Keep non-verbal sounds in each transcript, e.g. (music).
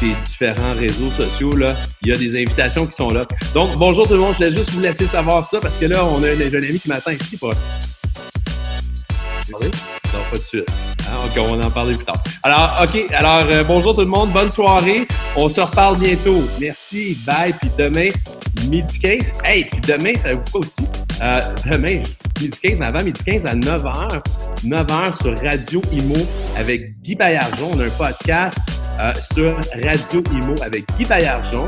tes différents réseaux sociaux, là, il y a des invitations qui sont là. Donc, bonjour tout le monde, je voulais juste vous laisser savoir ça parce que là, on a un jeune ami qui m'attend ici pour. Non, pas de suite. Hein, on va en parler plus tard. Alors, OK. Alors, euh, bonjour tout le monde. Bonne soirée. On se reparle bientôt. Merci. Bye. Puis demain, midi 15. Hey, puis demain, ça vous quoi aussi? Euh, demain, midi 15, mais avant midi 15 à 9h. 9h sur Radio Imo avec Guy Baillargeon. On a un podcast euh, sur Radio Imo avec Guy Baillargeon.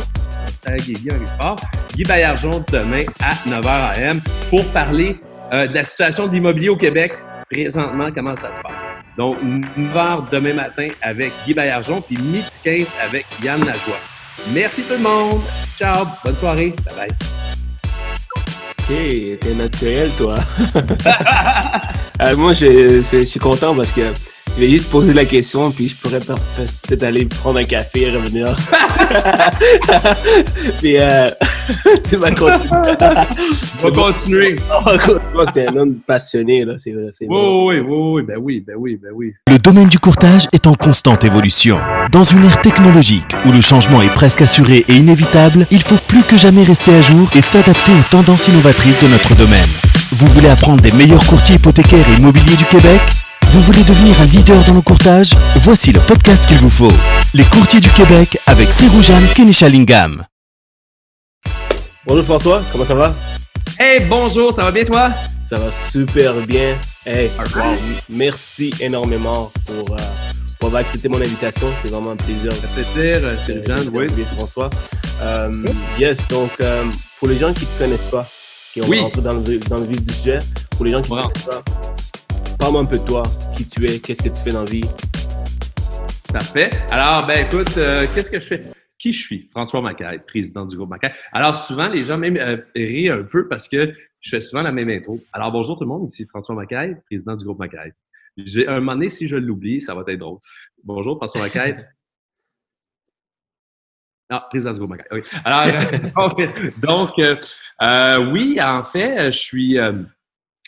Guy Baillargeon demain à 9h AM pour parler de la situation de l'immobilier au Québec présentement, comment ça se passe. Donc, 9h demain matin avec Guy Baillargeon, puis midi 15 avec Yann Lajoie. Merci tout le monde. Ciao. Bonne soirée. Bye bye. Ok, t'es naturel, toi. (laughs) Euh, moi, je, suis content parce que je vais juste poser la question, puis je pourrais peut-être aller prendre un café et revenir. (laughs) puis, euh, (laughs) tu vas continuer. On va continuer. Tu es un homme passionné, là, c'est vrai. Oui, oui, oui, ben oui, ben oui, ben oui. Le domaine du courtage est en constante évolution. Dans une ère technologique où le changement est presque assuré et inévitable, il faut plus que jamais rester à jour et s'adapter aux tendances innovatrices de notre domaine. Vous voulez apprendre des meilleurs courtiers hypothécaires et immobiliers du Québec? Vous voulez devenir un leader dans le courtage Voici le podcast qu'il vous faut. Les courtiers du Québec avec Siroujan Kenishalingam. Bonjour François, comment ça va? Hey, bonjour, ça va bien toi? Ça va super bien. Hey, merci énormément pour, euh, pour avoir accepté mon invitation. C'est vraiment un plaisir. Ça fait plaisir, Siroujan, oui. François. Euh, yes, donc euh, pour les gens qui ne te connaissent pas, qui ont rentré dans le, dans le vif du sujet, pour les gens qui ne te connaissent pas, Parle-moi un peu de toi, qui tu es, qu'est-ce que tu fais dans la vie. Parfait. Alors, ben écoute, euh, qu'est-ce que je fais? Qui je suis? François Macaire, président du groupe Macaire. Alors, souvent, les gens même euh, rient un peu parce que je fais souvent la même intro. Alors, bonjour tout le monde, ici François Macaire, président du groupe Macaire. J'ai un moment donné, si je l'oublie, ça va être drôle. Bonjour, François Macaire. (laughs) Ah, président du groupe Macaire. Oui. Alors, (laughs) donc, euh, oui, en fait, je suis, je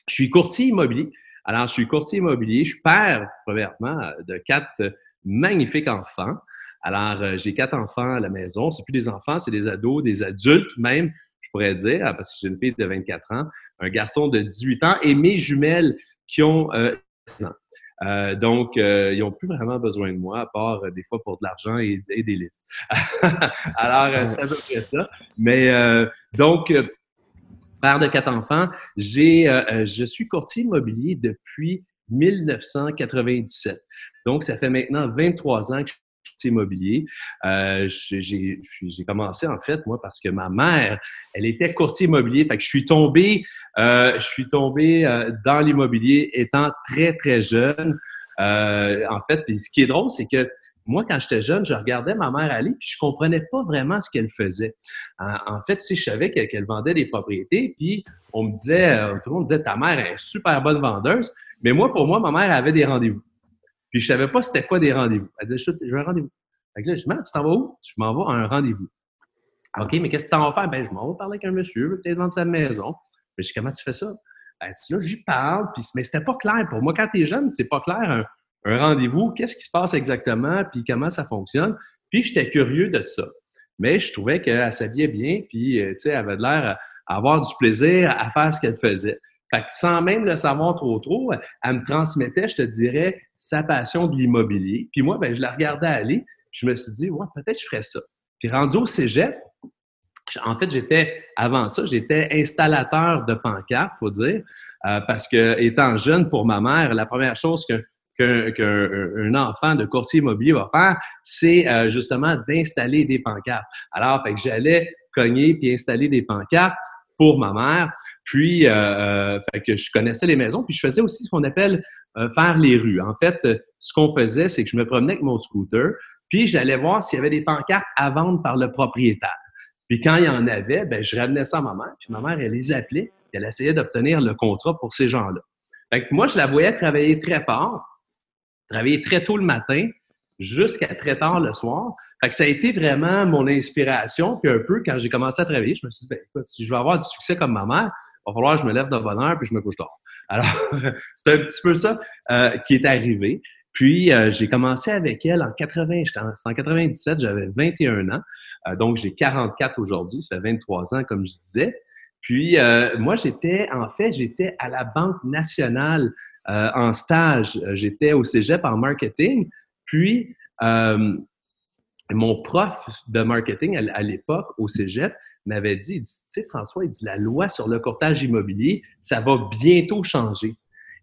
suis courtier immobilier. Alors, je suis courtier immobilier, je suis père, premièrement, de quatre magnifiques enfants. Alors, euh, j'ai quatre enfants à la maison. C'est plus des enfants, c'est des ados, des adultes même, je pourrais dire, parce que j'ai une fille de 24 ans, un garçon de 18 ans et mes jumelles qui ont euh, 10 ans. Euh, donc, euh, ils n'ont plus vraiment besoin de moi, à part des fois pour de l'argent et, et, des livres. (laughs) Alors, c'est à peu près ça. Mais donc, père de quatre enfants. J'ai, euh, euh, je suis courtier immobilier depuis 1997. Donc, ça fait maintenant 23 ans que je suis courtier immobilier. Euh, j'ai, j'ai commencé, en fait, moi, parce que ma mère, elle était courtier immobilier. Fait que je suis tombé, euh, je suis tombé euh, dans l'immobilier étant très, très jeune. en fait, ce qui est drôle, c'est que moi, quand j'étais jeune, je regardais ma mère aller, puis je comprenais pas vraiment ce qu'elle faisait. En, fait, sais, je savais qu'elle vendait des propriétés, puis on me disait, euh, tout le monde disait, ta mère est super bonne vendeuse, mais moi, pour moi, ma mère avait des rendez-vous. Puis je savais pas c'était quoi des rendez-vous. Elle disait, je veux un rendez-vous. Là, je dis, tu t'en vas où? Je m'en vais à un rendez-vous. OK, mais qu'est-ce que tu t'en vas faire? Ben, je m'en vais parler avec un monsieur, peut-être vendre sa maison. Mais je dis, comment tu fais ça? Ben, là, j'y parle, puis, mais c'était pas clair. Pour moi, quand tu es jeune, c'est pas clair. Un rendez-vous, qu'est-ce qui se passe exactement, puis comment ça fonctionne. Puis j'étais curieux de ça. Mais je trouvais qu'elle s'habillait bien, puis euh, tu sais, elle avait l'air à avoir du plaisir à faire ce qu'elle faisait. Fait que sans même le savoir trop trop, elle me transmettait, je te dirais, sa passion de l'immobilier. Puis moi, ben, je la regardais aller, je me suis dit, ouais, peut-être je ferais ça. Puis rendu au cégep, en fait, j'étais, avant ça, j'étais installateur de pancartes, faut dire, euh, parce que étant jeune, pour ma mère, la première chose que qu'un enfant de courtier immobilier va faire, c'est euh, justement d'installer des pancartes. Alors, fait que j'allais cogner puis installer des pancartes pour ma mère. Puis, euh, euh, fait que je connaissais les maisons. Puis, je faisais aussi ce qu'on appelle faire les rues. En fait, ce qu'on faisait, c'est que je me promenais avec mon scooter, puis j'allais voir s'il y avait des pancartes à vendre par le propriétaire. Puis, quand il y en avait, ben, je ramenais ça à ma mère. Puis, ma mère, elle les appelait. Elle essayait d'obtenir le contrat pour ces gens-là. Fait que moi, je la voyais travailler très fort travailler très tôt le matin jusqu'à très tard le soir. Fait que ça a été vraiment mon inspiration. Puis un peu, quand j'ai commencé à travailler, je me suis dit, ben, écoute, si je veux avoir du succès comme ma mère, il va falloir que je me lève de bonne heure puis je me couche tard. Alors, (laughs) c'est un petit peu ça euh, qui est arrivé. Puis, j'ai commencé avec elle en 80, en 97, j'avais 21 ans. donc, j'ai 44 aujourd'hui, ça fait 23 ans, comme je disais. Puis, moi, j'étais, en fait, j'étais à la Banque nationale en stage. J'étais au cégep en marketing. Puis, mon prof de marketing à, l'époque au cégep m'avait dit, tu sais, François, il dit, la loi sur le courtage immobilier, ça va bientôt changer.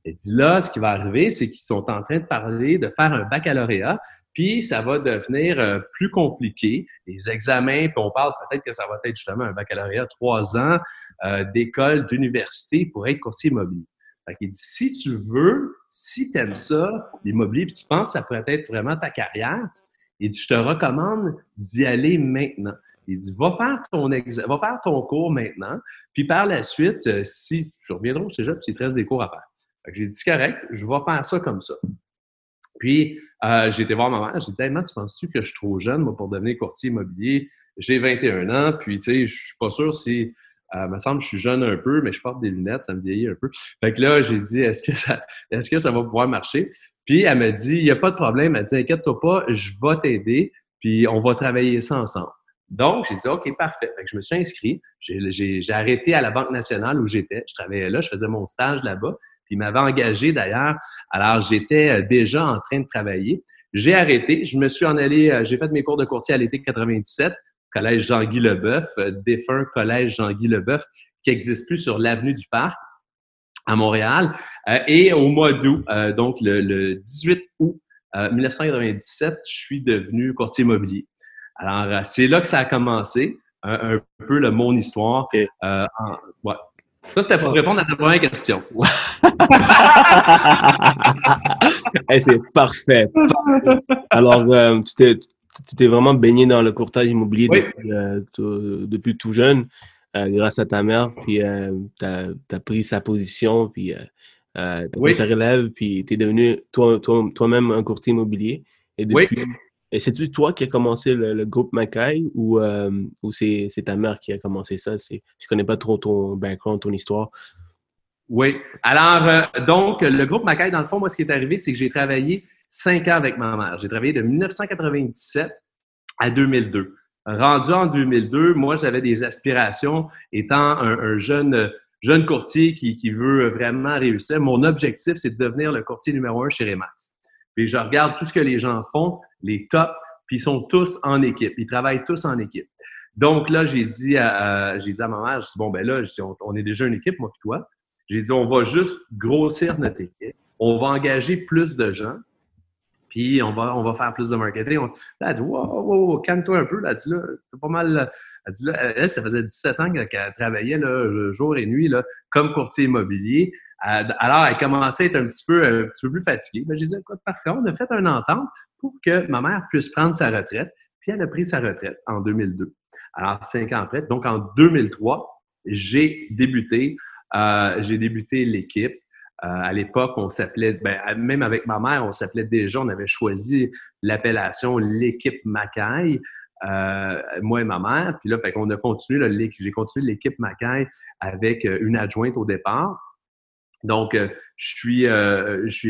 Il dit, là, ce qui va arriver, c'est qu'ils sont en train de parler de faire un baccalauréat, puis ça va devenir euh, plus compliqué. Les examens, puis on parle peut-être que ça va être justement un baccalauréat trois ans euh, d'école, d'université pour être courtier immobilier. Il dit, si tu veux, si tu aimes ça, l'immobilier, puis tu penses que ça pourrait être vraiment ta carrière, il dit, je te recommande d'y aller maintenant. Il dit, va faire ton, va faire ton cours maintenant, puis par la suite, euh, si tu reviendras au cégep, c'est te reste des cours à faire. J'ai dit, c'est correct, je vais faire ça comme ça. Puis, euh, j'ai été voir ma mère, j'ai dit, hey, tu penses-tu que je suis trop jeune, pour devenir courtier immobilier? J'ai 21 ans, puis, tu sais, je suis pas sûr si, euh, me semble, je suis jeune un peu, mais je porte des lunettes, ça me vieillit un peu. Fait que là, j'ai dit, est-ce que ça, est-ce que ça va pouvoir marcher? Puis elle m'a dit, il n'y a pas de problème. Elle m'a dit, inquiète-toi pas, je vais t'aider, puis on va travailler ça ensemble. Donc, j'ai dit, OK, parfait. Fait que je me suis inscrit. J'ai arrêté à la Banque nationale où j'étais. Je travaillais là, je faisais mon stage là-bas. Puis ils m'avaient engagé d'ailleurs. Alors, j'étais euh, déjà en train de travailler. J'ai arrêté. Je me suis en allé, euh, j'ai fait mes cours de courtier à l'été 97, collège Jean-Guy Leboeuf, euh, défunt collège Jean-Guy Leboeuf, qui n'existe plus sur l'avenue du Parc à Montréal. Euh, et au mois d'août, euh, donc le, 18 août 1997, euh, je suis devenu courtier immobilier. Alors, c'est là que ça a commencé, un, peu le, mon histoire. ouais. Ça, c'était pour répondre à ta première question. (laughs) c'est parfait, Alors, tu t'es vraiment baigné dans le courtage immobilier depuis, tout jeune. Euh, grâce à ta mère, puis euh, tu as, pris sa position, puis euh, euh tu as pris sa relève, puis tu es devenu toi-même un courtier immobilier. Et depuis, oui. Et c'est toi qui as commencé le, groupe Mackay ou, ou c'est ta mère qui a commencé ça? Je connais pas trop ton background, ton histoire? Oui. Alors, donc, le groupe Mackay, dans le fond, moi, ce qui est arrivé, c'est que j'ai travaillé cinq ans avec ma mère. J'ai travaillé de 1997 à 2002. Rendu en 2002, moi, j'avais des aspirations étant un, jeune, jeune courtier qui, veut vraiment réussir. Mon objectif, c'est de devenir le courtier numéro un chez Remax. Puis je regarde tout ce que les gens font, les tops, puis ils sont tous en équipe. Ils travaillent tous en équipe. Donc là, j'ai dit à, dit à ma mère, je dis, bon, ben là, on, on, est déjà une équipe, moi et toi. J'ai dit, on va juste grossir notre équipe. On va engager plus de gens puis on va, on va faire plus de marketing. là, elle dit, wow, wow, calme-toi un peu. Là, elle dit, là, pas mal. Elle dit, là, ça faisait 17 ans qu'elle travaillait là, jour et nuit là, comme courtier immobilier. Alors, elle commençait à être un petit peu, un petit peu plus fatiguée. Ben, j'ai dit, écoute, parfait, on a fait un entente pour que ma mère puisse prendre sa retraite. Puis elle a pris sa retraite en 2002. Alors, cinq ans après. Donc, en 2003, j'ai débuté, euh, j'ai débuté l'équipe. Euh, à l'époque, on s'appelait, ben, même avec ma mère, on s'appelait déjà, on avait choisi l'appellation l'équipe Macaille. Euh, moi et ma mère. Puis là, fait qu'on a continué, j'ai continué l'équipe Macaille avec euh, une adjointe au départ. Donc, je suis,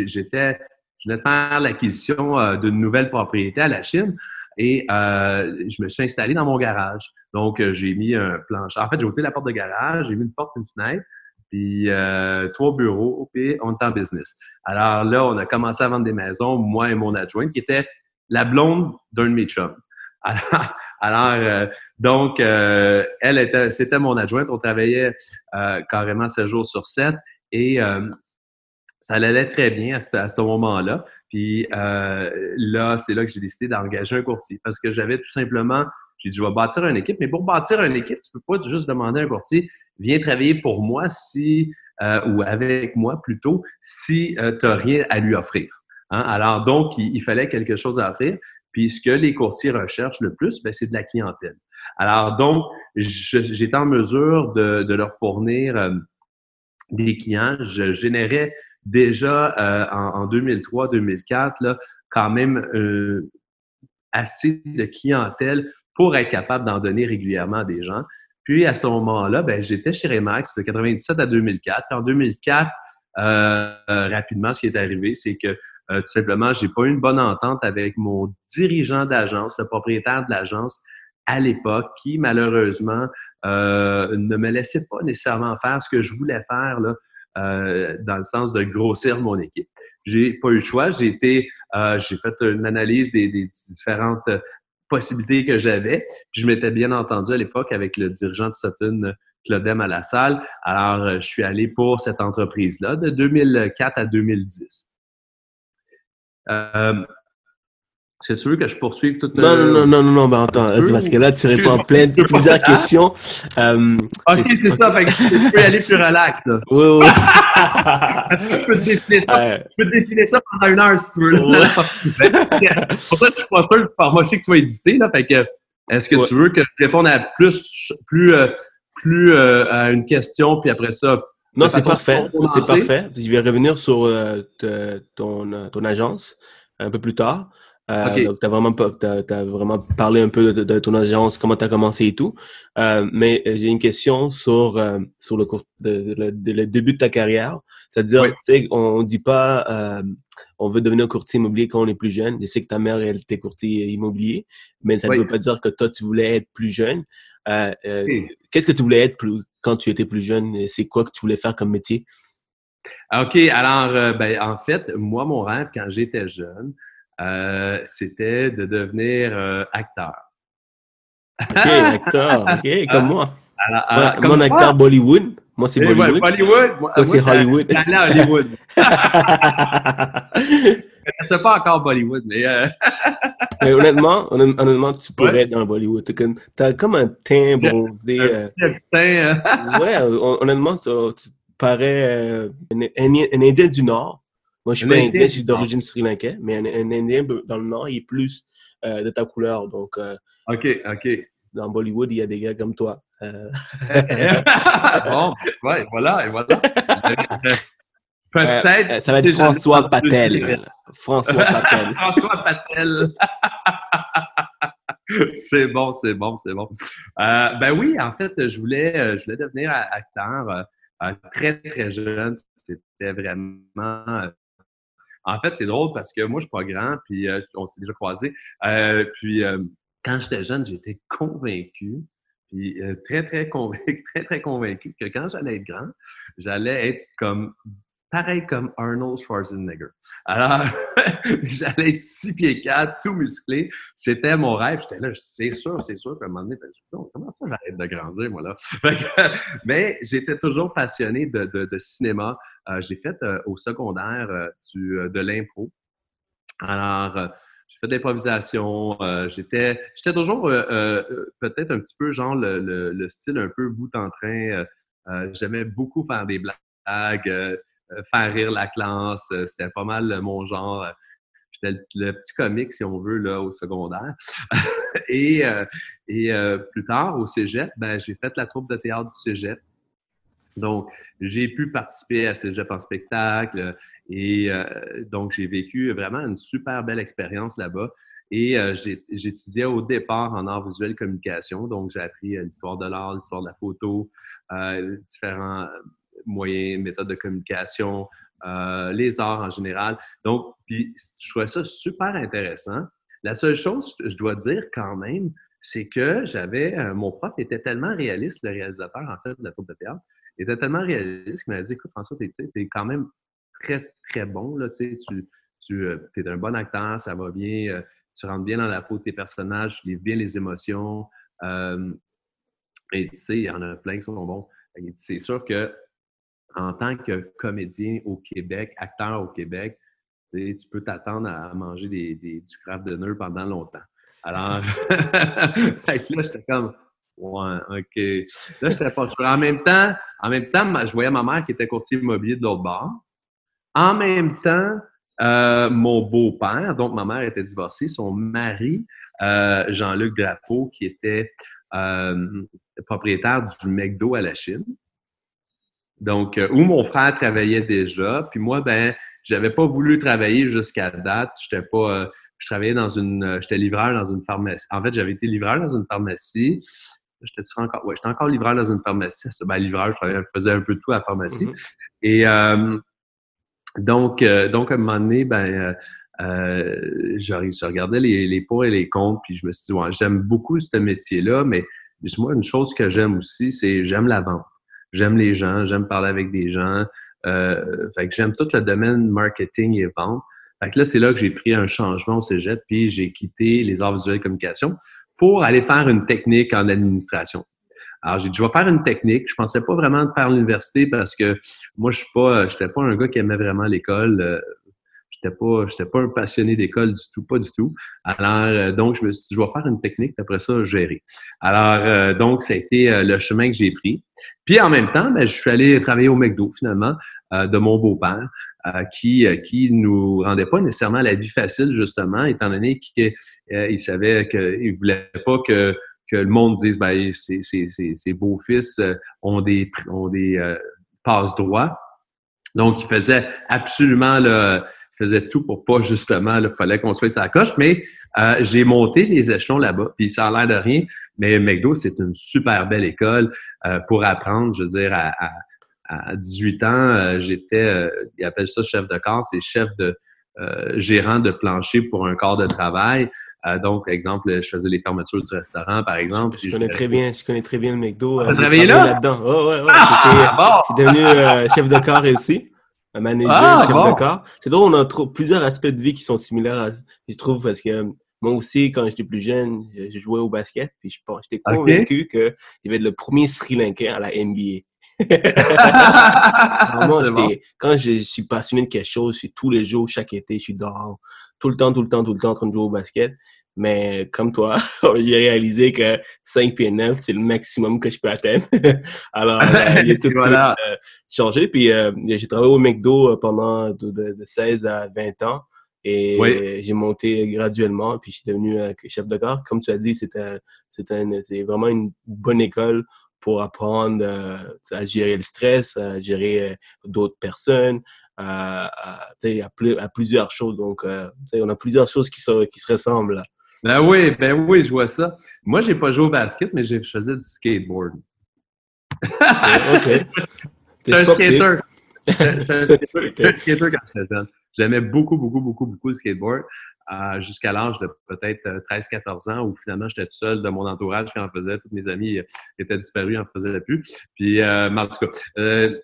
j'étais, je venais de faire l'acquisition d'une nouvelle propriété à la Chine et je me suis installé dans mon garage. Donc, j'ai mis un plancher. En fait, j'ai ôté la porte de garage, j'ai mis une porte, une fenêtre puis euh, trois bureaux, puis on est en business. Alors là, on a commencé à vendre des maisons, moi et mon adjointe, qui était la blonde d'un de mes chums. (laughs) Alors, euh, donc, euh, elle était, c'était mon adjointe. On travaillait carrément 7 jours sur 7 et ça allait très bien à ce, moment-là. Puis là, c'est là que j'ai décidé d'engager un courtier parce que j'avais tout simplement, j'ai dit, je vais bâtir une équipe, mais pour bâtir une équipe, tu peux pas juste demander un courtier, viens travailler pour moi si, euh, ou avec moi plutôt, si euh, tu n'as rien à lui offrir. Hein. Alors, donc, il, fallait quelque chose à offrir. Puis, ce que les courtiers recherchent le plus, ben, c'est de la clientèle. Alors, donc, j'étais en mesure de, leur fournir euh, des clients. Je générais déjà en, en 2003-2004 quand même assez de clientèle pour être capable d'en donner régulièrement à des gens. Puis à ce moment-là, ben, j'étais chez Remax de 97 à 2004. En 2004, euh, rapidement, ce qui est arrivé, c'est que tout simplement, j'ai pas eu une bonne entente avec mon dirigeant d'agence, le propriétaire de l'agence à l'époque, qui malheureusement ne me laissait pas nécessairement faire ce que je voulais faire là, dans le sens de grossir mon équipe. J'ai pas eu le choix. J'ai été, j'ai fait une analyse des, des différentes possibilités que j'avais. je m'étais bien entendu à l'époque avec le dirigeant de Sutton, Claudem à la salle. Alors, euh, je suis allé pour cette entreprise-là de 2004 à 2010. Euh, est-ce que tu veux que je poursuive toute Non, non, non, non, non, non, ben attends, parce que là, tu réponds plein de (laughs) plusieurs questions. Euh, ok, c'est ça, fait que tu peux aller plus relax, là. (laughs) Oui, oui. je peux te défiler ça. Je peux te défiler ça pendant une heure, si tu veux. (laughs) Pour ça, je suis pas sûr, moi, je sais que tu vas éditer, là, fait que, est-ce que tu veux que je réponde à plus, plus, euh, plus euh, à une question, puis après ça, non, c'est parfait. C'est parfait. Je vais revenir sur ton, ton agence un peu plus tard. Euh, donc, tu as vraiment, as, vraiment parlé un peu de, ton agence, comment tu as commencé et tout. Euh, mais euh, j'ai une question sur, sur le, le, début de ta carrière. C'est-à-dire, tu sais, on ne dit pas on veut devenir courtier immobilier quand on est plus jeune. Je sais que ta mère, elle était courtier immobilier, mais ça ne veut pas dire que toi, tu voulais être plus jeune. Qu'est-ce que tu voulais être plus, quand tu étais plus jeune? C'est quoi que tu voulais faire comme métier? OK, alors, ben, en fait, moi, mon rêve, quand j'étais jeune, euh, c'était de devenir euh, acteur. OK, (laughs) acteur, OK, comme moi. Alors, comme mon acteur Bollywood. Moi, c'est Bollywood. Bollywood. Moi, c'est Hollywood. C'est Hollywood. Je ne pas encore Bollywood, mais... Euh... (laughs) mais honnêtement, honnêtement, tu pourrais être dans Bollywood. Tu as comme un teint bronzé. Un petit teint. ouais, honnêtement, tu, parais un, un Indien du Nord. Moi, je suis pas indien, je suis d'origine sri lankais, mais un, indien dans le nord, il est plus euh, de ta couleur. Donc, euh, OK, OK. Dans Bollywood, il y a des gars comme toi. Euh. (laughs) bon, ouais, voilà, et voilà. (laughs) Peut-être. ça va être François Patel. (laughs) François Patel. François Patel. c'est bon, c'est bon, c'est bon. ben oui, en fait, je voulais, je voulais devenir acteur très, très jeune. C'était vraiment en fait, c'est drôle parce que moi, je suis pas grand, puis euh, on s'est déjà croisés. Euh, puis euh, quand j'étais jeune, j'étais convaincu, puis très, très convaincu, (laughs) très, très convaincu que quand j'allais être grand, j'allais être comme pareil comme Arnold Schwarzenegger. Alors, (laughs) j'allais être six pieds quatre, tout musclé. C'était mon rêve. J'étais là, c'est sûr, c'est sûr qu'à un moment donné, comment ça j'arrête de grandir, moi, là? (laughs) Mais j'étais toujours passionné de cinéma. Euh, j'ai fait euh, au secondaire euh, du, de l'impro. Alors, j'ai fait de l'improvisation. j'étais, toujours peut-être un petit peu genre le, le, le, style un peu bout en train. j'aimais beaucoup faire des blagues. Faire rire la classe. C'était pas mal mon genre. J'étais le, petit comique, si on veut, là, au secondaire. (laughs) et et plus tard, au cégep, ben, j'ai fait la troupe de théâtre du cégep. Donc, j'ai pu participer à Cégep en spectacle et donc j'ai vécu vraiment une super belle expérience là-bas. Et j'étudiais au départ en art visuel communication, donc j'ai appris l'histoire de l'art, l'histoire de la photo, différents moyens, méthodes de communication, euh, les arts en général. Donc, puis, je trouvais ça super intéressant. La seule chose, je dois dire quand même, c'est que j'avais, euh, mon prof était tellement réaliste, le réalisateur, en fait, de la troupe de théâtre, était tellement réaliste qu'il m'a dit, écoute, François, tu es, quand même très, très bon, là, tu, tu euh, es un bon acteur, ça va bien, tu rentres bien dans la peau de tes personnages, tu livres bien les émotions. et tu sais, il y en a plein qui sont bons. C'est sûr que en tant que comédien au Québec, acteur au Québec, tu peux t'attendre à manger des, du craft pendant longtemps. Alors, (laughs) là, j'étais comme, ouais, OK. Là, j'étais pas En même temps, en même temps, je voyais ma mère qui était courtier immobilier de l'autre bord. En même temps, euh, mon beau-père, donc ma mère était divorcée, son mari, euh, Jean-Luc Drapeau, qui était euh, propriétaire du McDo à la Chine. Donc, où mon frère travaillait déjà, puis moi, ben, j'avais pas voulu travailler jusqu'à date. J'étais pas, je travaillais dans une, j'étais livreur dans une pharmacie. En fait, j'avais été livreur dans une pharmacie. J'étais encore, ouais, j'étais encore livreur dans une pharmacie. Ben, livreur, je, travaillais, faisais un peu de tout à la pharmacie. Mm-hmm. Et donc, donc, à un moment donné, ben, je, regardais les, les pour et les contre, puis je me suis dit, ouais, j'aime beaucoup ce métier-là, mais moi, une chose que j'aime aussi, c'est j'aime la vente. J'aime les gens, j'aime parler avec des gens. Euh, fait que j'aime tout le domaine marketing et vente. Fait que là, c'est là que j'ai pris un changement au cégep, puis j'ai quitté les arts visuels et communication pour aller faire une technique en administration. Alors, j'ai dit, je vais faire une technique. Je pensais pas vraiment de faire l'université parce que moi, je suis pas, j'étais pas un gars qui aimait vraiment l'école. Euh, j'étais pas, j'étais pas un passionné d'école du tout, pas du tout. Alors, euh, donc, je me suis dit, je vais faire une technique, après ça, gérer. Alors, euh, donc, ça a été le chemin que j'ai pris. Puis, en même temps, ben, je suis allé travailler au McDo, finalement, de mon beau-père, qui, qui nous rendait pas nécessairement la vie facile, justement, étant donné qu'il savait qu'il voulait pas que que le monde dise ben ses, beaux-fils euh, ont des ont des euh, droits. Donc, il faisait absolument le faisait tout pour pas justement, il fallait qu'on soit sa coche, mais euh, j'ai monté les échelons là-bas, puis ça a l'air de rien, mais McDo, c'est une super belle école pour apprendre, je veux dire, à, à, 18 ans, j'étais, ils appellent ça chef de corps, c'est chef de gérant de plancher pour un corps de travail. Euh, donc, exemple, je faisais les fermetures du restaurant, par exemple. Je, connais très bien, je connais très bien le McDo. As travaillé là? dedans Oh, ouais, ouais. Ah, Je suis devenu euh, chef de corps aussi. Un manager, ah, chef de corps. C'est drôle, on a plusieurs aspects de vie qui sont similaires, je trouve, parce que moi aussi, quand j'étais plus jeune, je jouais au basket, puis j'étais convaincu que je vais être le premier Sri Lankais à la NBA. (laughs) quand je, suis passionné de quelque chose, c'est tous les jours, chaque été, je suis dehors, tout le temps, tout le temps, tout le temps en train de jouer au basket. Mais comme toi, (laughs) j'ai réalisé que 5 pieds 9, c'est le maximum que je peux atteindre. (laughs) Alors, euh, il a (laughs) tout voilà. Euh, changé. Puis, euh, j'ai travaillé au McDo pendant de, 16 à 20 ans. Et j'ai monté graduellement, puis je suis devenu chef de gare. Comme tu as dit, c'est vraiment une bonne école pour apprendre euh, à gérer le stress, à gérer euh, d'autres personnes, à, à, plusieurs choses. Donc, euh, on a plusieurs choses qui, sont, qui se ressemblent. Ben oui, ben oui, je vois ça. Moi, j'ai pas joué au basket, mais je faisais du skateboard. ok. (laughs) T'es un skater. (laughs) J'étais un skater quand j'étais jeune. J'aimais beaucoup, beaucoup, beaucoup, beaucoup le skateboard jusqu'à l'âge de peut-être 13-14 euh, ans où finalement j'étais tout seul de mon entourage qui en faisait. Tous mes amis euh, étaient disparus, en faisaient plus. Puis, euh, en tout cas, euh,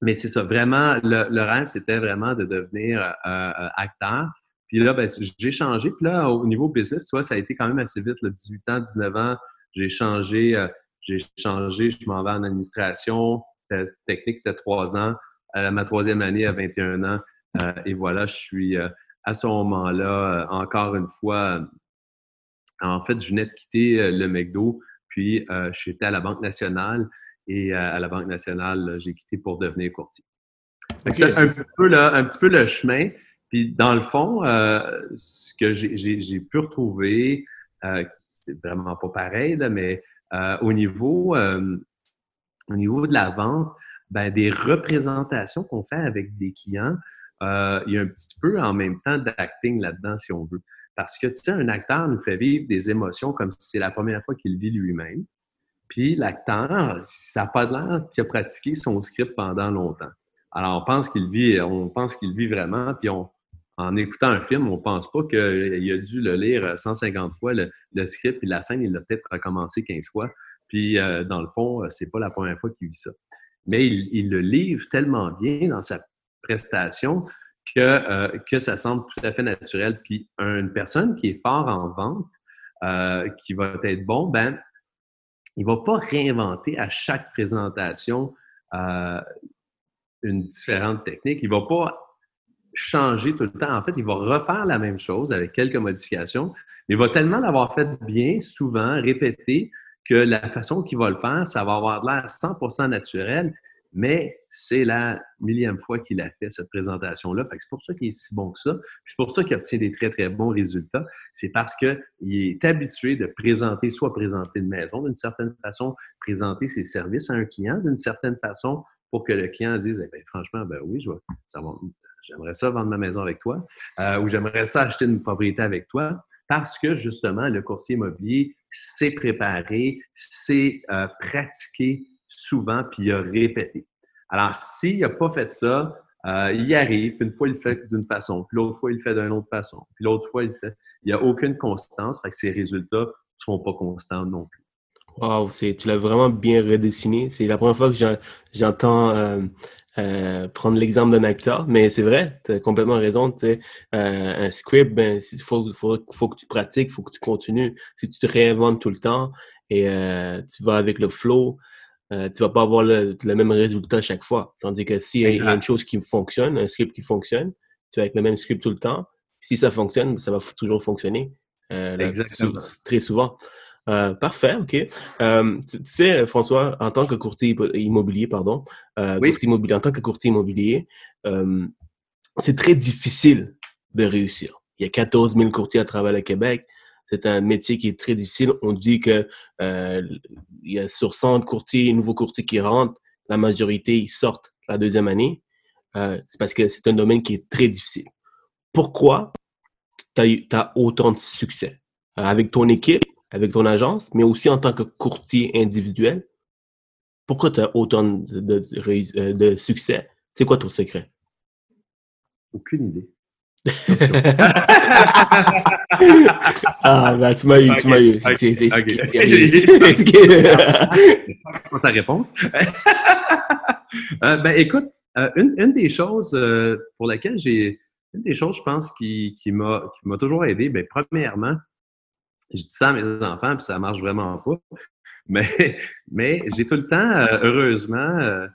mais c'est ça, vraiment, le, rêve, c'était vraiment de devenir acteur. Puis là, ben, j'ai changé. Puis là, au niveau business, tu vois, ça a été quand même assez vite, là, 18 ans, 19 ans, j'ai changé, j'ai changé, je m'en vais en administration. Technique, c'était 3 ans. À ma troisième année, à 21 ans, et voilà, je suis à ce moment-là, euh, encore une fois, euh, en fait, je venais de quitter euh, le McDo, puis j'étais à la Banque nationale et à la Banque nationale, j'ai quitté pour devenir courtier. un, petit peu, un petit peu le chemin. Puis dans le fond, ce que j'ai pu retrouver, c'est vraiment pas pareil, mais au niveau au niveau de la vente, ben, des représentations qu'on fait avec des clients, euh, il y a un petit peu en même temps d'acting là-dedans, si on veut. Parce que, tu sais, un acteur nous fait vivre des émotions comme si c'est la première fois qu'il vit lui-même. Puis l'acteur, ça n'a pas l'air qu'il a pratiqué son script pendant longtemps. Alors, on pense qu'il vit, on pense qu'il vit vraiment, puis on, en écoutant un film, on pense pas qu'il a dû le lire 150 fois, le, script, puis la scène, il l'a peut-être recommencé 15 fois. Puis, euh, dans le fond, c'est pas la première fois qu'il vit ça. Mais il, le livre tellement bien dans sa prestation que, euh, ça semble tout à fait naturel. Puis une personne qui est fort en vente, euh, qui va être bon, ben, il va pas réinventer à chaque présentation euh, une différente technique. Il va pas changer tout le temps. En fait, il va refaire la même chose avec quelques modifications, mais il va tellement l'avoir fait bien, souvent, répété, que la façon qu'il va le faire, ça va avoir l'air 100% naturel mais c'est la millième fois qu'il a fait cette présentation-là. C'est pour ça qu'il est si bon que ça. C'est pour ça qu'il obtient des très, très bons résultats. C'est parce qu'il est habitué de présenter, soit présenter une maison d'une certaine façon, présenter ses services à un client d'une certaine façon pour que le client dise eh bien, franchement, ben oui, j'aimerais ça vendre ma maison avec toi euh, ou j'aimerais ça acheter une propriété avec toi parce que justement, le courtier immobilier s'est préparé, s'est euh, pratiqué souvent, puis il a répété. Alors, s'il n'a pas fait ça, Euh, il arrive, puis une fois, il le fait d'une façon, puis l'autre fois, il le fait d'une autre façon, puis l'autre fois, il le fait. Il n'y a aucune constance, fait que ses résultats ne seront pas constants non plus. Wow, tu l'as vraiment bien redessiné. C'est la première fois que j'entends euh, euh, prendre l'exemple d'un acteur, mais c'est vrai, tu as complètement raison. Euh, un script, ben, il faut, faut, faut, que tu pratiques, il faut que tu continues. Si tu te réinventes tout le temps et euh, tu vas avec le flow, euh, tu vas pas avoir le, même résultat chaque fois. Tandis que s'il y a une chose qui fonctionne, un script qui fonctionne, tu vas avec le même script tout le temps. Si ça fonctionne, ça va toujours fonctionner. Exactement. très souvent. Euh, parfait, OK. Euh, tu, sais, François, en tant que courtier immobilier, pardon, euh, immobilier, en tant que courtier immobilier, c'est très difficile de réussir. Il y a 14 000 courtiers à travers le Québec. C'est un métier qui est très difficile. On dit que il y a sur 100 courtiers, nouveaux courtiers qui rentrent, la majorité ils sortent la deuxième année. c'est parce que c'est un domaine qui est très difficile. Pourquoi tu as, autant de succès? avec ton équipe, avec ton agence, mais aussi en tant que courtier individuel. Pourquoi tu as autant de, euh, de, succès? C'est quoi ton secret? Aucune idée. (laughs) ah, ben, tu m'as eu, tu m'as eu. C'est (laughs) (laughs) sa réponse. Euh, ben, écoute, euh, une, une, des choses pour laquelle j'ai, une des choses, je pense, qui, qui m'a toujours aidé, ben, premièrement, je dis ça à mes enfants, puis ça marche vraiment pas. Mais, (laughs) mais j'ai tout le temps, euh, heureusement, euh,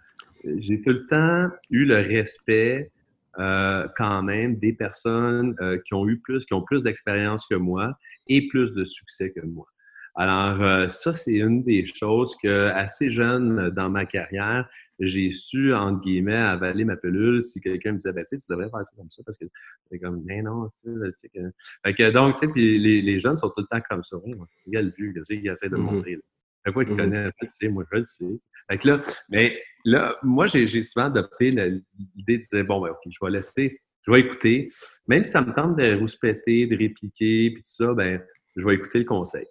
j'ai tout le temps eu le respect euh, quand même des personnes qui ont eu plus, qui ont plus d'expérience que moi et plus de succès que moi. Alors, ça, c'est une des choses que, assez jeune dans ma carrière, j'ai su, entre guillemets, avaler ma pilule si quelqu'un me disait, ben, tu devrais faire ça comme ça parce que c'est comme, mais non, tu sais, que... Fait que, donc, tu sais, puis les, les, jeunes sont tout le temps comme ça. Oui, regarde le vieux, tu sais, il essaie de mm-hmm. montrer. Fait quoi, il mm-hmm. connaît, je le sais, moi, je le sais. Fait que là, mais là, moi, j'ai souvent adopté l'idée de dire, bon, ben, OK, je vais laisser, je vais écouter. Même si ça me tente de rouspéter, de répliquer, puis tout ça, ben, je vais écouter le conseil.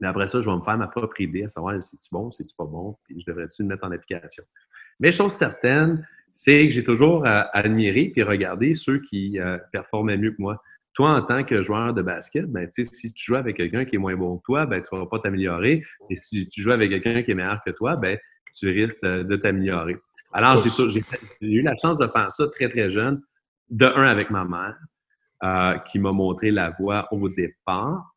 Mais après ça, je vais me faire ma propre idée à savoir si c'est bon, si c'est pas bon, puis je devrais-tu le mettre en application. Mais chose certaine, c'est que j'ai toujours euh, admiré puis regardé ceux qui euh, performaient mieux que moi. Toi, en tant que joueur de basket, ben, si tu joues avec quelqu'un qui est moins bon que toi, ben, tu ne vas pas t'améliorer. Et si tu joues avec quelqu'un qui est meilleur que toi, ben, tu risques de, t'améliorer. Alors, j'ai eu la chance de faire ça très, très jeune. De un, avec ma mère, euh, qui m'a montré la voie au départ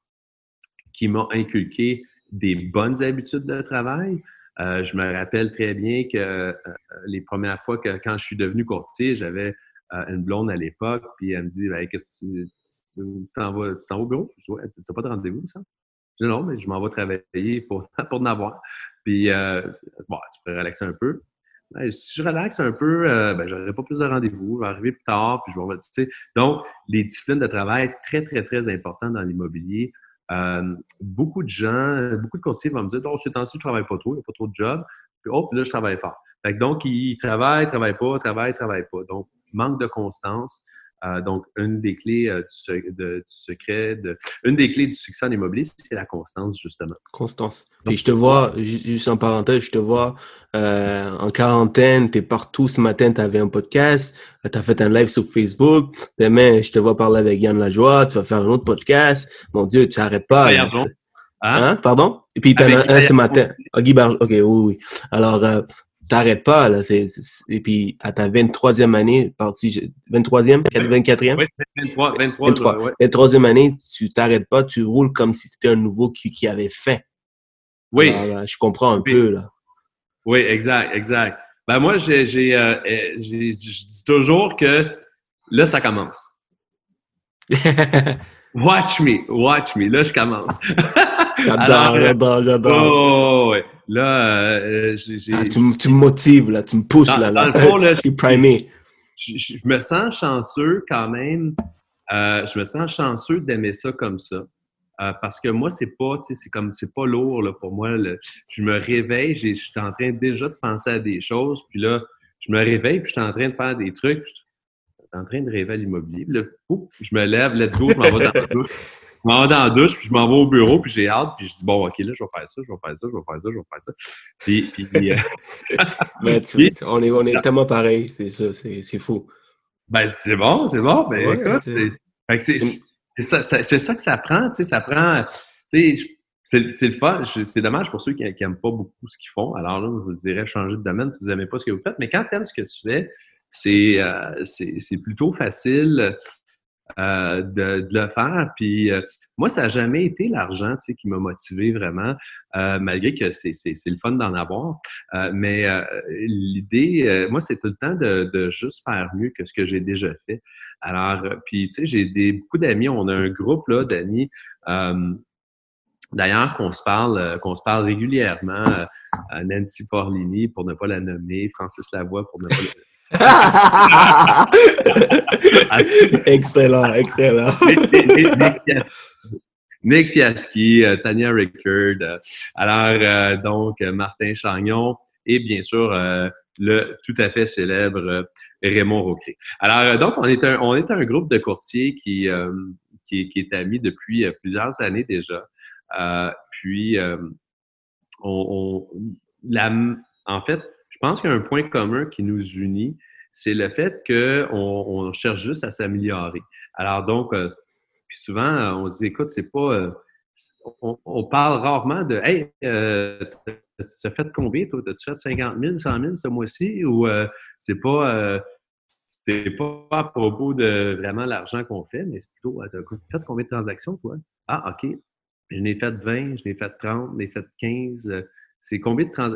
qui m'a inculqué des bonnes habitudes de travail. Euh, je me rappelle très bien que euh, les premières fois que quand je suis devenu courtier, j'avais euh, une blonde à l'époque, puis elle me dit ben, Qu'est-ce que tu t'en vas, au bureau? Je dis Tu n'as pas de rendez-vous, ça? Je dis non, mais je m'en vais travailler pour, (laughs) pour en avoir. Puis bon, tu peux relaxer un peu. Ben, si je relaxe un peu, ben, je n'aurai pas plus de rendez-vous, je vais arriver plus tard, puis je vais. Tu sais. Donc, les disciplines de travail, très, très, très importantes dans l'immobilier. Euh, beaucoup de gens, beaucoup de courtiers vont me dire, oh, ce temps-ci, je ne travaille pas trop, il n'y a pas trop de job. Puis, oh, là, je travaille fort. donc, ils travaillent, travaillent pas, travaillent, travaillent pas. Donc, manque de constance. Euh, donc, une des clés euh, du, secret, de, une des clés du succès en immobilier, c'est la constance, justement. Constance. Et je te vois, juste en parenthèse, je te vois euh, en quarantaine, tu es partout. Ce matin, tu avais un podcast, tu as fait un live sur Facebook. Demain, je te vois parler avec Yann Lajoie, tu vas faire un autre podcast. Mon Dieu, tu n'arrêtes pas. Hein? hein? Pardon? Et puis, tu en as un ce matin. Ah, Guy OK, oui, oui. Alors, t'arrêtes pas, là. et puis, à ta 23e année, partie, 23e, 24e? Oui, 23, 23, 23. 23e année, tu t'arrêtes pas, tu roules comme si c'était un nouveau qui, qui avait faim. Oui. je comprends un peu, là. Oui, exact, exact. Ben, moi, j'ai, j'ai, euh, eh, je dis toujours que là, ça commence. (laughs) watch me, watch me. Là, je commence. j'adore, j'adore, j'adore. Là, euh, j'ai. Ah, tu, tu, me motives, là, tu me pousses, là. là. Dans le fond, là, (laughs) je suis primé. Je, je, me sens chanceux quand même. Euh, je me sens chanceux d'aimer ça comme ça. Euh, parce que moi, c'est pas, tu sais, c'est comme, c'est pas lourd là, pour moi. je me réveille, je suis en train déjà de penser à des choses, puis là, je me réveille, puis je suis en train de faire des trucs, je suis en train de rêver à l'immobilier. Je me lève, let's go, je m'en vais dans la douche. M'en vais dans la douche, puis je m'en vais au bureau, puis j'ai hâte, puis je dis, bon, OK, là, je vais faire ça, je vais faire ça, je vais faire ça, je vais faire ça. Puis, puis, euh, (laughs) on est, on est tellement pareil, c'est ça, c'est fou. Ben, c'est bon, c'est bon. Ben, écoute, c'est ça, c'est ça que ça prend, tu sais, ça prend, tu sais, c'est le fun. C'est dommage pour ceux qui n'aiment pas beaucoup ce qu'ils font. Alors là, je vous dirais changer de domaine si vous n'aimez pas ce que vous faites. Mais quand tu aimes ce que tu fais, c'est euh, plutôt facile euh, de, le faire. Puis euh, moi, ça n'a jamais été l'argent qui m'a motivé vraiment, euh, malgré que c'est le fun d'en avoir. mais l'idée, moi, c'est tout le temps de, de, juste faire mieux que ce que j'ai déjà fait. Alors, puis tu sais, j'ai beaucoup d'amis, on a un groupe là d'amis. D'ailleurs, qu'on se parle, qu'on se parle régulièrement, Nancy Porlini, pour ne pas la nommer, Francis Lavoie, pour ne pas la (laughs) excellent, excellent. Nick Fiaski, euh, Tania Rickard, euh, alors euh, donc Martin Chagnon et bien sûr le tout à fait célèbre Raymond Rocré. Alors donc on est un, on est un groupe de courtiers qui, qui, est ami depuis plusieurs années déjà. puis on, on en fait, pense qu'il y a un point commun qui nous unit, c'est le fait qu'on on cherche juste à s'améliorer. Alors donc, euh, souvent, on se dit, écoute, c'est pas... Euh, on, parle rarement de Hey, euh, tu as fait combien, toi? As-tu fait 50 000, 100 000 ce mois-ci? Ou c'est pas c'est pas à propos de vraiment l'argent qu'on fait, mais c'est plutôt, tu as fait combien de transactions, toi? Ah, OK. Je n'ai fait 20, je n'ai fait 30, je n'ai fait 15. C'est combien de trans...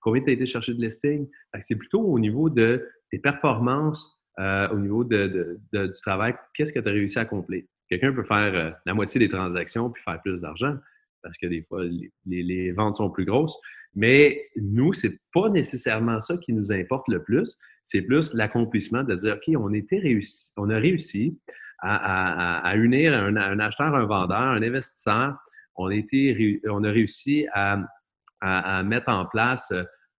combien tu as été chercher de listing? C'est plutôt au niveau de tes performances, euh, au niveau de, du travail, qu'est-ce que tu as réussi à accomplir? Quelqu'un peut faire euh, la moitié des transactions puis faire plus d'argent parce que des fois, les, ventes sont plus grosses. Mais nous, c'est pas nécessairement ça qui nous importe le plus. C'est plus l'accomplissement de dire, OK, on, réussi, on a réussi à, unir un, acheteur, un vendeur, un investisseur. On, on a réussi à à, mettre en place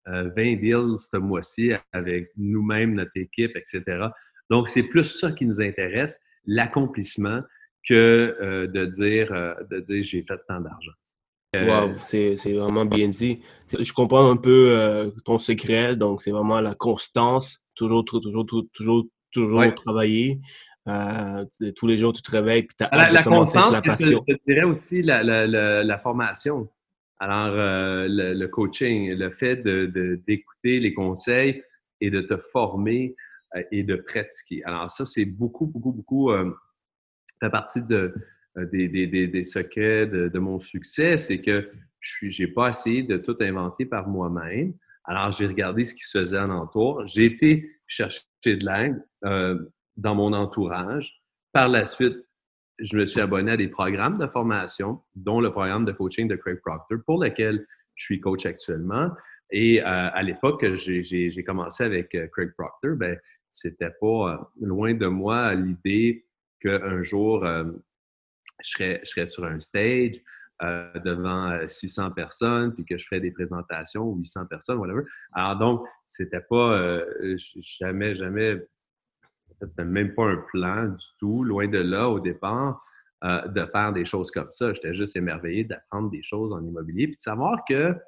20 euh, deals ce mois-ci avec nous-mêmes, notre équipe, etc. Donc, c'est plus ça qui nous intéresse, l'accomplissement, que euh, de dire, euh, de dire j'ai fait tant d'argent. Wow, c'est vraiment bien dit. Je comprends un peu ton secret, donc c'est vraiment la constance, toujours, toujours, toujours, toujours, toujours travailler. tous les jours, tu te réveilles, puis tu as la, constance, la passion. Je, dirais aussi la, la formation. Alors, euh, le, coaching, le fait d'écouter les conseils et de te former euh, et de pratiquer. Alors, ça, c'est beaucoup, beaucoup, beaucoup, euh, fait partie de, des, des, secrets de, mon succès, c'est que je n'ai pas essayé de tout inventer par moi-même. Alors, j'ai regardé ce qui se faisait alentour. J'ai été chercher de l'aide dans mon entourage. Par la suite, je me suis abonné à des programmes de formation, dont le programme de coaching de Craig Proctor, pour lequel je suis coach actuellement. Et euh, à l'époque que j'ai commencé avec euh, Craig Proctor, ben, c'était pas euh, loin de moi l'idée qu'un jour, je, serais, sur un stage devant 600 personnes, puis que je ferais des présentations, 800 personnes, whatever. Alors donc, c'était pas jamais, jamais c'était même pas un plan du tout, loin de là au départ, euh, de faire des choses comme ça. J'étais juste émerveillé d'apprendre des choses en immobilier, puis de savoir que, tu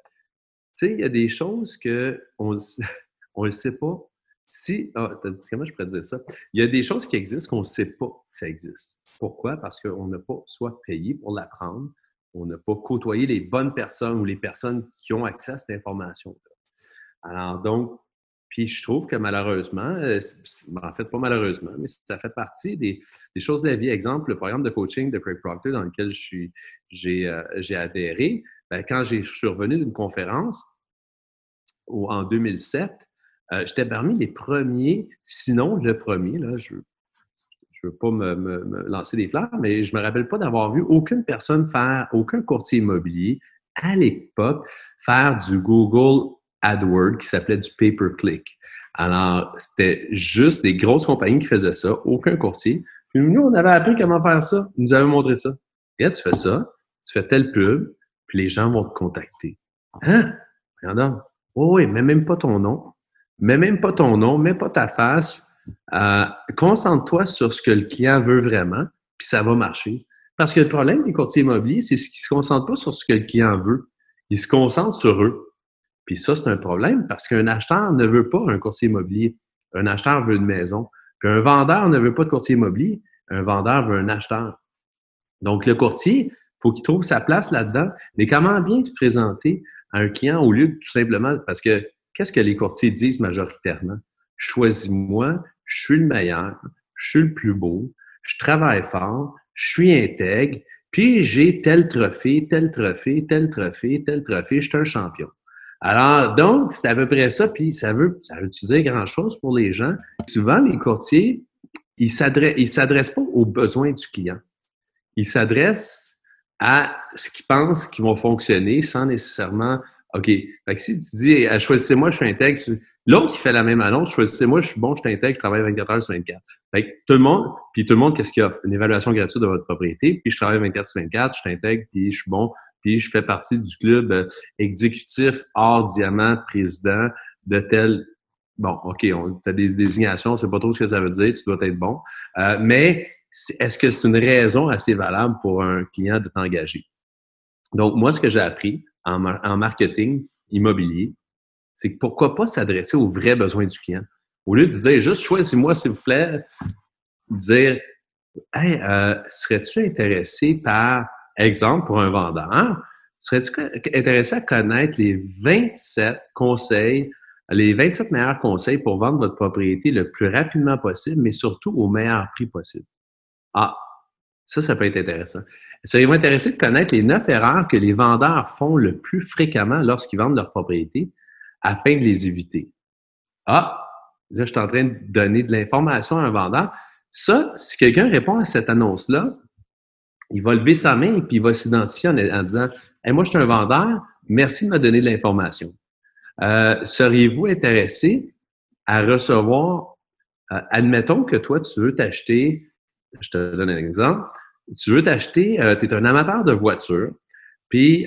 sais, il y a des choses qu'on ne (laughs) le sait pas. Si, ah, comment je pourrais dire ça? Il y a des choses qui existent qu'on ne sait pas que ça existe. Pourquoi? Parce qu'on n'a pas soit payé pour l'apprendre, on n'a pas côtoyé les bonnes personnes ou les personnes qui ont accès à cette information-là. Alors donc, puis je trouve que malheureusement, euh, en fait, pas malheureusement, mais ça fait partie des, choses de la vie. Exemple, le programme de coaching de Craig Proctor dans lequel j'ai euh, adhéré, ben, quand je suis revenu d'une conférence en 2007, euh, j'étais parmi les premiers, sinon le premier, là, je ne veux pas me, me, lancer des fleurs, mais je ne me rappelle pas d'avoir vu aucune personne faire, aucun courtier immobilier à l'époque faire du Google AdWords qui s'appelait du pay-per-click. Alors, c'était juste des grosses compagnies qui faisaient ça, aucun courtier. Puis nous, on avait appris comment faire ça. Ils nous avaient montré ça. Regarde, tu fais ça, tu fais telle pub, puis les gens vont te contacter. Hein? Regarde. Oh oui, mais même pas ton nom. Mais même pas ton nom, mets pas ta face. Euh, concentre-toi sur ce que le client veut vraiment, puis ça va marcher. Parce que le problème des courtiers immobiliers, c'est ce qu'ils se concentrent pas sur ce que le client veut. Ils se concentrent sur eux. Puis ça, c'est un problème parce qu'un acheteur ne veut pas un courtier immobilier. Un acheteur veut une maison. Puis un vendeur ne veut pas de courtier immobilier. Un vendeur veut un acheteur. Donc, le courtier, faut qu'il trouve sa place là-dedans. Mais comment bien se présenter à un client au lieu de tout simplement, parce que qu'est-ce que les courtiers disent majoritairement? Choisis-moi, je suis le meilleur, je suis le plus beau, je travaille fort, je suis intègre, puis j'ai tel trophée, tel trophée, tel trophée, tel trophée, je suis un champion. Alors, donc, c'est à peu près ça, puis ça veut, ça veut dire grand-chose pour les gens. Souvent, les courtiers, ils s'adressent, s'adressent pas aux besoins du client. Ils s'adressent à ce qu'ils pensent qui vont fonctionner sans nécessairement OK. Fait que si tu dis choisissez-moi, je suis intègre, l'autre qui fait la même annonce, choisissez-moi, je suis bon, je suis intègre, je travaille 24 heures sur 24. Fait que tout le monde, puis tout le monde, qu'est-ce qu'il offre? Une évaluation gratuite de votre propriété, puis je travaille 24 sur 24, je suis intègre, puis je suis bon, je fais partie du club euh, exécutif hors diamant président de tel bon, OK, tu as des désignations, c'est pas trop ce que ça veut dire, tu dois être bon. Euh, mais est-ce que c'est une raison assez valable pour un client de t'engager? Donc, moi, ce que j'ai appris en, marketing immobilier, c'est que pourquoi pas s'adresser aux vrais besoins du client? Au lieu de dire juste choisis-moi, s'il vous plaît, dire euh, serais-tu intéressé par, exemple, pour un vendeur, serais-tu intéressé à connaître les 27 conseils les 27 meilleurs conseils pour vendre votre propriété le plus rapidement possible, mais surtout au meilleur prix possible? Ah, ça, ça peut être intéressant. Seriez-vous intéressé de connaître les neuf erreurs que les vendeurs font le plus fréquemment lorsqu'ils vendent leur propriété afin de les éviter? Ah, là, je suis en train de donner de l'information à un vendeur. Ça, si quelqu'un répond à cette annonce-là, il va lever sa main et puis il va s'identifier en, disant Moi, je suis un vendeur, merci de me donner de l'information. Euh, seriez-vous intéressé à recevoir, euh, admettons que toi, tu veux t'acheter, je te donne un exemple, tu veux t'acheter, euh, tu es un amateur de voitures, puis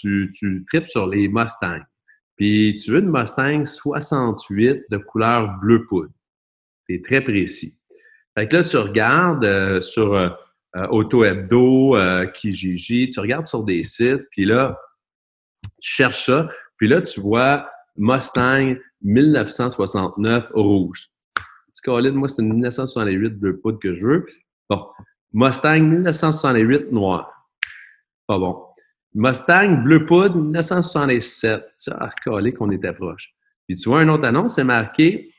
tu, tu tripes sur les Mustangs, puis tu veux une Mustang 68 de couleur bleu poudre. C'est très précis. Fait que là, tu regardes sur Auto Hebdo, Kijiji, tu regardes sur des sites, puis là, tu cherches ça, puis là, tu vois Mustang 1969 rouge. Tu moi, c'est une 1968 bleu poudre que je veux. Bon. Mustang 1968 noir. Pas bon. Mustang bleu poudre 1967. Ah, collé qu'on était proche. Puis tu vois une autre annonce, c'est marqué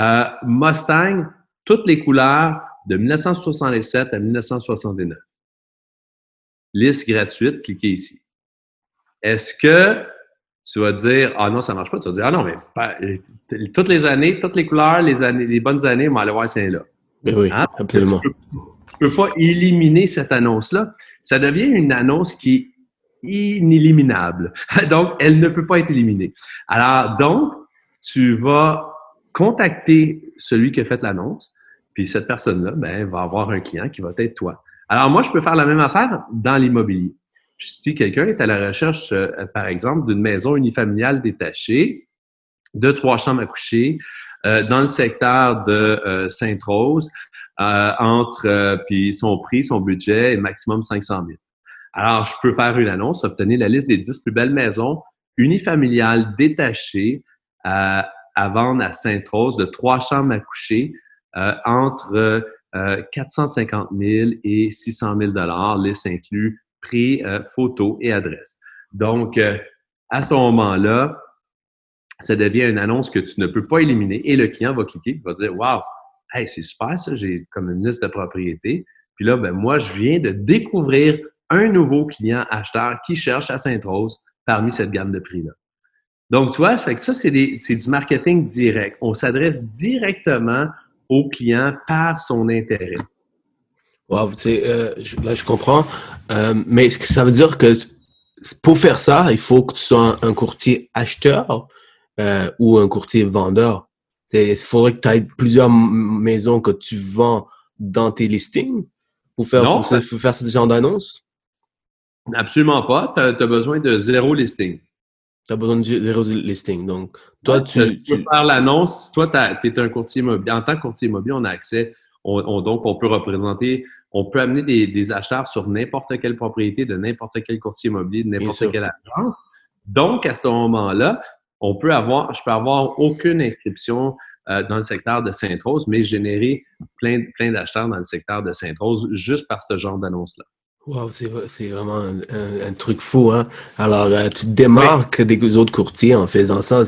euh, Mustang, toutes les couleurs de 1967 à 1969. Liste gratuite, cliquez ici. Est-ce que tu vas dire Ah non, ça marche pas. Tu vas dire Ah non, mais toutes les années, toutes les couleurs, les années, les bonnes années, on va aller voir c'est là. Ben oui, hein? absolument. Tu peux, peux pas éliminer cette annonce-là. Ça devient une annonce qui est inéliminable. (laughs) donc, elle ne peut pas être éliminée. Alors, donc, tu vas contacter celui qui a fait l'annonce, puis cette personne-là, ben, va avoir un client qui va être toi. Alors, moi, je peux faire la même affaire dans l'immobilier si quelqu'un est à la recherche, euh, par exemple, d'une maison unifamiliale détachée, de trois chambres à coucher, euh, dans le secteur de euh, Sainte-Rose, entre, puis son prix, son budget est maximum 500 000. Alors, je peux faire une annonce, obtenir la liste des 10 plus belles maisons unifamiliales détachées à, vendre à Sainte-Rose de trois chambres à coucher entre 450 000 et 600 000 liste inclus prix, euh, photo et adresse. Donc, euh, à ce moment-là, ça devient une annonce que tu ne peux pas éliminer et le client va cliquer, il va dire hey, c'est super ça, j'ai comme une liste de propriétés. Puis là, ben, moi, je viens de découvrir un nouveau client acheteur qui cherche à Sainte-Rose parmi cette gamme de prix-là. Donc, tu vois, fait que ça, c'est du marketing direct. On s'adresse directement au client par son intérêt. Wow, tu sais, euh, là, je comprends. Euh, mais ce que ça veut dire que pour faire ça, il faut que tu sois un, courtier acheteur euh, ou un courtier vendeur? Il faudrait que tu aies plusieurs maisons que tu vends dans tes listings pour faire, pour, faire ce genre d'annonce? Absolument pas. Tu as, besoin de zéro listing. Tu as besoin de zéro listing. Donc, toi, tu, tu, peux faire l'annonce. Toi, tu es un courtier immobilier. En tant que courtier immobilier, on a accès. donc, on peut représenter on peut amener des, acheteurs sur n'importe quelle propriété de n'importe quel courtier immobilier, de n'importe quelle agence. Donc, à ce moment-là, on peut avoir, je peux avoir aucune inscription euh, dans le secteur de Sainte-Rose, mais générer plein, plein d'acheteurs dans le secteur de Sainte-Rose juste par ce genre d'annonce-là. Wow, c'est vraiment un, truc fou, hein? Alors, euh, tu te démarques des autres courtiers en faisant ça.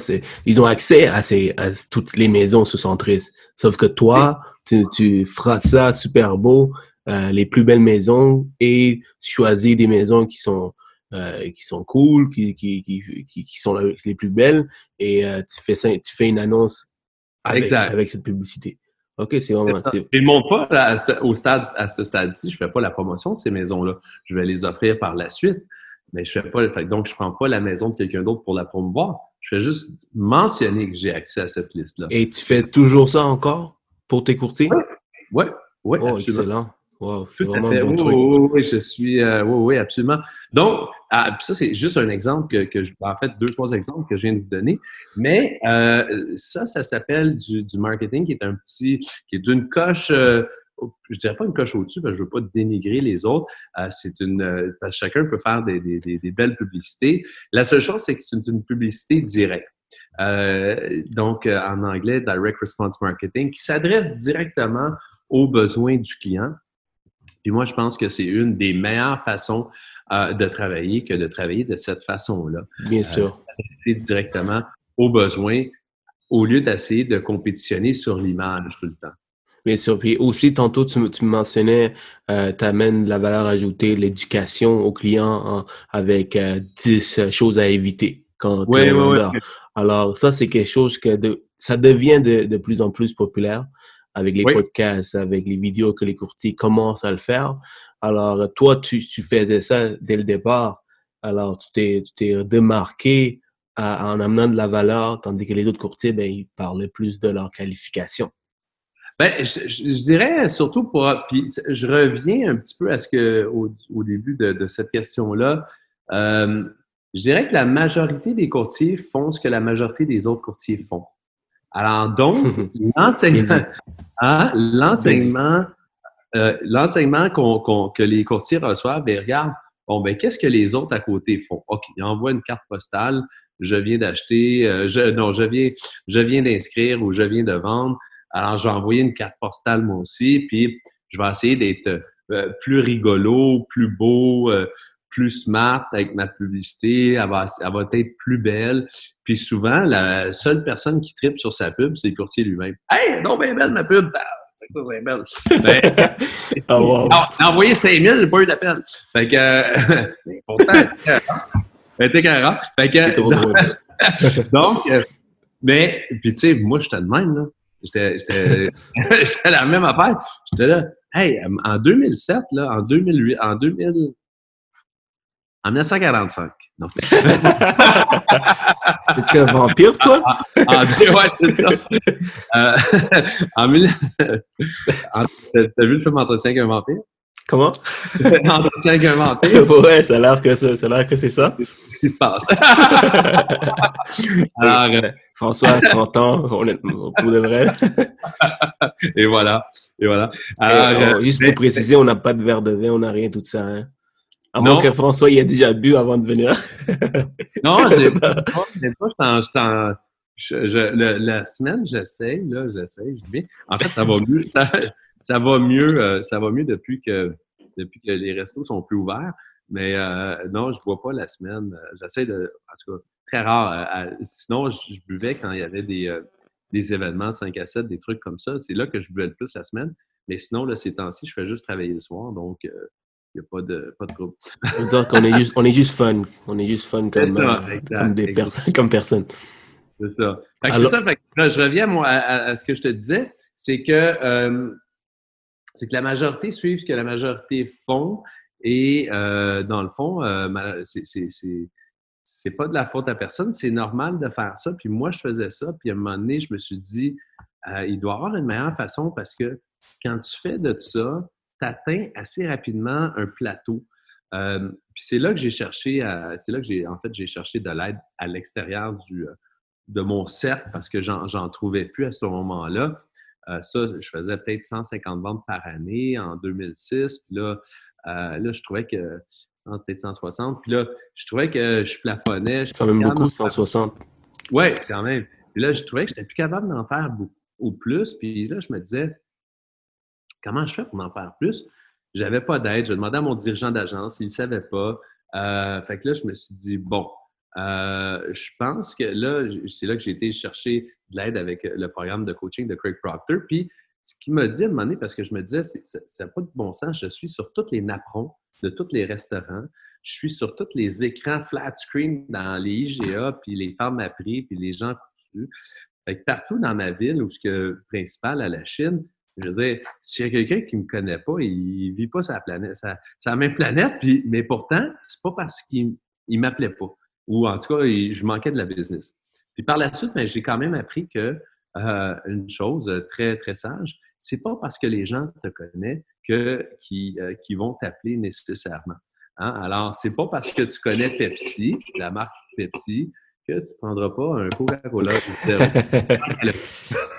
Ils ont accès à, ces, à toutes les maisons sous centris. Sauf que toi, tu, tu feras ça super beau, euh, les plus belles maisons et choisis des maisons qui sont euh, qui sont cool, qui, qui, qui, qui, sont les plus belles et tu fais ça, tu fais une annonce avec, avec cette publicité. OK, c'est vraiment. Je ne montre pas à, ce, au stade, à ce stade-ci, je ne fais pas la promotion de ces maisons-là. Je vais les offrir par la suite. Mais je fais pas. Donc, je ne prends pas la maison de quelqu'un d'autre pour la promouvoir. Je fais juste mentionner que j'ai accès à cette liste-là. Et tu fais toujours ça encore pour tes courtiers? Oui, oui, oh, excellent. Wow, c'est vraiment un bon oui, truc. Oui, oui, je suis. Euh, oui, oui, absolument. Donc, ah, ça, c'est juste un exemple que, que, je. En fait, deux, trois exemples que je viens de vous donner. Mais euh, ça, ça s'appelle du, du, marketing qui est un petit. qui est d'une coche. Euh, je dirais pas une coche au-dessus, parce que je veux pas dénigrer les autres. Euh, c'est une. Parce que chacun peut faire des, des, des, belles publicités. La seule chose, c'est que c'est une, publicité directe. donc, en anglais, Direct Response Marketing, qui s'adresse directement aux besoins du client. Puis moi, je pense que c'est une des meilleures façons euh, de travailler que de travailler de cette façon-là. Bien sûr. Euh, directement aux besoins au lieu d'essayer de compétitionner sur l'image tout le temps. Bien sûr. Puis aussi, tantôt, tu, tu mentionnais, euh, tu amènes la valeur ajoutée, l'éducation aux clients avec 10 euh, choses à éviter quand tu es vendeur. Alors, ça, c'est quelque chose que de, ça devient de, de plus en plus populaire avec les podcasts, avec les vidéos que les courtiers commencent à le faire. Alors, toi, tu, tu faisais ça dès le départ. Alors, tu t'es, tu t'es démarqué en amenant de la valeur, tandis que les autres courtiers, ben, ils parlaient plus de leur qualification. Ben, je, dirais surtout pour. Puis je reviens un petit peu à ce que au, au début de, de cette question-là. Euh, je dirais que la majorité des courtiers font ce que la majorité des autres courtiers font. Alors donc, (laughs) l'enseignement, hein, l'enseignement, euh, l'enseignement qu'on, que les courtiers reçoivent, ben regarde, bon ben qu'est-ce que les autres à côté font? Ok, ils envoient une carte postale, je viens d'acheter, euh, je, non, je viens, je viens d'inscrire ou je viens de vendre. Alors je vais envoyer une carte postale moi aussi, puis je vais essayer d'être euh, plus rigolo, plus beau, plus smart avec ma publicité, elle va, elle va être plus belle. Puis souvent, la seule personne qui tripe sur sa pub, c'est le courtier lui-même. Hey, non, bien belle ma pub! C'est belle. (laughs) Ben, oh, wow. (laughs) envoyé 5000, j'ai pas eu d'appel. Fait que, (laughs) euh, pourtant, elle était carré. Fait que, donc, euh, mais, puis tu sais, moi, j'étais de même, là. J'étais la même affaire. J'étais là, hey, en 2007, là, en 2008, en 2000, en 1945. Non, c'est. (laughs) T'es un vampire, toi? En, en, ouais, c'est ça. Euh, (laughs) en mille... T'as vu le film Entretien avec un vampire? Comment? (laughs) Entretien avec un vampire? Ouais, ça a l'air que, ça, ça, a l'air que c'est ça. C'est ce qui se passe. Alors, euh, François a 100 ans, honnêtement, pour de vrai. Et voilà. Et voilà. Alors, euh, juste pour préciser, on n'a pas de verre de vin, on n'a rien, tout ça. Hein. À moins que François y ait déjà bu avant de venir. (laughs) non, je (laughs) pas je, la semaine, j'essaye, là, j'essaye, je dis En fait, ça va mieux. (laughs) Ça, ça va mieux, euh, ça va mieux depuis que, depuis que les restos sont plus ouverts. Mais euh, non, je bois pas la semaine. J'essaie de. En tout cas, très rare. Euh, sinon, je, buvais quand il y avait des, des événements 5 à 7, des trucs comme ça. C'est là que je buvais le plus la semaine. Mais sinon, là, ces temps-ci, je fais juste travailler le soir. Donc, n'y a pas de, pas de groupe. On dire qu'on est juste, on est juste fun. On est juste fun comme, euh, comme, des (laughs) comme personne. C'est ça. c'est ça. Fait que, je reviens moi, à, ce que je te disais. C'est que, euh, c'est que la majorité suivent ce que la majorité font. Et euh, dans le fond, c'est pas de la faute à personne. C'est normal de faire ça. Puis moi, je faisais ça. Puis à un moment donné, je me suis dit, il doit y avoir une meilleure façon parce que quand tu fais de ça, atteins assez rapidement un plateau. Euh, puis c'est là que j'ai cherché, c'est là que j'ai en fait j'ai cherché de l'aide à l'extérieur du euh, de mon cercle parce que j'en trouvais plus à ce moment-là. ça, je faisais peut-être 150 ventes par année en 2006. Puis là, là je trouvais que peut-être 160. Puis là, je trouvais que je plafonnais. Ça même beaucoup, 160. Oui, quand même. Puis là, je trouvais que je n'étais plus capable d'en faire beaucoup, au plus. Puis là, je me disais, comment je fais pour en faire plus? J'avais pas d'aide. Je demandais à mon dirigeant d'agence, il ne savait pas. Euh, fait que là, je me suis dit, bon, euh, je pense que là, c'est là que j'ai été chercher de l'aide avec le programme de coaching de Craig Proctor. Puis, ce qu'il m'a dit à un moment donné, parce que je me disais, ça n'a pas de bon sens, je suis sur tous les napperons de tous les restaurants, je suis sur tous les écrans flat screen dans les IGA, puis les femmes à prix, puis les gens coutus. Partout dans ma ville, où ce que principal à la Chine, je veux dire, s'il y a quelqu'un qui ne me connaît pas, il ne vit pas sa planète, sa, même planète, mais pourtant, c'est pas parce qu'il ne m'appelait pas. Ou en tout cas, je manquais de la business. Puis par la suite, ben, j'ai quand même appris que euh, une chose très, très sage, c'est pas parce que les gens te connaissent que, euh, qui vont t'appeler nécessairement. Hein? Alors, c'est pas parce que tu connais Pepsi, la marque Pepsi, que tu ne prendras pas un Coca-Cola. (laughs)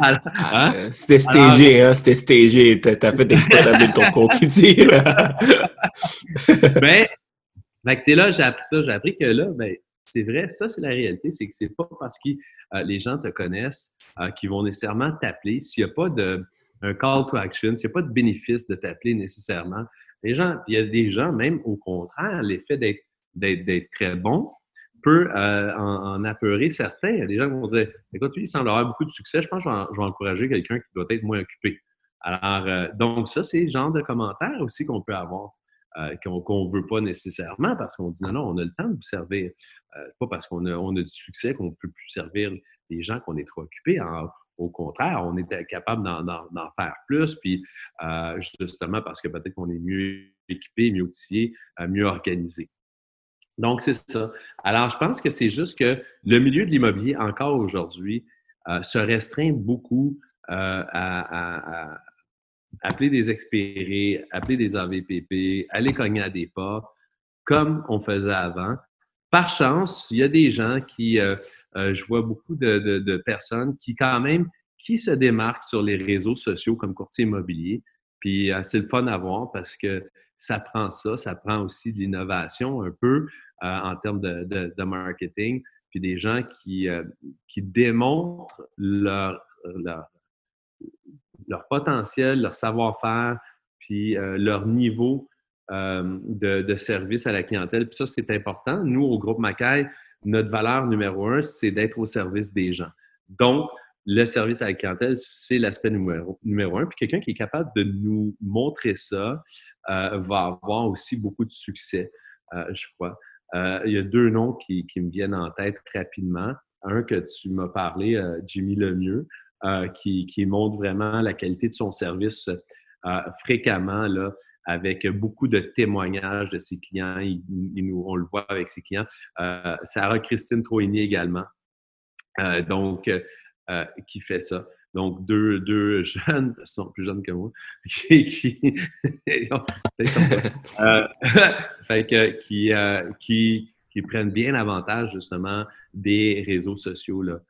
Hein? Euh, c'était stagé, hein? C'était stagé. Tu as fait exprès ton (laughs) concurrent. Mais, ben, c'est là j'ai appris ça. J'ai appris que là, ben, c'est vrai, ça, c'est la réalité. C'est que c'est pas parce que euh, les gens te connaissent euh, qu'ils vont nécessairement t'appeler. S'il n'y a pas de un call to action, s'il n'y a pas de bénéfice de t'appeler nécessairement, les gens, il y a des gens, même au contraire, l'effet d'être d'être très bon peut euh, en, apeurer certains. Il y a des gens qui vont dire Écoute, lui, il semble avoir beaucoup de succès, je pense que je vais, encourager quelqu'un qui doit être moins occupé. Alors, euh, donc, ça, c'est le genre de commentaires aussi qu'on peut avoir, euh, qu'on ne veut pas nécessairement parce qu'on dit non, non, on a le temps de vous servir. pas parce qu'on a, du succès qu'on ne peut plus servir les gens qu'on est trop occupés. au contraire, on est capable d'en faire plus, puis justement parce que peut-être qu'on est mieux équipé, mieux outillé, mieux organisé. Donc, c'est ça. Alors, je pense que c'est juste que le milieu de l'immobilier, encore aujourd'hui, euh, se restreint beaucoup euh, à, appeler des expérés, appeler des AVPP, aller cogner à des pas, comme on faisait avant. Par chance, il y a des gens qui, euh, je vois beaucoup de, personnes qui, quand même, qui se démarquent sur les réseaux sociaux comme courtier immobilier. Puis, c'est le fun à voir parce que ça prend ça, ça prend aussi de l'innovation un peu en termes de, marketing, puis des gens qui, euh, qui démontrent leur, leur, potentiel, leur savoir-faire, puis euh, leur niveau de, service à la clientèle. Puis ça, c'est important. Nous, au groupe Macaille, notre valeur numéro un, c'est d'être au service des gens. Donc, le service à la clientèle, c'est l'aspect numéro, numéro un. Puis quelqu'un qui est capable de nous montrer ça euh, va avoir aussi beaucoup de succès, euh, je crois. Euh, il y a deux noms qui, me viennent en tête rapidement. Un que tu m'as parlé, Jimmy Lemieux, qui, qui montre vraiment la qualité de son service fréquemment, là, avec beaucoup de témoignages de ses clients. Il, nous, on le voit avec ses clients. Sarah Christine Troigny également. donc, euh, qui fait ça. Donc, deux, deux (laughs) jeunes, ils sont plus jeunes que moi, (laughs) qui, qui, (laughs) euh, qui, euh, qui, qui, prennent bien avantage justement des réseaux sociaux là,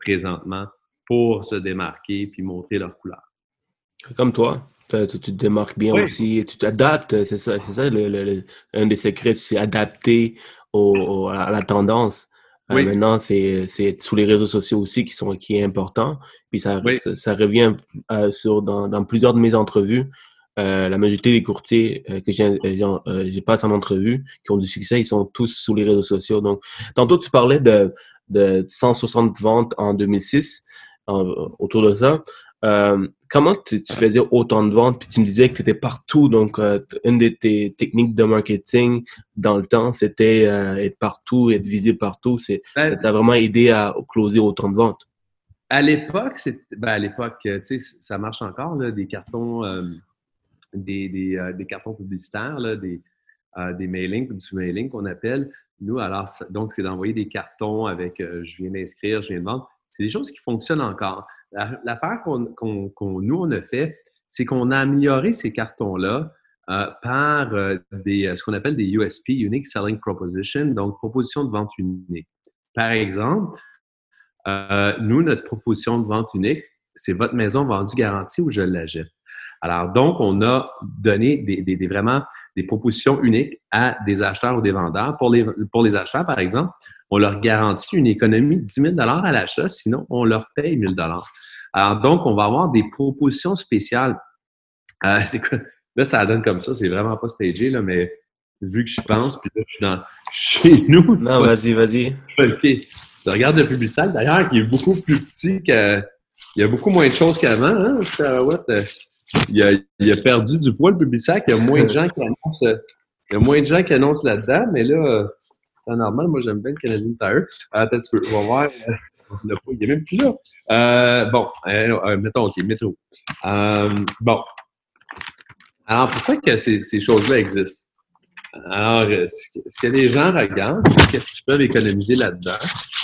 présentement pour se démarquer puis montrer leur couleur. Comme toi, tu, te démarques bien aussi, tu t'adaptes, c'est ça, c'est ça le, un des secrets, c'est adapter au, à la tendance. Euh, maintenant, c'est sous les réseaux sociaux aussi qui, sont, qui est important. Puis ça, ça, revient euh, sur, dans, dans, plusieurs de mes entrevues. Euh, la majorité des courtiers que j'ai passe en entrevue, qui ont du succès, ils sont tous sous les réseaux sociaux. Donc, tantôt, tu parlais de, de 160 ventes en 2006, autour de ça. Euh, comment tu, faisais autant de ventes? Puis tu me disais que tu étais partout. Donc, euh, une de tes techniques de marketing dans le temps, c'était euh, être partout, être visible partout. C'est, ça t'a vraiment aidé à closer autant de ventes? À l'époque, c'est, ben à l'époque, tu sais, ça marche encore, là, des cartons, des, des, des, cartons publicitaires, là, des, des mailings, du mailing qu'on appelle. Nous, alors, donc, c'est d'envoyer des cartons avec je viens d'inscrire, je viens de vendre. C'est des choses qui fonctionnent encore. L'affaire qu'on, nous, on a fait, c'est qu'on a amélioré ces cartons-là euh, par euh, des, euh, ce qu'on appelle des USP, Unique Selling Proposition, donc proposition de vente unique. Par exemple, nous, notre proposition de vente unique, c'est votre maison vendue garantie ou je l'achète. Alors, donc, on a donné des, des, vraiment des propositions uniques à des acheteurs ou des vendeurs. Pour les, pour les acheteurs, par exemple, on leur garantit une économie de 10 000 à l'achat, sinon on leur paye 1 000 Alors, donc, on va avoir des propositions spéciales. Euh, (laughs) là, ça donne comme ça, c'est vraiment pas stagé, là, mais vu que je pense, puis là, je suis dans (laughs) chez nous. Non, vas-y, vas-y. OK. Je regarde le public d'ailleurs, qui est beaucoup plus petit que. Il y a beaucoup moins de choses qu'avant, hein? Euh, il, a, il a perdu du poids, le public Il y a moins de (laughs) gens qui annoncent. Il y a moins de gens qui annoncent là-dedans, mais là, c'est normal. Moi, j'aime bien le Canadian Tire. Euh, peux. On va voir. Euh, (laughs) il n'y a même plus là. Euh, bon, euh, mettons, OK, métro. bon. Alors, pourquoi que ces, ces choses-là existent? Alors, ce que les gens regardent, c'est qu'est-ce qu'ils peuvent économiser là-dedans,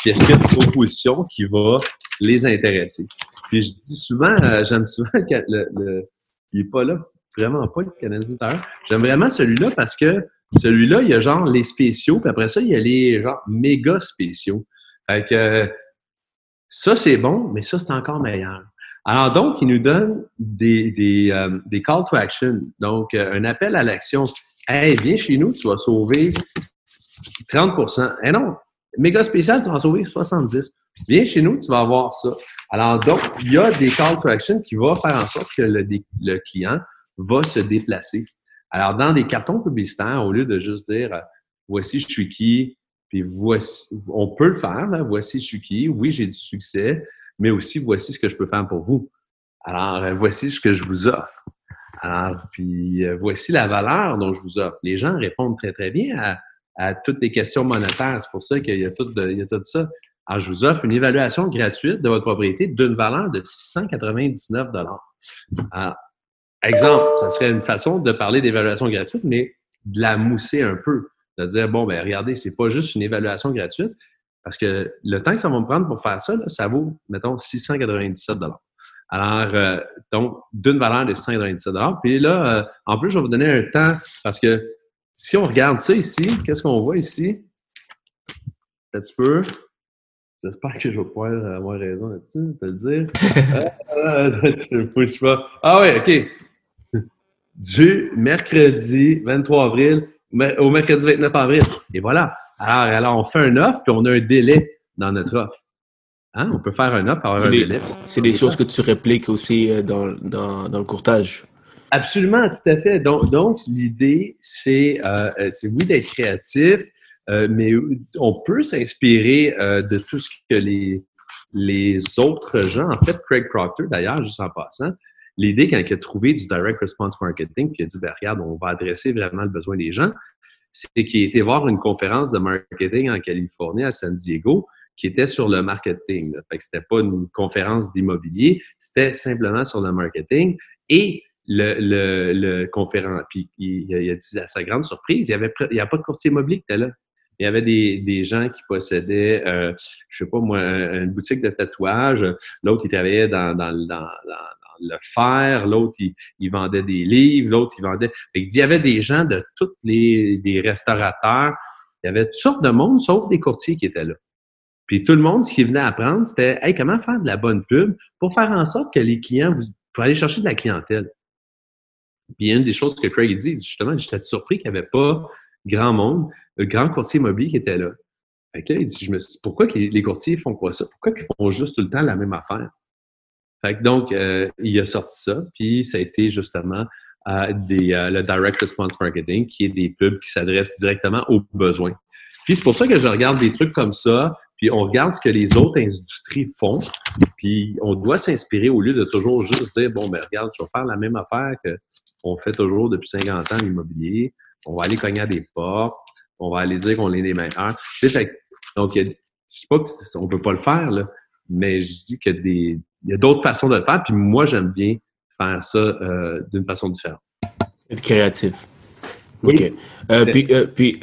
puis est-ce qu'il y a une proposition qui va les intéresser. Puis je dis souvent, j'aime souvent le, il n'est pas là, vraiment pas le Canadian. J'aime vraiment celui-là parce que celui-là, il y a genre les spéciaux, puis après ça, il y a les genre méga spéciaux. Fait que ça, c'est bon, mais ça, c'est encore meilleur. Alors donc, il nous donne des, des, euh, call to action. Donc, euh, un appel à l'action. Hey, viens chez nous, tu vas sauver 30% Eh non, méga spécial, tu vas sauver 70% Viens chez nous, tu vas avoir ça. Alors donc, il y a des call to action qui vont faire en sorte que le client va se déplacer. Alors, dans des cartons publicitaires, au lieu de juste dire voici je suis qui, puis voici, on peut le faire, voici je suis qui, oui, j'ai du succès, mais aussi voici ce que je peux faire pour vous. Alors, euh, voici ce que je vous offre. Alors, puis euh, voici la valeur dont je vous offre. Les gens répondent très, très bien à, à toutes les questions monétaires. C'est pour ça qu'il y a tout, il y a tout ça. Alors, je vous offre une évaluation gratuite de votre propriété d'une valeur de 699 Alors, Exemple, ça serait une façon de parler d'évaluation gratuite, mais de la mousser un peu. De dire, bon, ben regardez, c'est pas juste une évaluation gratuite, parce que le temps que ça va me prendre pour faire ça, ça vaut, mettons, 697 Alors, euh, donc, d'une valeur de 697 Puis là, euh, en plus, je vais vous donner un temps, parce que si on regarde ça ici, qu'est-ce qu'on voit ici? Un petit peu. J'espère que je vais pouvoir avoir raison là-dessus, te le dire. (laughs) (laughs) ah, ah oui, OK du mercredi 23 avril au mercredi 29 avril. Et voilà. Alors, alors, on fait un offre, puis on a un délai dans notre offre. Hein? On peut faire un offre, avoir un délai. C'est des choses que tu répliques aussi euh, dans, dans, dans, le courtage. Absolument, tout à fait. Donc, donc l'idée, c'est euh, euh oui d'être créatif, euh, mais on peut s'inspirer euh, de tout ce que les, les autres gens, en fait, Craig Proctor, d'ailleurs, juste en passant, l'idée, quand il a trouvé du direct response marketing, puis il a dit, ben, regarde, on va adresser vraiment le besoin des gens, c'est qu'il a été voir une conférence de marketing en Californie, à San Diego, qui était sur le marketing. Fait que c'était pas une conférence d'immobilier, c'était simplement sur le marketing. Et le, le, le conférence, puis il, a dit à sa grande surprise, il y avait, il n'y a pas de courtier immobilier qui était là. Il y avait des, des gens qui possédaient, euh, je sais pas moi, une boutique de tatouage. L'autre, il travaillait dans, dans, dans, dans le faire, l'autre, il, vendait des livres, l'autre, il vendait... il y avait des gens de tous les des restaurateurs, il y avait toutes sortes de monde, sauf des courtiers qui étaient là. Puis tout le monde, ce qui venait apprendre, c'était hey, comment faire de la bonne pub pour faire en sorte que les clients, vous, pour aller chercher de la clientèle. Puis une des choses que Craig dit, justement, j'étais surpris qu'il n'y avait pas grand monde, le grand courtier immobilier qui était là. Fait il dit, je me dit, pourquoi les courtiers font quoi ça? Pourquoi ils font juste tout le temps la même affaire? Fait donc, euh, il a sorti ça, puis ça a été justement euh, des, euh, le Direct Response Marketing, qui est des pubs qui s'adressent directement aux besoins. Puis c'est pour ça que je regarde des trucs comme ça, puis on regarde ce que les autres industries font, puis on doit s'inspirer au lieu de toujours juste dire, bon, ben regarde, je vais faire la même affaire qu'on fait toujours depuis 50 ans l'immobilier, on va aller cogner à des portes, on va aller dire qu'on est les meilleurs. donc, je sais pas qu'on peut pas le faire, là, mais je dis que des, il y a d'autres façons de le faire. Puis moi, j'aime bien faire ça euh, d'une façon différente. Être créatif. OK. Euh, puis, euh, puis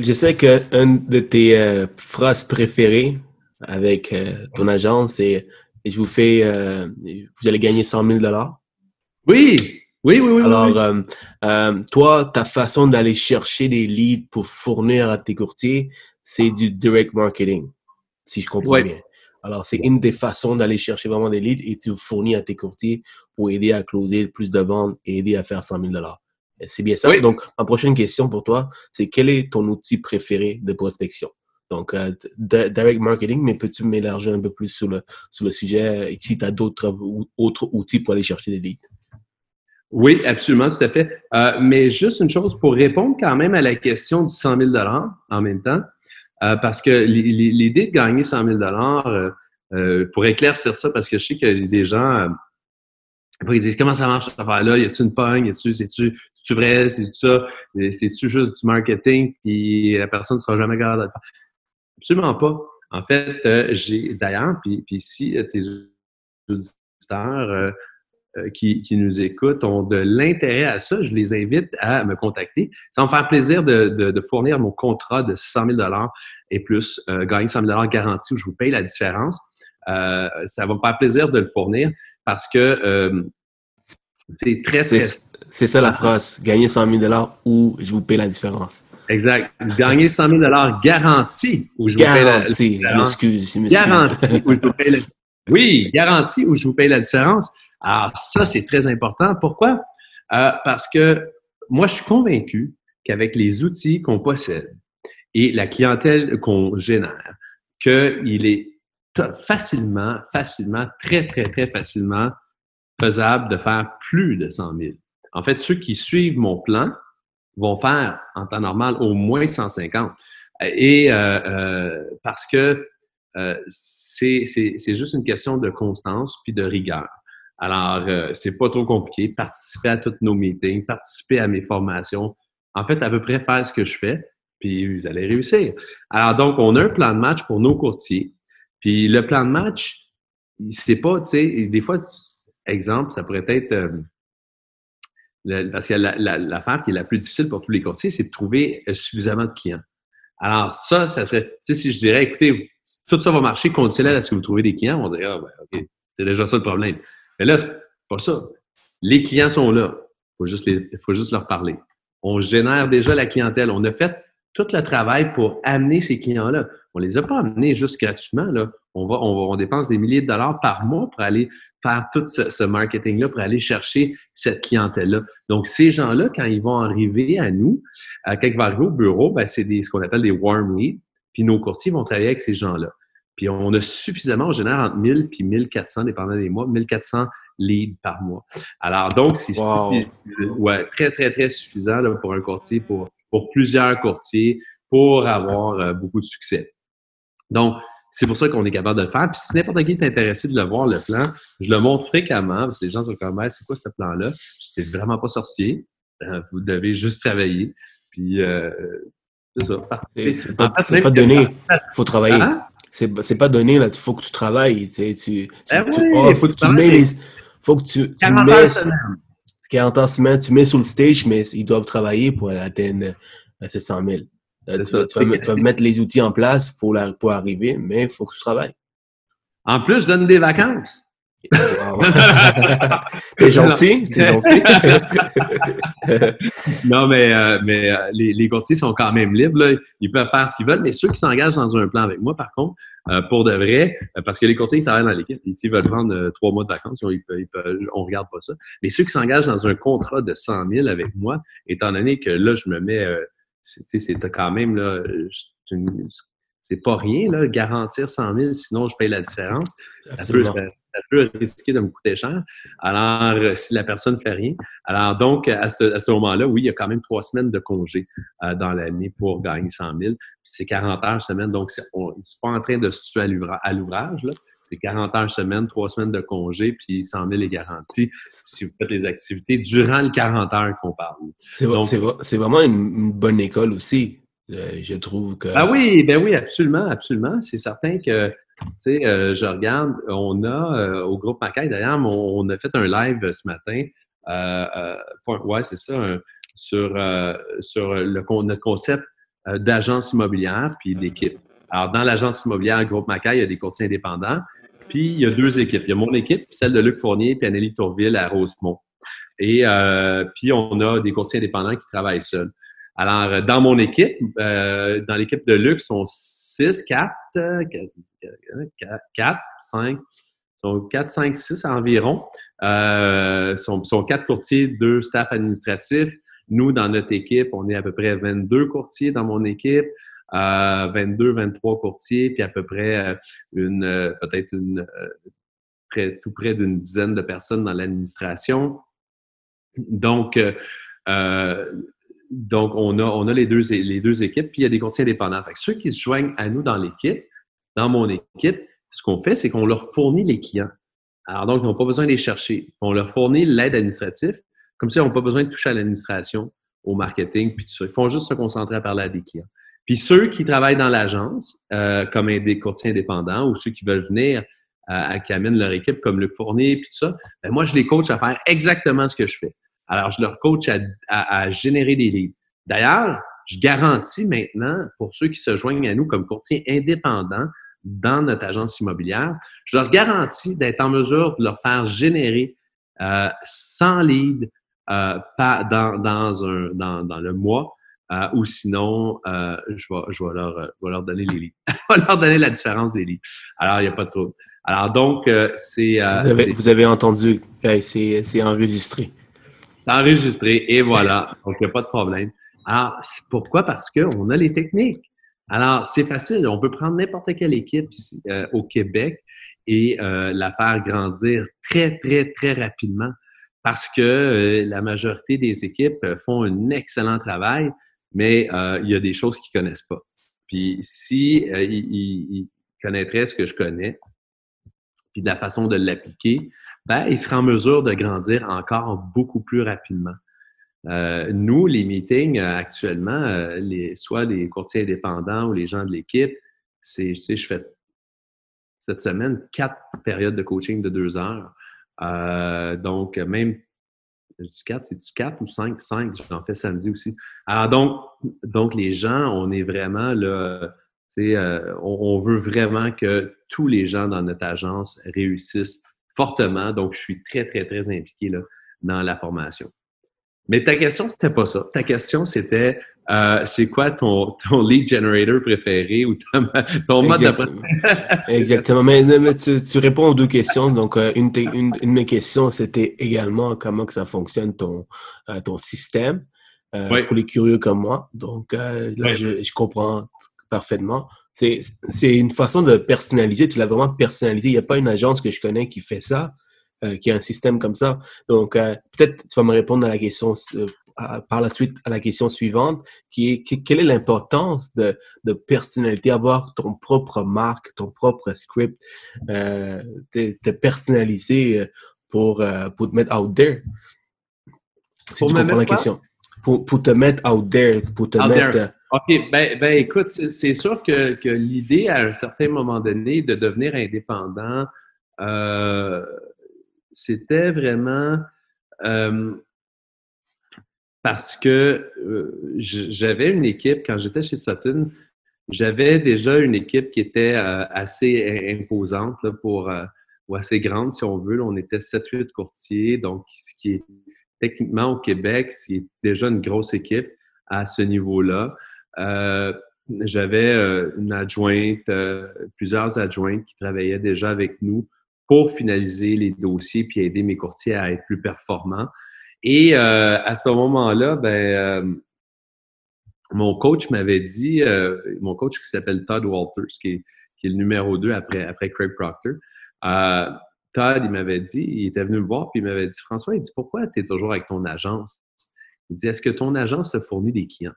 je sais qu'une de tes phrases préférées avec ton agence, c'est je vous fais, vous allez gagner 100 000 Oui, oui, oui, oui. Alors, toi, ta façon d'aller chercher des leads pour fournir à tes courtiers, c'est du direct marketing, si je comprends bien. Alors, c'est une des façons d'aller chercher vraiment des leads et tu fournis à tes courtiers pour aider à closer plus de ventes et aider à faire 100 000 C'est bien ça. Donc, ma prochaine question pour toi, c'est quel est ton outil préféré de prospection? Donc, euh, direct marketing, mais peux-tu m'élargir un peu plus sur le, sur le sujet et si tu as d'autres autres outils pour aller chercher des leads? Oui, absolument, tout à fait. Euh, mais juste une chose, pour répondre quand même à la question du 100 000 en même temps, euh, parce que l'idée de gagner 100 000 euh, pour éclaircir ça, parce que je sais qu'il y a des gens ils disent comment ça marche cette affaire-là, y a-tu une pogne, y a-tu, c'est-tu, c'est-tu vrai, c'est ça, c'est-tu juste du marketing, puis la personne ne sera jamais capable. Absolument pas. En fait, j'ai d'ailleurs, puis, puis ici, tes auditeurs euh, qui, nous écoutent ont de l'intérêt à ça, je les invite à me contacter. Ça va me faire plaisir de, fournir mon contrat de 100 000 et plus, euh, gagner 100 000 garanti où je vous paye la différence. Euh, ça va me faire plaisir de le fournir parce que c'est très, très... C'est ça la phrase, gagner 100 000 ou je vous paye la différence. Exact. Gagner 100 000 garanti ou je vous paye la différence. Garanti ou je vous paye la... Oui, garanti ou je vous paye la différence. Alors, ça, c'est très important. Pourquoi? Euh, parce que moi, je suis convaincu qu'avec les outils qu'on possède et la clientèle qu'on génère, qu'il est facilement, facilement, très, très, très facilement faisable de faire plus de 100 000. En fait, ceux qui suivent mon plan vont faire en temps normal au moins 150. Et euh, euh, parce que c'est juste une question de constance puis de rigueur. Alors, euh, c'est pas trop compliqué. Participer à tous nos meetings, participer à mes formations. En fait, à peu près faire ce que je fais, puis vous allez réussir. Alors, donc, on a un plan de match pour nos courtiers. Puis le plan de match, c'est pas, tu sais, des fois, exemple, ça pourrait être... Euh, parce que l'affaire qui est la plus difficile pour tous les courtiers, c'est de trouver euh, suffisamment de clients. Alors, ça, ça serait, tu sais, si je dirais, écoutez, tout ça va marcher conditionnel à ce que vous trouvez des clients, on dirait, ah, ben, OK, c'est déjà ça le problème. Mais là, c'est pas ça. Les clients sont là. Il faut, faut juste leur parler. On génère déjà la clientèle. On a fait tout le travail pour amener ces clients-là. On les a pas amenés juste gratuitement. Là. On, va, on, on dépense des milliers de dollars par mois pour aller faire tout ce, marketing-là, pour aller chercher cette clientèle-là. Donc, ces gens-là, quand ils vont arriver à nous, ils vont arriver au bureau, ben, c'est ce qu'on appelle des warm leads. Puis nos courtiers vont travailler avec ces gens-là. Puis on a suffisamment, on génère entre 1000 puis 1400, dépendant des mois, 1400 leads par mois. Alors donc, c'est ouais, très, très, très suffisant là, pour un courtier, pour, pour plusieurs courtiers, pour avoir euh, beaucoup de succès. Donc, c'est pour ça qu'on est capable de le faire. Puis si n'importe qui est intéressé de le voir, le plan, je le montre fréquemment parce que les gens sont comme, c'est quoi ce plan-là? C'est vraiment pas sorcier. Euh, vous devez juste travailler. Puis, euh, c'est ça. C'est pas, pas donné. Il faut travailler. Hein? C'est pas donné, là. Il faut que tu travailles. Tu, tu, oh, faut, que tu mets les, faut que tu, tu mets. 40 heures semaine, tu mets sur le stage, mais ils doivent travailler pour atteindre euh, ces 100 000. Euh, tu, ça, tu, vas, tu, vas, mettre les outils en place pour, la, pour arriver, mais il faut que tu travailles. En plus, je donne des vacances. (laughs) t'es gentil, t'es gentil. (laughs) non, mais, euh, mais euh, les, les, courtiers sont quand même libres. Là. Ils peuvent faire ce qu'ils veulent, mais ceux qui s'engagent dans un plan avec moi, par contre, euh, pour de vrai, parce que les courtiers ils travaillent dans l'équipe, s'ils veulent prendre trois mois de vacances, ils peuvent, on regarde pas ça. Mais ceux qui s'engagent dans un contrat de 100 000 avec moi, étant donné que là, je me mets, c'est quand même là, c'est pas rien, là, garantir 100 000, sinon je paye la différence. Ça peut, risquer de me coûter cher. Alors, euh, si la personne ne fait rien. Alors, donc, à ce, moment-là, oui, il y a quand même trois semaines de congé euh, dans l'année pour gagner 100 000. c'est 40 heures semaine, donc c'est pas en train de se tuer à l'ouvrage, là. C'est 40 heures semaine, trois semaines de congé, puis 100 000 est garanti si vous faites les activités durant les 40 heures qu'on parle. C'est vraiment une bonne école aussi. Euh, je trouve que. Ah oui, ben oui, absolument, absolument. C'est certain que, tu sais, euh, je regarde, on a euh, au groupe Macaille, d'ailleurs, on, a fait un live ce matin. ouais, c'est ça, sur, sur le, notre concept d'agence immobilière puis d'équipe. Alors, dans l'agence immobilière Groupe Macaille, il y a des courtiers indépendants. Puis, il y a deux équipes. Il y a mon équipe, celle de Luc Fournier puis Anneli Tourville à Rosemont. Et puis, on a des courtiers indépendants qui travaillent seuls. Alors, dans mon équipe, dans l'équipe de luxe, sont 6, 4, 4, 5, sont 4, 5, 6 environ. Euh, sont, sont quatre courtiers, deux staff administratifs. Nous, dans notre équipe, on est à peu près 22 courtiers dans mon équipe, euh, 22, 23 courtiers, puis à peu près euh, une, euh, peut-être une, près, tout près d'une dizaine de personnes dans l'administration. Donc, donc on a, les deux équipes, puis il y a des courtiers indépendants. Fait ceux qui se joignent à nous dans l'équipe, dans mon équipe, ce qu'on fait, c'est qu'on leur fournit les clients. Alors donc, ils n'ont pas besoin de les chercher. On leur fournit l'aide administrative. Comme ça, ils n'ont pas besoin de toucher à l'administration, au marketing, puis tout ça. Ils font juste se concentrer à parler à des clients. Puis ceux qui travaillent dans l'agence, euh, comme des courtiers indépendants ou ceux qui veulent venir, euh, qui amènent leur équipe, comme Luc Fournier, puis tout ça, ben moi, je les coach à faire exactement ce que je fais. Alors, je leur coach à, à générer des leads. D'ailleurs, je garantis maintenant, pour ceux qui se joignent à nous comme courtiers indépendants, dans notre agence immobilière, je leur garantis d'être en mesure de leur faire générer euh, 100 leads euh, dans, dans, un, dans, dans le mois. Euh, ou sinon, euh, je, vais, je vais, leur, euh, je vais leur donner les leads. (laughs) je vais leur donner la différence des leads. Alors, il n'y a pas de trouble. Alors, donc, euh, c'est... Vous avez, vous, avez, entendu, c'est enregistré. C'est enregistré, et voilà. donc, il n'y a pas de problème. Alors, pourquoi? Parce qu'on a les techniques. Alors, c'est facile. On peut prendre n'importe quelle équipe euh, au Québec et euh, la faire grandir très, très, très rapidement parce que euh, la majorité des équipes font un excellent travail, mais il y a des choses qu'ils connaissent pas. Puis si connaîtraient ce que je connais, puis de la façon de l'appliquer, ben, ils seraient en mesure de grandir encore beaucoup plus rapidement. Euh, nous, les meetings euh, actuellement, euh, les, soit les courtiers indépendants ou les gens de l'équipe, c'est, tu sais, je fais cette semaine quatre périodes de coaching de deux heures. donc, même, du quatre, c'est du quatre ou cinq? Cinq, j'en fais samedi aussi. Alors, donc, donc, les gens, on est vraiment là, sais, on, on veut vraiment que tous les gens dans notre agence réussissent fortement. Donc, je suis très, très, très impliqué là, dans la formation. Mais ta question, c'était pas ça. Ta question, c'était euh, c'est quoi ton, ton lead generator préféré ou ton, ton mode de... Exactement. (laughs) Mais, mais tu, tu, réponds aux deux questions. Donc, euh, une, une, une, de mes questions, c'était également comment que ça fonctionne ton, euh, ton système euh, pour les curieux comme moi. Donc, euh, là, je, je comprends parfaitement. C'est une façon de personnaliser. Tu l'as vraiment personnalisé. Il n'y a pas une agence que je connais qui fait ça. Euh, qui a un système comme ça. Donc, euh, peut-être tu vas me répondre à la question euh, par la suite à la question suivante, qui est quelle est l'importance de, de personnalité, avoir ton propre marque, ton propre script, euh, te, te, personnaliser pour, pour te mettre out there? Si pour tu comprends la question. Pour, pour, te mettre out there, pour te mettre... OK, ben, ben écoute, c'est sûr que, que l'idée à un certain moment donné de devenir indépendant, euh, c'était vraiment euh, parce que euh, j'avais une équipe, quand j'étais chez Sutton, j'avais déjà une équipe qui était assez imposante là, pour, ou assez grande, si on veut. on était 7-8 courtiers, donc ce qui est techniquement au Québec, c'est déjà une grosse équipe à ce niveau-là. J'avais une adjointe, plusieurs adjointes qui travaillaient déjà avec nous pour finaliser les dossiers puis aider mes courtiers à être plus performants. Et euh, à ce moment-là, ben, euh, mon coach m'avait dit, euh, mon coach qui s'appelle Todd Walters, qui est, qui est, le numéro 2 après, après Craig Proctor, Todd, il m'avait dit, il était venu me voir, puis il m'avait dit, François, il dit, pourquoi tu es toujours avec ton agence? Il dit, est-ce que ton agence te fournit des clients?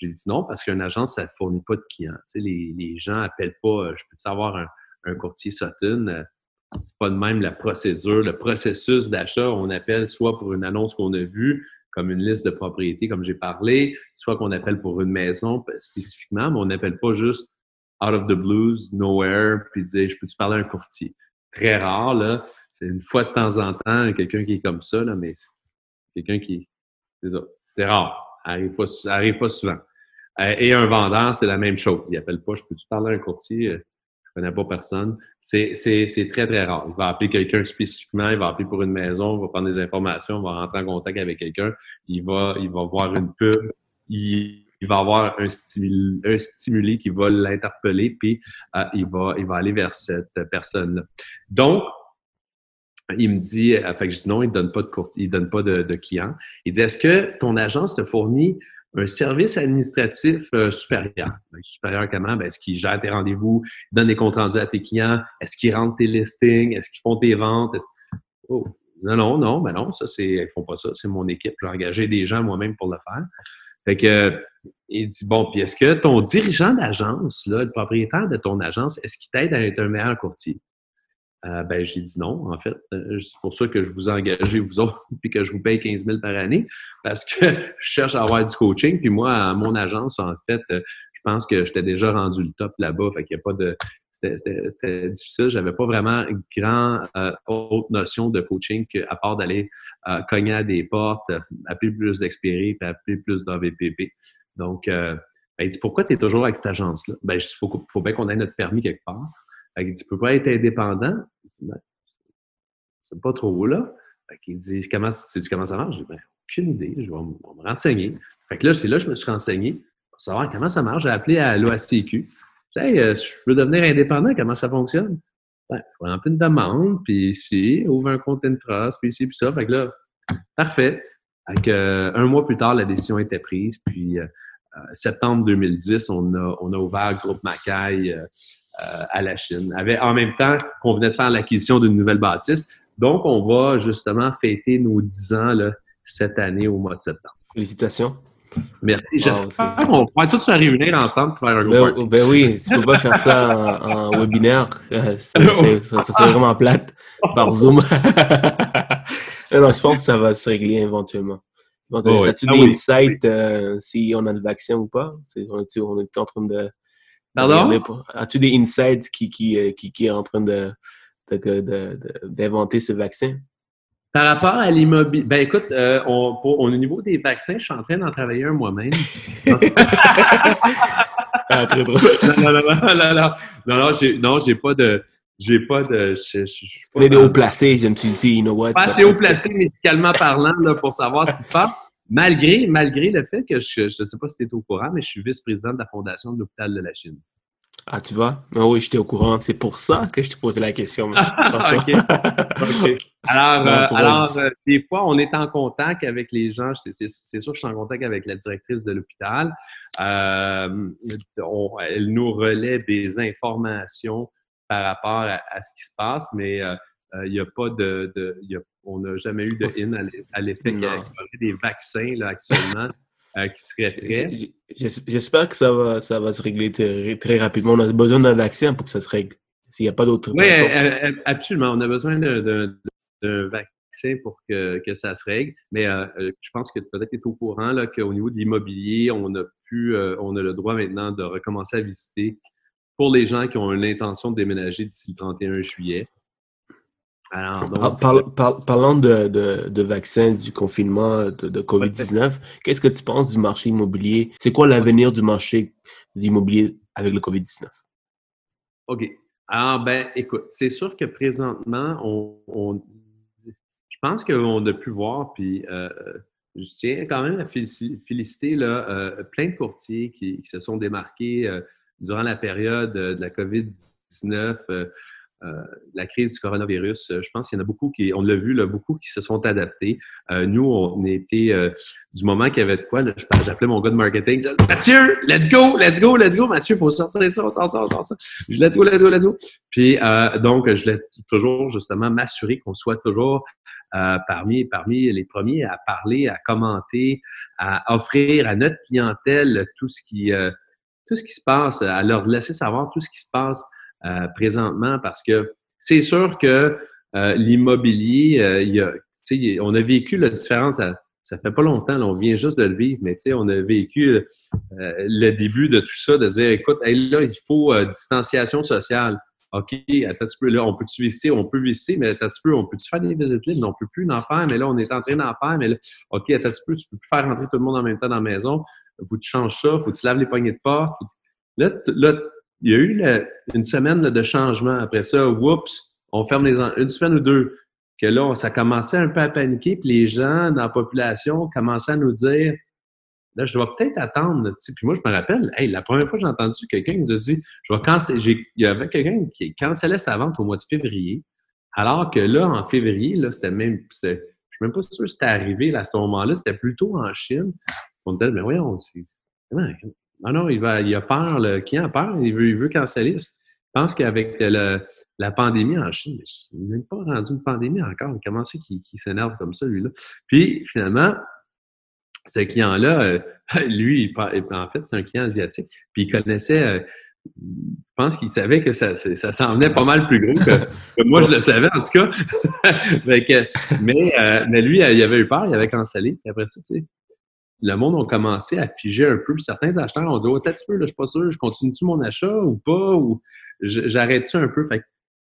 J'ai dit non, parce qu'une agence, ça ne fournit pas de clients. Tu sais, les, les gens appellent pas, je peux savoir un, un courtier Sutton, c'est pas de même la procédure, le processus d'achat. On appelle soit pour une annonce qu'on a vue, comme une liste de propriétés, comme j'ai parlé, soit qu'on appelle pour une maison spécifiquement, mais on n'appelle pas juste out of the blues, nowhere, puis dire je peux-tu parler à un courtier? Très rare, là. C'est une fois de temps en temps quelqu'un qui est comme ça, là, mais quelqu'un qui. C'est ça. C'est rare. Arrive pas, arrive pas souvent. Euh, et un vendeur, c'est la même chose. Il appelle pas je peux-tu parler à un courtier? je connais pas personne. C'est, c'est, c'est très, très rare. Il va appeler quelqu'un spécifiquement, il va appeler pour une maison, il va prendre des informations, il va rentrer en contact avec quelqu'un, il va, il va voir une pub, il, va avoir un stimuli, un stimuli qui va l'interpeller, puis euh, il, va, il va aller vers cette personne-là. Donc, il me dit, euh, fait que je dis non, il donne pas de il donne pas de, de clients. Il dit, est-ce que ton agence te fournit un service administratif euh, supérieur. Ben, supérieur comment? Ben, est-ce qu'il gère tes rendez-vous, donne des comptes rendus à tes clients? Est-ce qu'il rentre tes listings? Est-ce qu'ils font tes ventes? Oh, non, non, non, ben non, ça, c'est, ils font pas ça. C'est mon équipe. J'ai engagé des gens moi-même pour le faire. Fait que, il dit, bon, puis est-ce que ton dirigeant d'agence, là, le propriétaire de ton agence, est-ce qu'il t'aide à être un meilleur courtier? Euh, ben, j'ai dit non, en fait. Euh, c'est pour ça que je vous ai engagé, vous autres, (laughs) puis que je vous paye 15 000 par année, parce que (laughs) je cherche à avoir du coaching. Puis moi, à mon agence, en fait, euh, je pense que j'étais déjà rendu le top là-bas. Fait qu'il n'y a pas de... C'était difficile. J'avais pas vraiment une grande autre notion de coaching qu'à part d'aller cogner à des portes, appeler plus d'expérience, puis appeler plus d'AVPP. Donc, ben, il dit, pourquoi tu es toujours avec cette agence-là? Ben, il faut, faut bien qu'on ait notre permis quelque part. Il dit, tu peux pas être indépendant. Ben, c'est pas trop là. il dit, comment, tu dis comment ça marche? Je dis, ben, aucune idée, je vais, me renseigner. Fait que là, c'est là que je me suis renseigné pour savoir comment ça marche. J'ai appelé à l'OACQ. J'ai dit, hey, je veux devenir indépendant, comment ça fonctionne? Ben, il faut remplir une demande, puis ici, ouvre un compte Trust, puis ici, puis ça. Fait que là, parfait. Fait euh, un mois plus tard, la décision était prise, puis euh, euh, septembre 2010, on a, on a ouvert le groupe Macaille euh, à la Chine. en même temps qu'on venait de faire l'acquisition d'une nouvelle bâtisse. Donc, on va justement fêter nos 10 ans là, cette année au mois de septembre. Félicitations. Merci. J'espère qu'on pourra tous se réunir ensemble pour faire un groupe. Ben, ben, oui, tu peux pas faire ça en, (laughs) webinaire. Euh, ça, serait vraiment plate par (laughs) Zoom. (laughs) non, je pense que ça va se régler éventuellement. As-tu des insights euh, si on a le vaccin ou pas? On est, on est en train de Pardon? As-tu des insights qui, qui, euh, qui, qui est en train de, d'inventer ce vaccin? Par rapport à l'immobilier, ben écoute, euh, on, au niveau des vaccins, je suis en train d'en travailler un moi-même. (laughs) ah, très drôle. Non, non, non, non, non, non, non, j'ai, non, j'ai pas de, j'ai pas de, je, je, je pas des hauts placés, je me suis dit, you know what? Pas assez haut placé médicalement parlant, là, pour savoir ce qui se passe. Malgré, malgré le fait que je ne sais pas si tu es au courant, mais je suis vice-président de la Fondation de l'Hôpital de la Chine. Ah, tu vois? Ah oui, j'étais au courant. C'est pour ça que je te posais la question. Ah. (laughs) (laughs) Alors, euh, alors euh, des fois, on est en contact avec les gens. C'est sûr que je suis en contact avec la directrice de l'hôpital. Euh, elle nous relaie des informations par rapport à, ce qui se passe, mais il n'y a pas de, on n'a jamais eu de in à l'effet qu'il y aurait des vaccins là, actuellement euh, qui seraient prêts. J'espère que ça va, ça va se régler très, rapidement. On a besoin d'un vaccin pour que ça se règle. S'il n'y a pas d'autre Oui, absolument. On a besoin d'un vaccin pour que, que, ça se règle. Mais euh, euh, je pense que peut-être tu es au courant qu'au niveau de l'immobilier, on a pu, on a le droit maintenant de recommencer à visiter pour les gens qui ont l'intention de déménager d'ici le 31 juillet. Alors, ah, parlant de, de, vaccins, du confinement, de, COVID-19, qu'est-ce que tu penses du marché immobilier? C'est quoi l'avenir du marché immobilier avec le COVID-19? OK. Alors, ben, écoute, c'est sûr que présentement, on, je pense qu'on a pu voir, puis euh, je tiens quand même à féliciter là, euh, plein de courtiers qui, se sont démarqués euh, durant la période de la COVID-19 euh, la crise du coronavirus, euh, je pense qu'il y en a beaucoup qui, on l'a vu, là, beaucoup qui se sont adaptés. Euh, nous, on était du moment qu'il y avait de quoi, j'appelais mon gars de marketing, Mathieu, let's go, let's go, let's go, Mathieu, faut sortir ça, on sort ça, on sort ça. Let's go, let's go, let's go. Puis donc, je voulais toujours justement m'assurer qu'on soit toujours parmi, parmi les premiers à parler, à commenter, à offrir à notre clientèle tout ce qui, tout ce qui se passe, à leur laisser savoir tout ce qui se passe euh, présentement parce que c'est sûr que euh, l'immobilier, euh, on a vécu la différence. Ça, ça fait pas longtemps, on vient juste de le vivre, mais on a vécu le début de tout ça, de dire, écoute, là, il faut distanciation sociale. OK, attends un peu, là, on peut-tu visiter? On peut visiter, mais attends un peu, on peut-tu faire des visites libres? On peut plus en faire, mais là, on est en train d'en faire, mais là, OK, attends un peu, tu peux plus faire rentrer tout le monde en même temps dans la maison. Faut que tu changes ça, faut que tu laves les poignées de porte. Là, là il y a eu une semaine de changement. Après ça, oups, on ferme les une semaine ou deux. Que là, ça commençait un peu à paniquer, puis les gens dans la population commençaient à nous dire là, je vais peut-être attendre. Puis moi, je me rappelle, hey, la première fois que j'ai entendu quelqu'un qui nous a dit, je vais canceller, il y avait quelqu'un qui cancelait sa vente au mois de février, alors que là, en février, là, c'était même, je suis même pas sûr que c'était arrivé là, à ce moment-là, c'était plutôt en Chine. On dit, mais voyons, non, non, il, va, il a peur, le client a peur, il veut, il veut canceller. Je pense qu'avec la pandémie en Chine, il n'est même pas rendu une pandémie encore. Comment c'est qu'il s'énerve comme ça, lui-là? Puis, finalement, ce client-là, euh, (laughs) lui, en fait, c'est un client asiatique. Puis, il connaissait, euh, je pense qu'il savait que ça, ça s'en venait pas mal plus gros que, (laughs) moi, je le savais, en tout cas. (laughs) mais, euh, mais lui, il avait eu peur, il avait cancellé. Puis après ça, tu sais, le monde a commencé à figer un peu. certains acheteurs ont dit Oh, peut-être peu, là, je suis pas sûr, je continue-tu mon achat ou pas? Ou j'arrête-tu un peu? Fait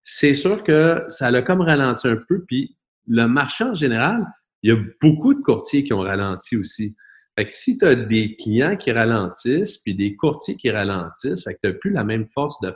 c'est sûr que ça l'a comme ralenti un peu. Puis le marché en général, il y a beaucoup de courtiers qui ont ralenti aussi. Fait que si tu as des clients qui ralentissent, puis des courtiers qui ralentissent, fait que tu n'as plus la même force de,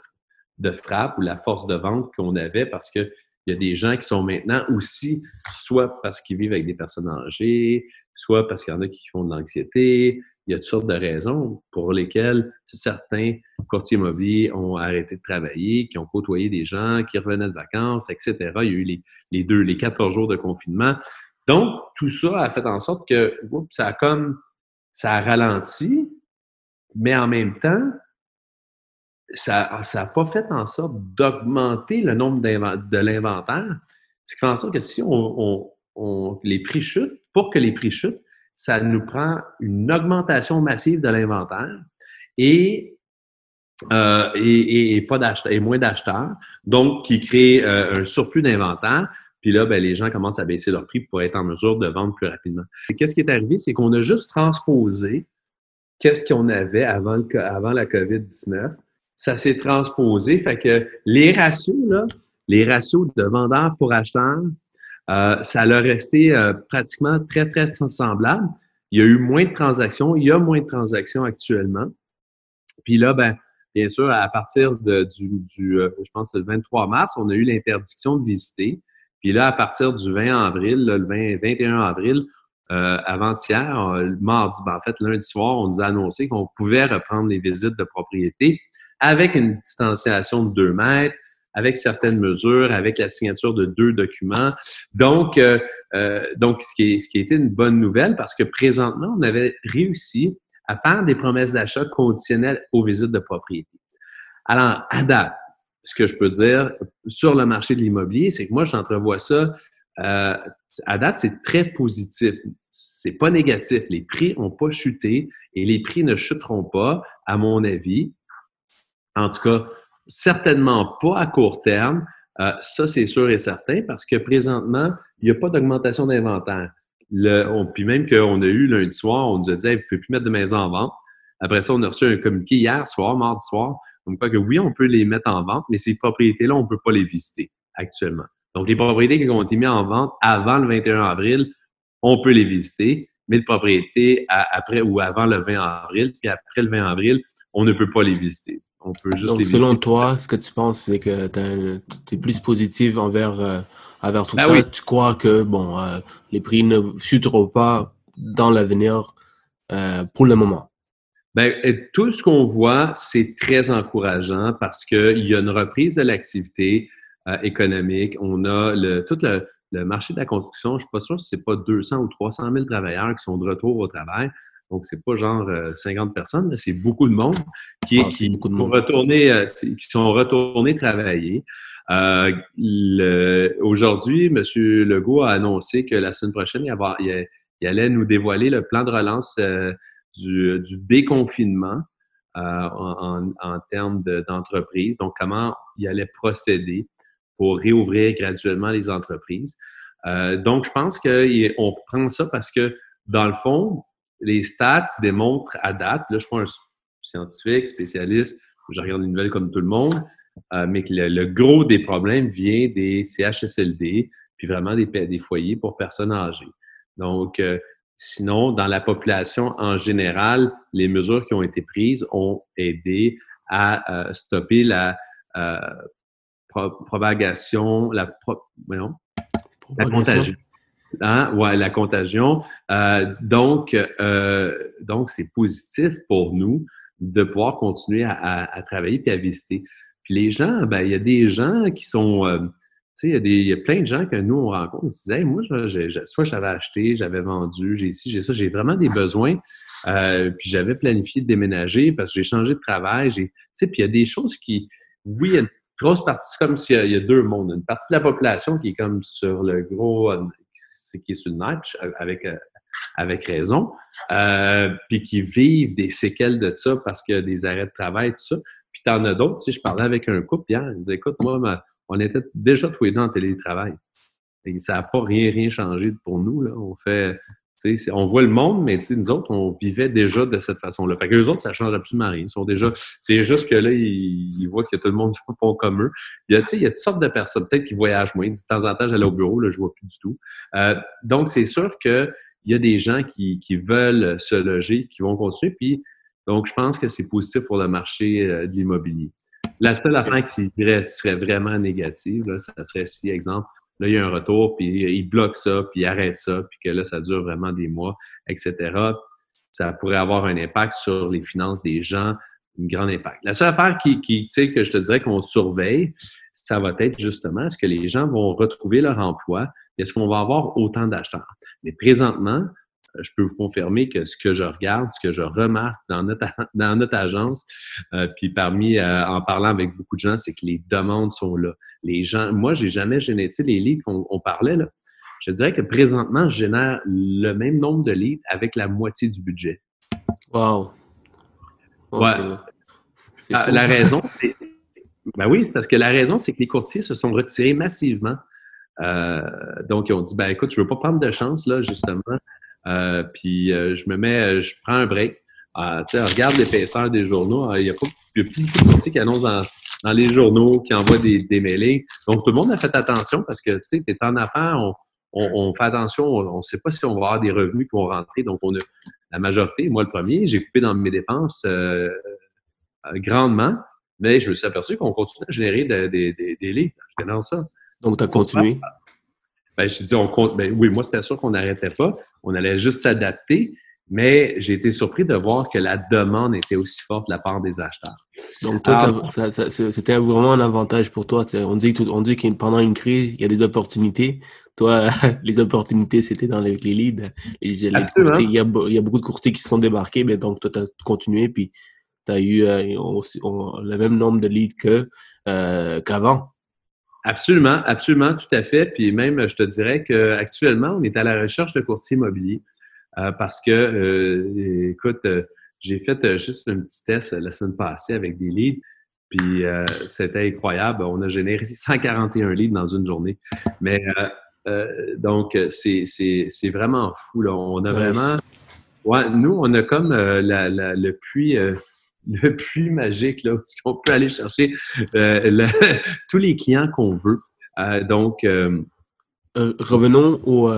de frappe ou la force de vente qu'on avait parce que il y a des gens qui sont maintenant aussi, soit parce qu'ils vivent avec des personnes âgées, soit parce qu'il y en a qui font de l'anxiété. Il y a toutes sortes de raisons pour lesquelles certains courtiers immobiliers ont arrêté de travailler, qui ont côtoyé des gens, qui revenaient de vacances, etc. Il y a eu les, deux, les quatre jours de confinement. Donc, tout ça a fait en sorte que ça a comme ça a ralenti, mais en même temps, ça n'a pas fait en sorte d'augmenter le nombre de l'inventaire. Ce qui fait en sorte que si on, les prix chutent, pour que les prix chutent, ça nous prend une augmentation massive de l'inventaire et, euh, et, et, moins d'acheteurs, donc qui crée euh, un surplus d'inventaire. Puis là, ben, les gens commencent à baisser leur prix pour être en mesure de vendre plus rapidement. Qu'est-ce qui est arrivé? C'est qu'on a juste transposé qu'est-ce qu'on avait avant, avant la COVID-19. Ça s'est transposé. Fait que les ratios, là, les ratios de vendeurs pour acheteurs, euh, ça a resté euh, pratiquement très, très semblable. Il y a eu moins de transactions. Il y a moins de transactions actuellement. Puis là, ben, bien sûr, à partir du, du euh, je pense, le 23 mars, on a eu l'interdiction de visiter. Puis là, à partir du 20 avril, le 20, 21 avril, avant-hier, le mardi, ben, en fait, lundi soir, on nous a annoncé qu'on pouvait reprendre les visites de propriété avec une distanciation de 2 mètres, avec certaines mesures, avec la signature de deux documents. Donc, euh, euh, donc ce, qui est, ce qui a été une bonne nouvelle parce que présentement, on avait réussi à faire des promesses d'achat conditionnelles aux visites de propriété. Alors, à date, ce que je peux dire sur le marché de l'immobilier, c'est que moi, j'entrevois ça. Euh, à date, c'est très positif. C'est pas négatif. Les prix n'ont pas chuté et les prix ne chuteront pas, à mon avis. En tout cas, certainement pas à court terme. Euh, ça, c'est sûr et certain, parce que présentement, il n'y a pas d'augmentation d'inventaire. puis même qu'on a eu lundi soir, on nous a dit hey, vous ne pouvez plus mettre de maisons en vente. Après ça, on a reçu un communiqué hier soir, mardi soir, comme quoi que oui, on peut les mettre en vente, mais ces propriétés-là, on ne peut pas les visiter actuellement. Donc, les propriétés qui ont été mises en vente avant le 21 avril, on peut les visiter, mais les propriétés après ou avant le 20 avril, puis après le 20 avril, on ne peut pas les visiter. On peut juste Donc, selon toi, ce que tu penses, c'est que tu es plus positif envers, euh, envers tout ben ça? Tu crois que bon, euh, les prix ne chuteront pas dans l'avenir euh, pour le moment? Ben, tout ce qu'on voit, c'est très encourageant parce qu'il y a une reprise de l'activité économique. On a le, tout le, le, marché de la construction. Je ne suis pas sûr si c'est pas 200 ou 300 000 travailleurs qui sont de retour au travail. Donc, c'est pas genre 50 euh, personnes, mais c'est beaucoup de monde qui, ah, qui, sont retournés, euh, qui sont retournés travailler. Euh, Aujourd'hui, M. Legault a annoncé que la semaine prochaine, il, avoir, il, allait nous dévoiler le plan de relance euh, du, du, déconfinement en, en, termes d'entreprise. Donc, comment il allait procéder pour réouvrir graduellement les entreprises. donc, je pense qu'on prend ça parce que, dans le fond, les stats démontrent à date, là, je suis pas un scientifique, spécialiste, je regarde les nouvelles comme tout le monde, euh, mais que le, gros des problèmes vient des CHSLD, puis vraiment des, des foyers pour personnes âgées. Donc, euh, sinon, dans la population en général, les mesures qui ont été prises ont aidé à euh, stopper la propagation, la, pro, la contagion Hein? Ouais, la contagion. Euh, donc, euh, donc c'est positif pour nous de pouvoir continuer à, travailler puis à visiter. Puis les gens, ben il y a des gens qui sont, euh, tu sais, il y, y a plein de gens que nous on rencontre. Ils se disent, moi, soit j'avais acheté, j'avais vendu, j'ai ici, j'ai ça, j'ai vraiment des besoins. puis j'avais planifié de déménager parce que j'ai changé de travail. Tu sais, puis il y a des choses qui, oui, il y a une grosse partie, c'est comme s'il y, a deux mondes. Une partie de la population qui est comme sur le gros, qui est sur le net avec, euh, avec raison, euh, puis qui vivent des séquelles de ça parce a des arrêts de travail, tout ça. Puis t'en as d'autres, tu je parlais avec un couple hier, il disait, écoute, moi, on était déjà tous les deux en télétravail. Ça n'a pas rien, rien changé pour nous, là. On fait, on voit le monde, mais nous autres, on vivait déjà de cette façon-là. Fait que les autres, ça change absolument rien. Ils sont déjà, c'est juste que là, ils, voient que tout le monde (laughs) font comme eux. Il y a, il y a toutes sortes de personnes, peut-être qui voyagent moins. De temps en temps, j'allais au bureau, là, je vois plus du tout. Euh, donc, c'est sûr que il y a des gens qui, qui veulent se loger, qui vont continuer. Puis, donc, je pense que c'est positif pour le marché euh, de l'immobilier. La seule affaire qui serait vraiment négative, là, ça serait si, exemple, Là, il y a un retour, puis il bloque ça, puis il arrête ça, puis que là, ça dure vraiment des mois, etc. Ça pourrait avoir un impact sur les finances des gens, un grand impact. La seule affaire qui, que je te dirais qu'on surveille, ça va être justement, est-ce que les gens vont retrouver leur emploi? Est-ce qu'on va avoir autant d'acheteurs? Mais présentement, je peux vous confirmer que ce que je regarde, ce que je remarque dans notre, dans notre agence, euh, puis parmi, euh, en parlant avec beaucoup de gens, c'est que les demandes sont là. Les gens, moi, j'ai jamais généré, les leads qu'on parlait, là, je dirais que présentement, je génère le même nombre de leads avec la moitié du budget. Wow. ouais. Ah, la raison, (laughs) c'est... Ben oui, c'est parce que la raison, c'est que les courtiers se sont retirés massivement. donc, ils ont dit, ben écoute, je veux pas prendre de chance, là, justement. Euh, puis euh, je me mets, euh, je prends un break. Euh, tu sais, regarde l'épaisseur des journaux. Il y a, pas, y a plus de courtiers qui annoncent dans, dans, les journaux, qui envoient des, des mailings. Donc, tout le monde a fait attention parce que, tu sais, t'es en affaires, on, on, on, fait attention, on ne sait pas si on va avoir des revenus qui vont rentrer. Donc, on a la majorité, moi le premier, j'ai coupé dans mes dépenses euh, grandement, mais je me suis aperçu qu'on continue à générer des, des, des livres. Je dans ça. Donc, tu as continué? Ben, je dis, on compte, ben, oui, moi, c'était sûr qu'on n'arrêtait pas. On allait juste s'adapter. Mais j'ai été surpris de voir que la demande était aussi forte de la part des acheteurs. Donc, toi, c'était vraiment un avantage pour toi. On dit, on dit que pendant une crise, il y a des opportunités. Toi, (laughs) les opportunités, c'était dans les, les leads. il, y a, il, y a, beaucoup de courtiers qui se sont débarqués, mais donc toi, tu as continué, puis tu as eu euh, le même nombre de leads que euh, qu'avant. Absolument, absolument, tout à fait. Puis même, je te dirais qu'actuellement, on est à la recherche de courtiers immobiliers euh, parce que, euh, écoute, euh, j'ai fait juste un petit test la semaine passée avec des leads, puis c'était incroyable. On a généré (laughs) 141 leads dans une journée. Mais donc, c'est vraiment fou. Là. On a vraiment... Ouais, nous, on a comme la, la, le puits le puits magique, là, (laughs) où on peut aller chercher euh, (laughs) tous les clients qu'on veut. Euh, donc, euh, revenons au,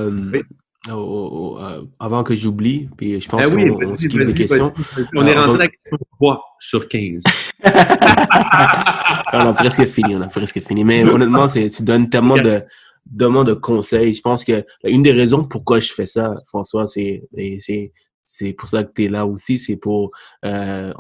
avant que j'oublie, puis je pense ah oui, qu'on skip des questions. On est rentré à la question 3 sur 15. (laughs) on a presque fini, on a presque fini. Mais honnêtement, tu donnes tellement de, de conseils. Je pense que une des raisons pourquoi je fais ça, François, c'est c'est pour ça que tu es là aussi, c'est pour, euh,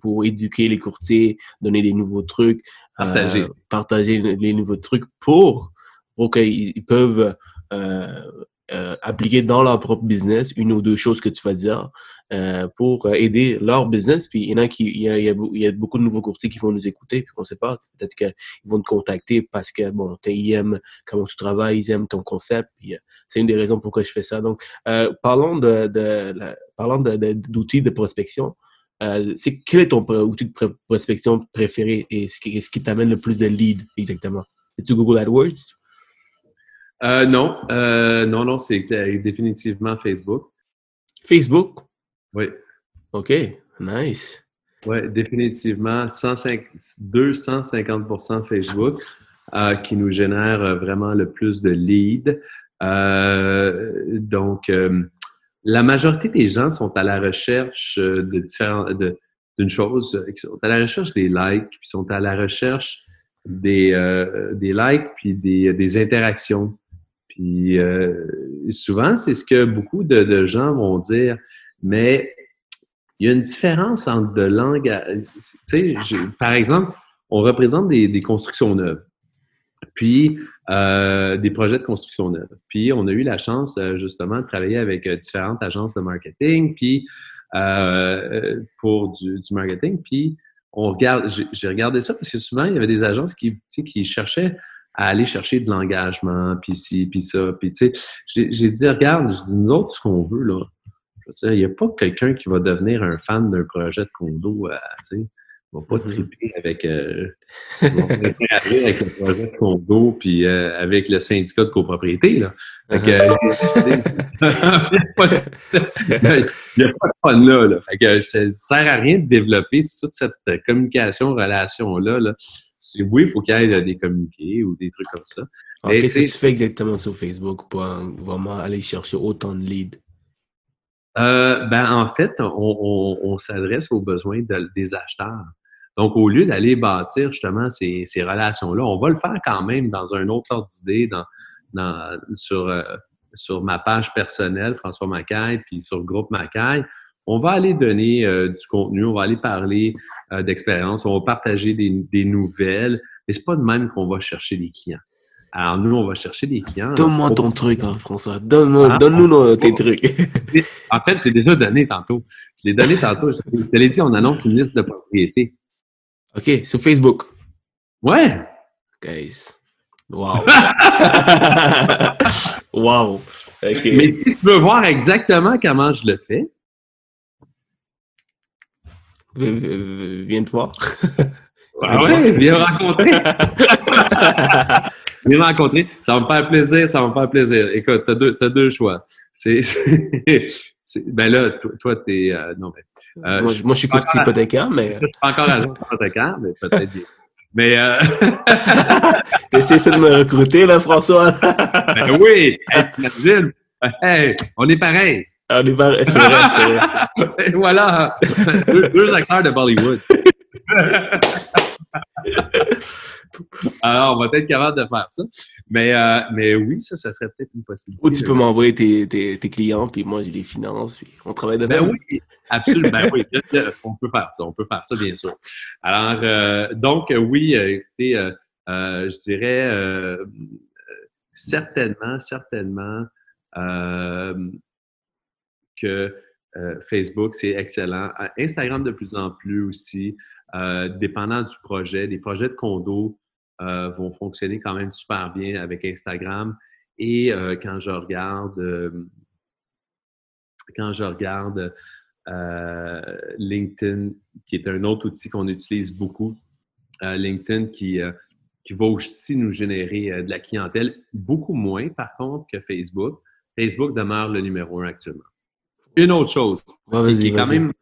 pour éduquer les courtiers, donner des nouveaux trucs, partager, euh, partager les nouveaux trucs pour, pour qu'ils peuvent euh, euh, appliquer dans leur propre business une ou deux choses que tu vas dire euh, pour aider leur business. Puis il y en a qui, il y a, il y a, beaucoup de nouveaux courtiers qui vont nous écouter, puis on sait pas, peut-être qu'ils vont te contacter parce que bon, ils aiment comment tu travailles, ils aiment ton concept. Puis c'est une des raisons pourquoi je fais ça. Donc, euh, parlons de, parlons d'outils de, prospection. Euh, c'est quel est ton outil de prospection préféré et ce qui, ce qui t'amène le plus de leads exactement? C'est-tu Google AdWords? Euh, non, euh, non, non, c'est définitivement Facebook. Facebook? Oui. OK, nice. Oui, définitivement 105, 250% Facebook euh, qui nous génère euh, vraiment le plus de leads. Euh, donc, euh, la majorité des gens sont à la recherche de différents, d'une chose, ils sont à la recherche des likes, puis sont à la recherche des, des likes, puis des, des interactions Puis souvent, c'est ce que beaucoup de, gens vont dire, mais il y a une différence entre de langue. Tu sais, par exemple, on représente des, constructions neuves, puis des projets de construction neuve. Puis on a eu la chance justement de travailler avec différentes agences de marketing, puis pour du, du marketing, puis on regarde, j'ai regardé ça parce que souvent, il y avait des agences qui, qui cherchaient à aller chercher de l'engagement, puis ci, puis ça, puis tu sais, j'ai dit, regarde, je dis, nous autres, ce qu'on veut, là, il n'y a pas quelqu'un qui va devenir un fan d'un projet de condo, euh, tu sais, va pas mm-hmm. triper avec, euh, avec le projet de condo puis euh, avec le syndicat de copropriété. Là. Fait que, uh-huh. (laughs) il n'y a, pas de fun là. là. Fait que ça ne sert à rien de développer toute cette communication, relation-là. Là. Oui, il faut qu'il y ait des communiqués ou des trucs comme ça. Qu'est-ce que tu fais exactement sur Facebook pour vraiment aller chercher autant de leads? Euh, ben, en fait, on, on, on s'adresse aux besoins des acheteurs. Donc, au lieu d'aller bâtir justement ces, ces relations-là, on va le faire quand même dans un autre ordre d'idée, dans, dans, sur, euh, sur ma page personnelle, François Macaille, puis sur le groupe Macaille. On va aller donner euh, du contenu, on va aller parler euh, d'expérience, on va partager des, des nouvelles, mais c'est pas de même qu'on va chercher des clients. Alors, nous, on va chercher des clients. Donne-moi ton truc, hein, François. Donne-nous donne tes trucs. en fait, c'est déjà donné tantôt. Je l'ai donné tantôt. Je te l'ai dit, on annonce une liste de propriétés. OK, sur Facebook. Ouais. Guys. Wow. (laughs) wow. Mais si tu veux voir exactement comment je le fais. Viens te voir. (laughs) Ah ouais, viens me rencontrer. (laughs) viens me rencontrer. Ça va me faire plaisir, ça va me faire plaisir. Écoute, tu as deux, as deux choix. (laughs) C'est, ben là, toi, tu es. Euh, non, mais euh, moi, moi, je suis courtier hypothécaire, mais. Je suis pas encore agent hypothécaire, mais peut-être bien. Mais euh... T'essaies de me recruter, là, François? ben oui! Hey, t'imagines? Hey, on est pareil! On est pareil, c'est vrai, c'est vrai. (laughs) voilà! deux acteurs de Bollywood. (laughs) Alors, on va être capable de faire ça. Mais, euh, mais oui, ça, ça serait peut-être une possibilité. Ou tu peux m'envoyer tes, tes, tes, clients, puis moi, j'ai les finances, puis on travaille de Ben oui, absolument. ben oui, on peut faire ça, on peut faire ça, bien sûr. Alors, euh, donc, oui, euh, écoutez, euh, je dirais certainement, certainement que Facebook, c'est excellent. Instagram de plus en plus aussi. Euh, dépendant du projet, des projets de condo euh, vont fonctionner quand même super bien avec Instagram. Et euh, quand je regarde, quand je regarde LinkedIn, qui est un autre outil qu'on utilise beaucoup, LinkedIn qui, qui va aussi nous générer de la clientèle, beaucoup moins par contre que Facebook. Facebook demeure le numéro un actuellement. Une autre chose, qui est quand même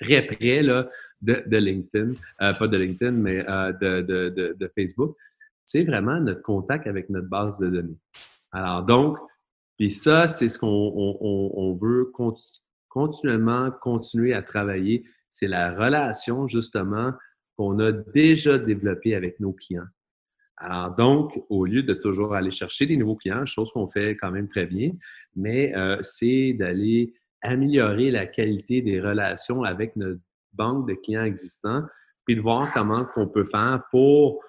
très près, là, de, LinkedIn, euh, pas de LinkedIn, mais euh, de, de, Facebook, c'est vraiment notre contact avec notre base de données. Alors donc, puis ça, c'est ce qu'on on, veut continuellement continuer à travailler. C'est la relation justement qu'on a déjà développée avec nos clients. Alors donc, au lieu de toujours aller chercher des nouveaux clients, chose qu'on fait quand même très bien, mais euh, c'est d'aller améliorer la qualité des relations avec notre banque de clients existants, puis de voir comment on peut faire pour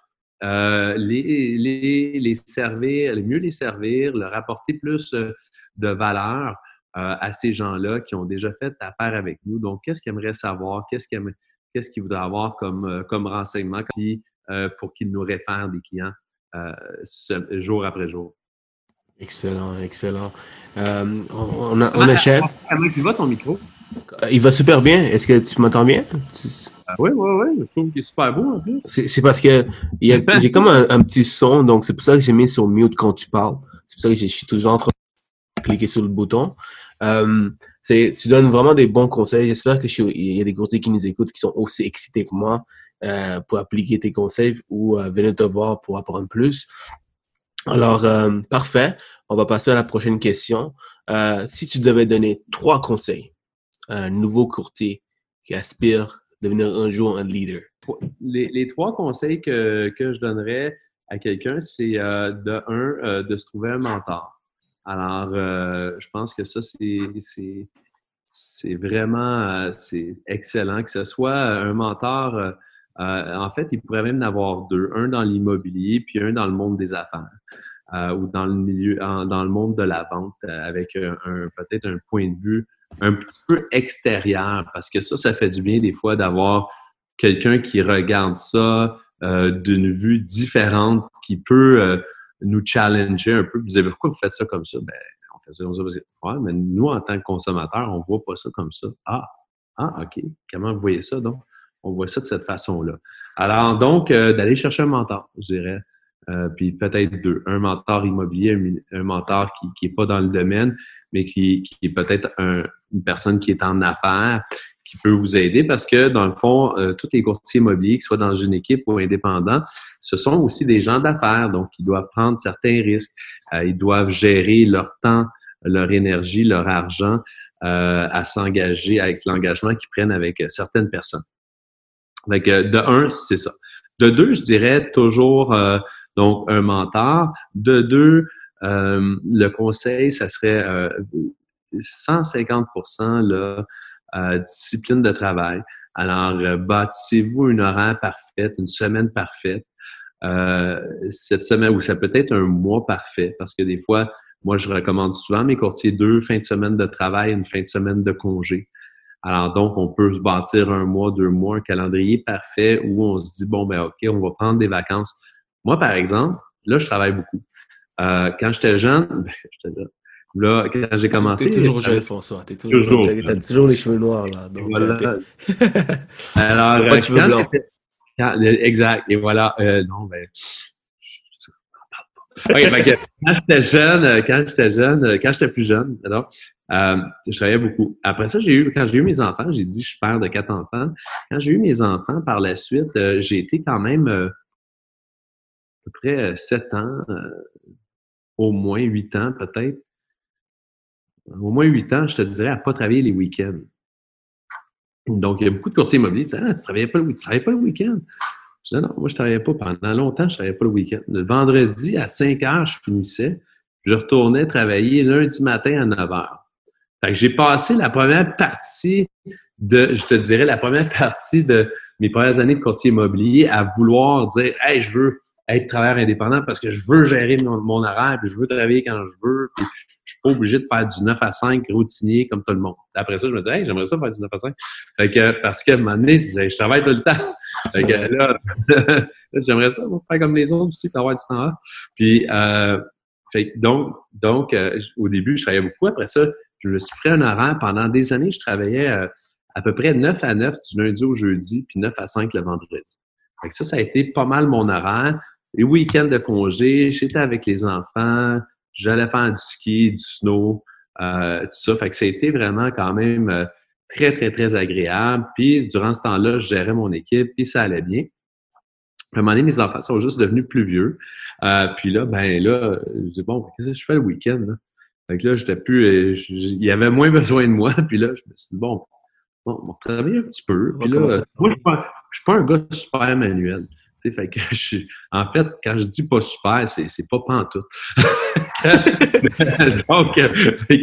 euh, les, les, les, servir, mieux les servir, leur apporter plus euh, de valeur euh, à ces gens-là qui ont déjà fait affaire avec nous. Donc, qu'est-ce qu'ils aimeraient savoir? Qu'est-ce qu'ils qu'est-ce voudraient avoir comme, comme renseignement pour qu'ils nous réfèrent des clients jour après jour? Excellent, excellent. On, a, on achète. Comment tu vas ton micro? Euh, il va super bien. Est-ce que tu m'entends bien? oui, oui, oui. Je trouve qu'il est super beau. C'est parce que j'ai comme un, petit son, donc c'est pour ça que j'ai mis sur mute quand tu parles. C'est pour ça que je suis toujours en train de cliquer sur le bouton. Euh, tu donnes vraiment des bons conseils. J'espère qu'il y a des courtiers qui nous écoutent qui sont aussi excités que moi euh, pour appliquer tes conseils ou euh, venir te voir pour apprendre plus. Alors, euh, parfait. On va passer à la prochaine question. si tu devais donner trois conseils un nouveau courtier qui aspire à devenir un jour un leader? Les, trois conseils que, je donnerais, à quelqu'un, c'est de un, de se trouver un mentor. Alors, je pense que ça, c'est vraiment excellent que ce soit un mentor. en fait, il pourrait même en avoir deux, un dans l'immobilier puis un dans le monde des affaires. Euh, ou dans le milieu, dans le monde de la vente, euh, avec un, peut-être un point de vue un petit peu extérieur, parce que ça, ça fait du bien des fois d'avoir quelqu'un qui regarde ça euh, d'une vue différente, qui peut nous challenger un peu. Vous dire pourquoi vous faites ça comme ça? Ben, on fait ça comme ça parce que, ouais, mais nous, en tant que consommateurs, on voit pas ça comme ça. Ah, ah, OK. Comment vous voyez ça, donc? On voit ça de cette façon-là. Alors, donc, d'aller chercher un mentor, je dirais. Euh, puis peut-être deux. Un mentor immobilier, un, mentor qui n'est pas dans le domaine, mais qui, qui est peut-être une personne qui est en affaires, qui peut vous aider parce que, dans le fond, euh, tous les courtiers immobiliers, qu'ils soient dans une équipe ou indépendants, ce sont aussi des gens d'affaires, donc ils doivent prendre certains risques. Euh, ils doivent gérer leur temps, leur énergie, leur argent à s'engager avec l'engagement qu'ils prennent avec certaines personnes. Donc, de un, c'est ça. De deux, je dirais toujours donc un mentor. De deux, euh, le conseil, ça serait euh, 150 là, euh, discipline de travail. Alors, euh, bâtissez-vous une horaire parfaite, une semaine parfaite. cette semaine, ou ça peut être un mois parfait, parce que des fois, moi, je recommande souvent mes courtiers deux fins de semaine de travail, une fin de semaine de congé. Alors donc, on peut se bâtir un mois, deux mois, un calendrier parfait où on se dit, bon, ben OK, on va prendre des vacances moi, par exemple, là, je travaille beaucoup. Euh, quand j'étais jeune, ben, j'étais là. Là, quand j'ai commencé. T'es toujours jeune, François. T'es toujours, toujours. T'as toujours les cheveux noirs, là. Donc, voilà. Euh, Alors, euh, quand quand, exact. Et voilà. Euh, non, ben. Okay, ben, quand j'étais jeune, quand j'étais jeune, quand j'étais plus jeune, alors, euh, je travaillais beaucoup. Après ça, j'ai eu, quand j'ai eu mes enfants, j'ai dit, je suis père de quatre enfants. Quand j'ai eu mes enfants, par la suite, j'ai été quand même peu près euh, sept ans, euh, au moins huit ans peut-être. Au moins huit ans, je te dirais, à ne pas travailler les week-ends. Donc, il y a beaucoup de courtiers immobiliers qui disent Ah, tu ne travaillais pas le, le week-end. Je dis non, moi, je ne travaillais pas. Pendant longtemps, je ne travaillais pas le week-end. Le vendredi, à 5 heures, je finissais. Je retournais travailler lundi matin à 9 heures. Fait que j'ai passé la première partie de, je te dirais, la première (laughs) partie de mes premières années de courtier immobilier à vouloir dire Hey, je veux être travailleur indépendant parce que je veux gérer mon, horaire, puis je veux travailler quand je veux, puis je suis pas obligé de faire du 9 à 5 routinier comme tout le monde. Après ça, je me dis, hey, j'aimerais ça faire du 9 à 5. Fait que, parce qu'à un moment donné, je travaille tout le temps. (laughs) Fait que (laughs) là, j'aimerais ça faire comme les autres aussi, avoir du temps off. Puis, euh, fait, donc, donc euh, au début, je travaillais beaucoup. Après ça, je me suis pris un horaire. Pendant des années, je travaillais euh, à peu près 9 à 9 du lundi au jeudi, puis 9 à 5 le vendredi. Fait que ça, ça a été pas mal mon horaire les week-ends de congé, j'étais avec les enfants, j'allais faire du ski, du snow, euh, tout ça. Fait que ça a été vraiment quand même euh, très, très, très agréable. Puis durant ce temps-là, je gérais mon équipe, puis ça allait bien. À un moment donné, mes enfants sont juste devenus plus vieux. Euh, puis là, ben là, je dis bon, qu'est-ce que je fais le week-end? Là? Fait que là, j'étais plus. il y avait moins (laughs) besoin de moi. Puis là, je me suis dit, bon, bon on va travailler un petit peu. Puis là, moi, je suis pas, suis pas un gars super manuel fait que (laughs) je en fait, quand je dis pas super, c'est, c'est pas pantoute. (laughs) donc,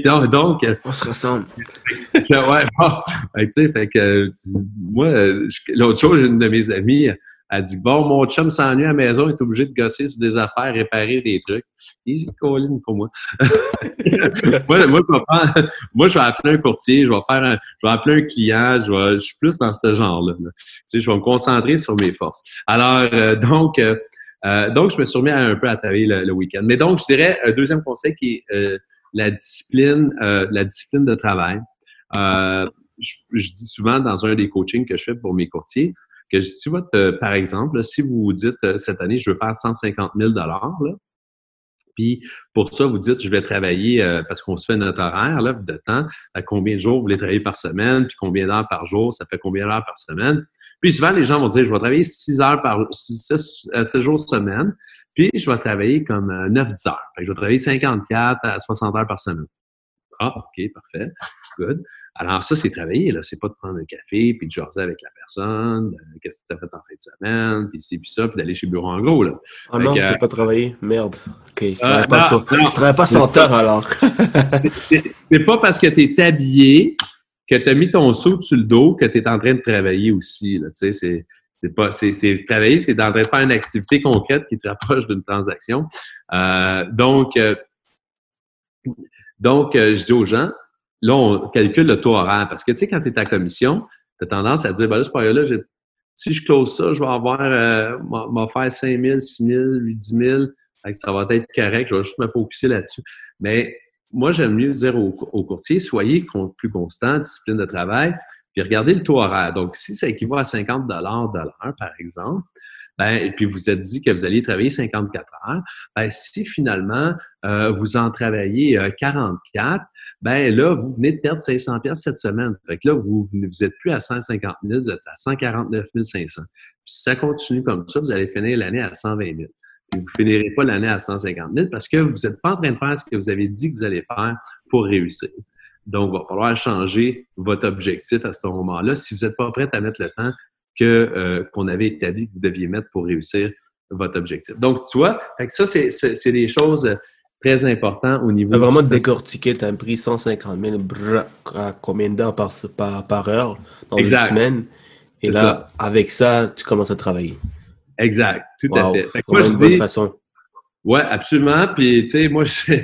donc, donc, on se ressemble. (laughs) ouais, bon, tu sais, fait que moi, l'autre jour, une de mes amies, elle dit Bon, mon chum s'ennuie à la maison, il est obligé de gosser sur des affaires, réparer des trucs. Il colline pour (laughs) moi. moi, je vais moi, je vais appeler un courtier, je vais faire un, je vais appeler un client, je, vais, je suis plus dans ce genre-là. Tu sais, je vais me concentrer sur mes forces. Alors, euh, donc, euh, euh, donc, je me suis remis un peu à travailler le, week-end. Mais donc, je dirais un deuxième conseil qui est la discipline, la discipline de travail. Je, je, dis souvent dans un des coachings que je fais pour mes courtiers, que si votre, euh, par exemple, si vous dites euh, cette année, je veux faire 150 000 là, puis pour ça, vous dites, je vais travailler, euh, parce qu'on se fait notre horaire là, de temps, à combien de jours vous voulez travailler par semaine, puis combien d'heures par jour, ça fait combien d'heures par semaine. Puis souvent, les gens vont dire, je vais travailler 6 heures par 6, 6 jours semaine, puis je vais travailler comme 9-10 heures. Fait que je vais travailler 54 à 60 heures par semaine. Ah, OK, parfait. Good. Alors ça, c'est travailler, là. C'est pas de prendre un café, puis de jaser avec la personne, euh, qu'est-ce que tu as fait en fin de semaine, puis ci, puis ça, puis d'aller chez le bureau en gros, là. Ah non, c'est pas travailler. Merde. OK, je travaille pas, sur... travaille pas sans heures, alors. (laughs) c'est pas parce que tu es habillé que tu as mis ton saut sur le dos que tu es en train de travailler aussi, là. Tu sais, c'est c'est pas c'est travailler c'est d'en faire une activité concrète qui te rapproche d'une transaction euh, donc euh, donc je dis aux gens là, on calcule le taux horaire. Parce que, tu sais, quand tu es à commission, tu as tendance à dire, ben là, ce là si je close ça, je vais avoir, euh, m'en faire 5 000, 6 000, 8 000. Ça va être correct. Je vais juste me focuser là-dessus. Mais moi, j'aime mieux dire aux, courtiers, soyez plus constant, discipline de travail, puis regardez le taux horaire. Donc, si ça équivaut à 50 de l'heure, par exemple, ben, et puis vous êtes dit que vous alliez travailler 54 heures, ben, si finalement euh, vous en travaillez 44, euh, ben là, vous venez de perdre 500 pièces cette semaine. Fait que là, vous vous êtes plus à 150 000, vous êtes à 149 500. Puis si ça continue comme ça, vous allez finir l'année à 120 000. Puis vous finirez pas l'année à 150 000 parce que vous n'êtes pas en train de faire ce que vous avez dit que vous allez faire pour réussir. Donc, il va falloir changer votre objectif à ce moment-là si vous n'êtes pas prêt à mettre le temps que euh, qu'on avait établi que vous deviez mettre pour réussir votre objectif. Donc, tu vois, ça, c'est des choses très importantes au niveau... As vraiment décortiqué, tu as pris 150 000 à combien d'heures par, par, heure dans une semaine. Et là, avec ça, tu commences à travailler. Exact, tout à fait. fait moi, une bonne façon. Ouais, absolument. Puis, tu sais, moi, (laughs) je,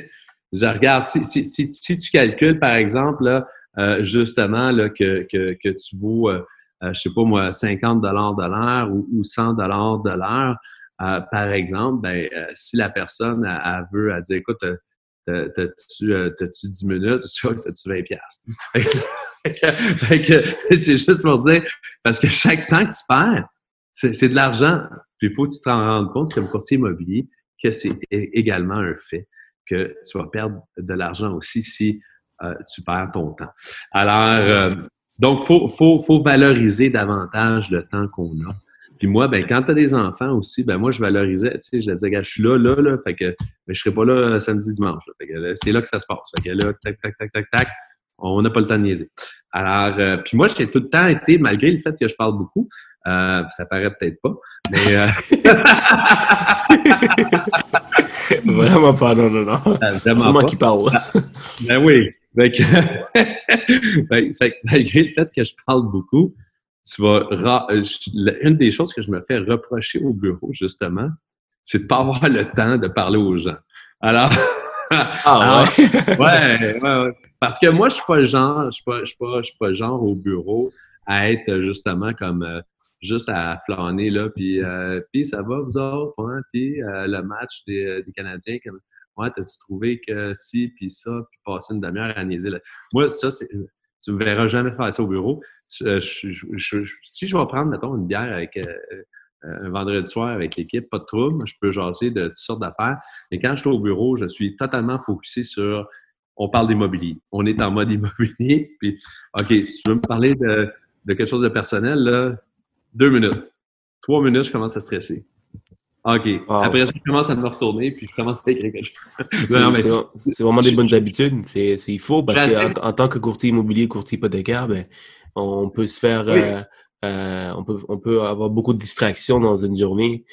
je regarde, si, si, si, tu calcules, par exemple, là, euh, justement, là, que, que, que tu vaux... Euh, euh, je sais pas moi, 50 dollars de l'heure ou, 100 dollars de l'heure, euh, par exemple, ben, euh, si la personne elle, veut, elle dit, écoute, t'as-tu euh, 10 minutes, t'as-tu 20 piastres? (laughs) (laughs) c'est juste pour dire, parce que chaque temps que tu perds, c'est de l'argent. Il faut que tu te rendes compte, comme courtier immobilier, que c'est également un fait que tu vas perdre de l'argent aussi si tu perds ton temps. Alors, donc, faut, faut, faut valoriser davantage le temps qu'on a. Puis moi, ben, quand tu as des enfants aussi, ben moi, je valorisais, tu sais, je disais, je suis là, là, là, fait que, mais ben, je serai pas là samedi, dimanche. Fait que c'est là que ça se passe. Fait que là, tac, tac, tac, tac, tac, on n'a pas le temps de niaiser. Alors, euh, puis moi, j'ai tout le temps été, malgré le fait que je parle beaucoup, euh, ça paraît peut-être pas, mais... Euh... (laughs) (laughs) vraiment pas, non, non, non. C'est moi qui parle. ben oui, fait que, (laughs) fait, malgré le fait que je parle beaucoup, tu vas. Euh, une des choses que je me fais reprocher au bureau, justement, c'est de pas avoir le temps de parler aux gens. Alors. (laughs) ah, ouais. ouais, ouais, Parce que moi, je suis pas le genre, je suis pas, je suis pas, je suis pas le genre au bureau à être justement comme euh, juste à flâner là, puis euh, puis ça va vous autres, hein, puis le match des, des Canadiens. Ouais, t'as-tu trouvé que si, puis ça, puis passer une demi-heure à niaiser? Là. Moi, ça, c'est, tu me verras jamais faire ça au bureau. Euh, si je vais prendre, mettons, une bière avec euh, euh, un vendredi soir avec l'équipe, pas de trouble, je peux jaser de toutes sortes d'affaires. Mais quand je suis au bureau, je suis totalement focusé sur on parle d'immobilier. On est en mode (laughs) immobilier. Puis, OK, si tu veux me parler de, de quelque chose de personnel, là, deux minutes. Trois minutes, je commence à stresser. OK. Après ça, je commence à me retourner, puis je commence à écrire quelque chose. (laughs) C'est vraiment des bonnes habitudes. C'est il faut, parce qu'en en tant que courtier immobilier, courtier hypothécaire, ben, on peut se faire... Euh, euh, on, peut, on peut avoir beaucoup de distractions dans une journée.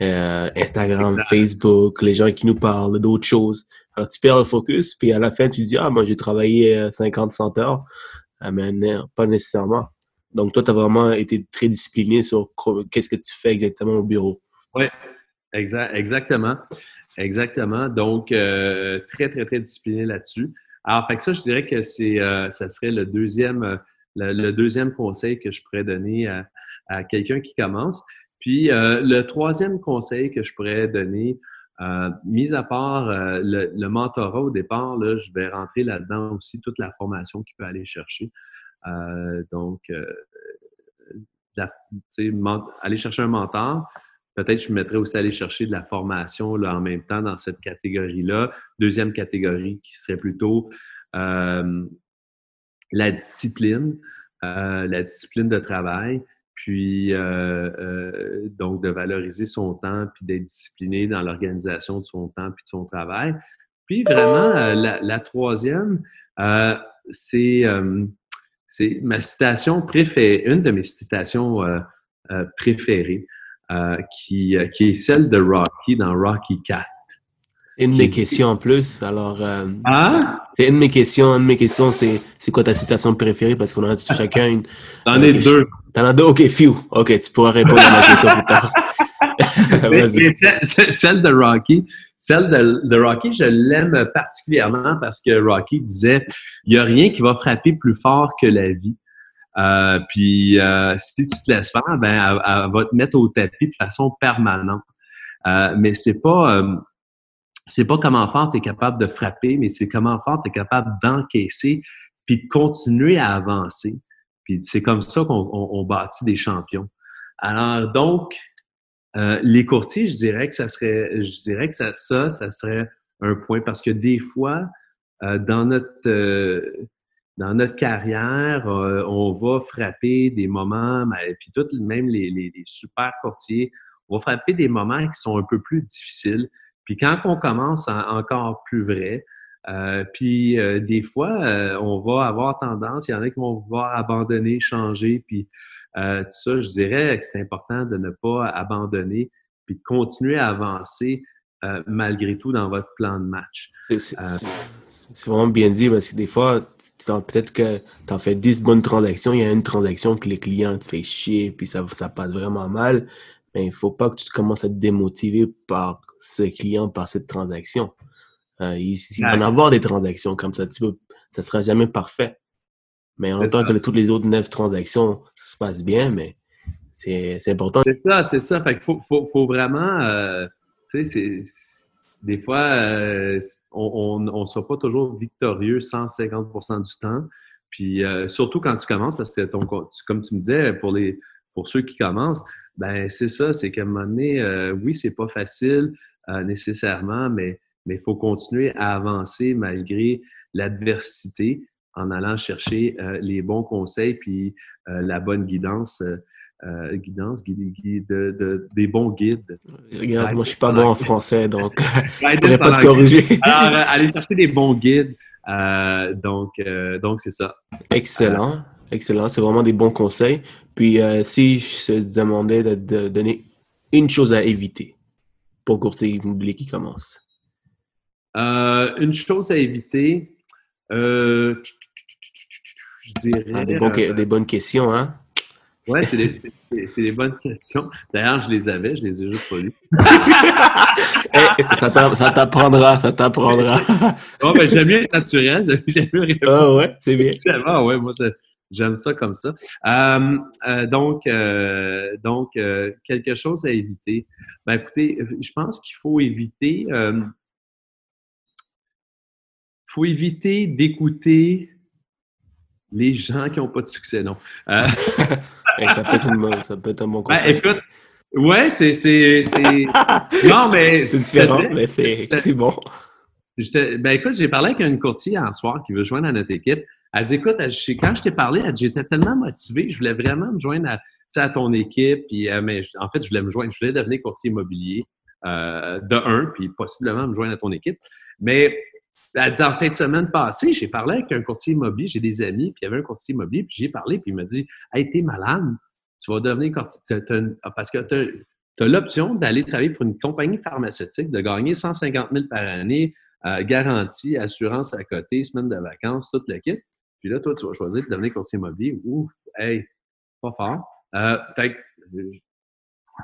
Euh, Instagram, Facebook, les gens qui nous parlent d'autres choses. Alors, tu perds le focus, puis à la fin, tu dis, ah, moi, j'ai travaillé 50, 100 heures. Ah, mais non, pas nécessairement. Donc, toi, tu as vraiment été très discipliné sur qu'est-ce que tu fais exactement au bureau. Oui, Exact, exactement. Exactement. Donc, euh, très, très, très discipliné là-dessus. Alors, fait que ça, je dirais que c'est, euh, ça serait le deuxième, euh, le, deuxième conseil que je pourrais donner à, à quelqu'un qui commence. Puis, le troisième conseil que je pourrais donner, mis à part le, le, mentorat au départ, là, je vais rentrer là-dedans aussi toute la formation qu'il peut aller chercher. donc, aller chercher un mentor, Peut-être je mettrais aussi aller chercher de la formation là, en même temps dans cette catégorie-là. Deuxième catégorie qui serait plutôt euh, la discipline, euh, la discipline de travail, puis euh, donc de valoriser son temps, puis d'être discipliné dans l'organisation de son temps, puis de son travail. Puis vraiment, la, la, troisième, c'est c'est ma citation préférée, une de mes citations préférées, qui, qui est celle de Rocky dans Rocky 4. Une de mes questions en plus. Alors, euh, ah? c'est une de mes questions. Une de mes questions, c'est, c'est quoi ta citation préférée? Parce qu'on a chacun une. T'en as deux. T'en as deux? OK, few. OK, tu pourras répondre à ma question plus tard. (laughs) celle de Rocky, celle de, Rocky, je l'aime particulièrement parce que Rocky disait il n'y a rien qui va frapper plus fort que la vie. Euh, puis euh, si tu te laisses faire, ben elle, va te mettre au tapis de façon permanente. Euh, mais c'est pas c'est pas comment fort tu es capable de frapper, mais c'est comment fort tu es capable d'encaisser puis de continuer à avancer. Puis c'est comme ça qu'on bâtit des champions. Alors donc, euh, les courtiers, je dirais que ça serait, je dirais que ça, ça, serait un point parce que des fois, euh, dans notre euh, dans notre carrière, on va frapper des moments, puis tout, même les, les, les super courtiers, on va frapper des moments qui sont un peu plus difficiles. Puis quand on commence, encore plus vrai. Euh, puis euh, des fois, euh, on va avoir tendance, il y en a qui vont vouloir abandonner, changer, puis tout ça, je dirais que c'est important de ne pas abandonner, puis de continuer à avancer malgré tout dans votre plan de match. C'est vraiment bien dit parce que des fois, peut-être que tu en fais 10 bonnes transactions, il y a une transaction que les clients te fait chier, puis ça, ça passe vraiment mal. Mais il faut pas que tu commences à te démotiver par ces clients, par cette transaction. Euh, il, va en avoir des transactions comme ça. Tu peux, ça sera jamais parfait. Mais en tant que toutes les autres neuf transactions, ça se passe bien, mais c'est important. C'est ça, c'est ça. Fait faut, faut, faut vraiment, euh, tu sais, des fois, euh, on ne sera pas toujours victorieux 150% du temps. Puis euh, surtout quand tu commences, parce que ton, comme tu me disais, pour les pour ceux qui commencent, ben c'est ça, c'est qu'à un moment donné, euh, oui, c'est pas facile euh, nécessairement, mais mais il faut continuer à avancer malgré l'adversité en allant chercher euh, les bons conseils puis la bonne guidance. guidance, guide, de, des bons guides. Regarde, moi, je suis pas bon en français, donc (laughs) (laughs) je pourrais pas te corriger. (laughs) Alors, allez chercher des bons guides. donc, donc c'est ça. Excellent. Excellent, c'est vraiment des bons conseils. Puis, euh, si je te demandais de, donner une chose à éviter pour courtier immobilier qui commence. Euh, une chose à éviter, euh, je dirais. Ah, des, bonnes questions, hein? Oui, c'est des, bonnes questions. D'ailleurs, je les avais, je les ai juste pas lues. (laughs) Eh, ça t'apprendra, ça t'apprendra. oh, ben, j'aime bien être naturel, j'aime bien répondre. Ah ouais, c'est bien. Ah ouais, moi, J'aime ça comme ça. Euh, euh, donc, euh, donc quelque chose à éviter. Ben, écoutez, je pense qu'il faut éviter, faut éviter d'écouter les gens qui n'ont pas de succès, non. (laughs) ça, peut être un, ça peut être un bon ben, conseil. Ben, écoute, ouais, c'est, c'est, (laughs) non, mais c'est différent, mais c'est, c'est bon. ben écoute, j'ai parlé avec une courtier en soir qui veut joindre à notre équipe. Elle dit, écoute, quand je t'ai parlé, j'étais tellement motivé, je voulais vraiment me joindre à, à ton équipe. Puis, euh, mais en fait, je voulais me joindre, je voulais devenir courtier immobilier euh, de un, puis possiblement me joindre à ton équipe. Mais elle dit, en fin de semaine passée, j'ai parlé avec un courtier immobilier, j'ai des amis, puis il y avait un courtier immobilier, puis j'ai parlé, puis il m'a dit, hey, t'es malade, tu vas devenir courtier, parce que tu as, l'option d'aller travailler pour une compagnie pharmaceutique, de gagner 150 000 par année, euh, garantie, assurance à côté, semaine de vacances, toute la kit. Puis là, toi, tu vas choisir de devenir courtier immobilier. Ouf, hey, pas fort. Euh, fait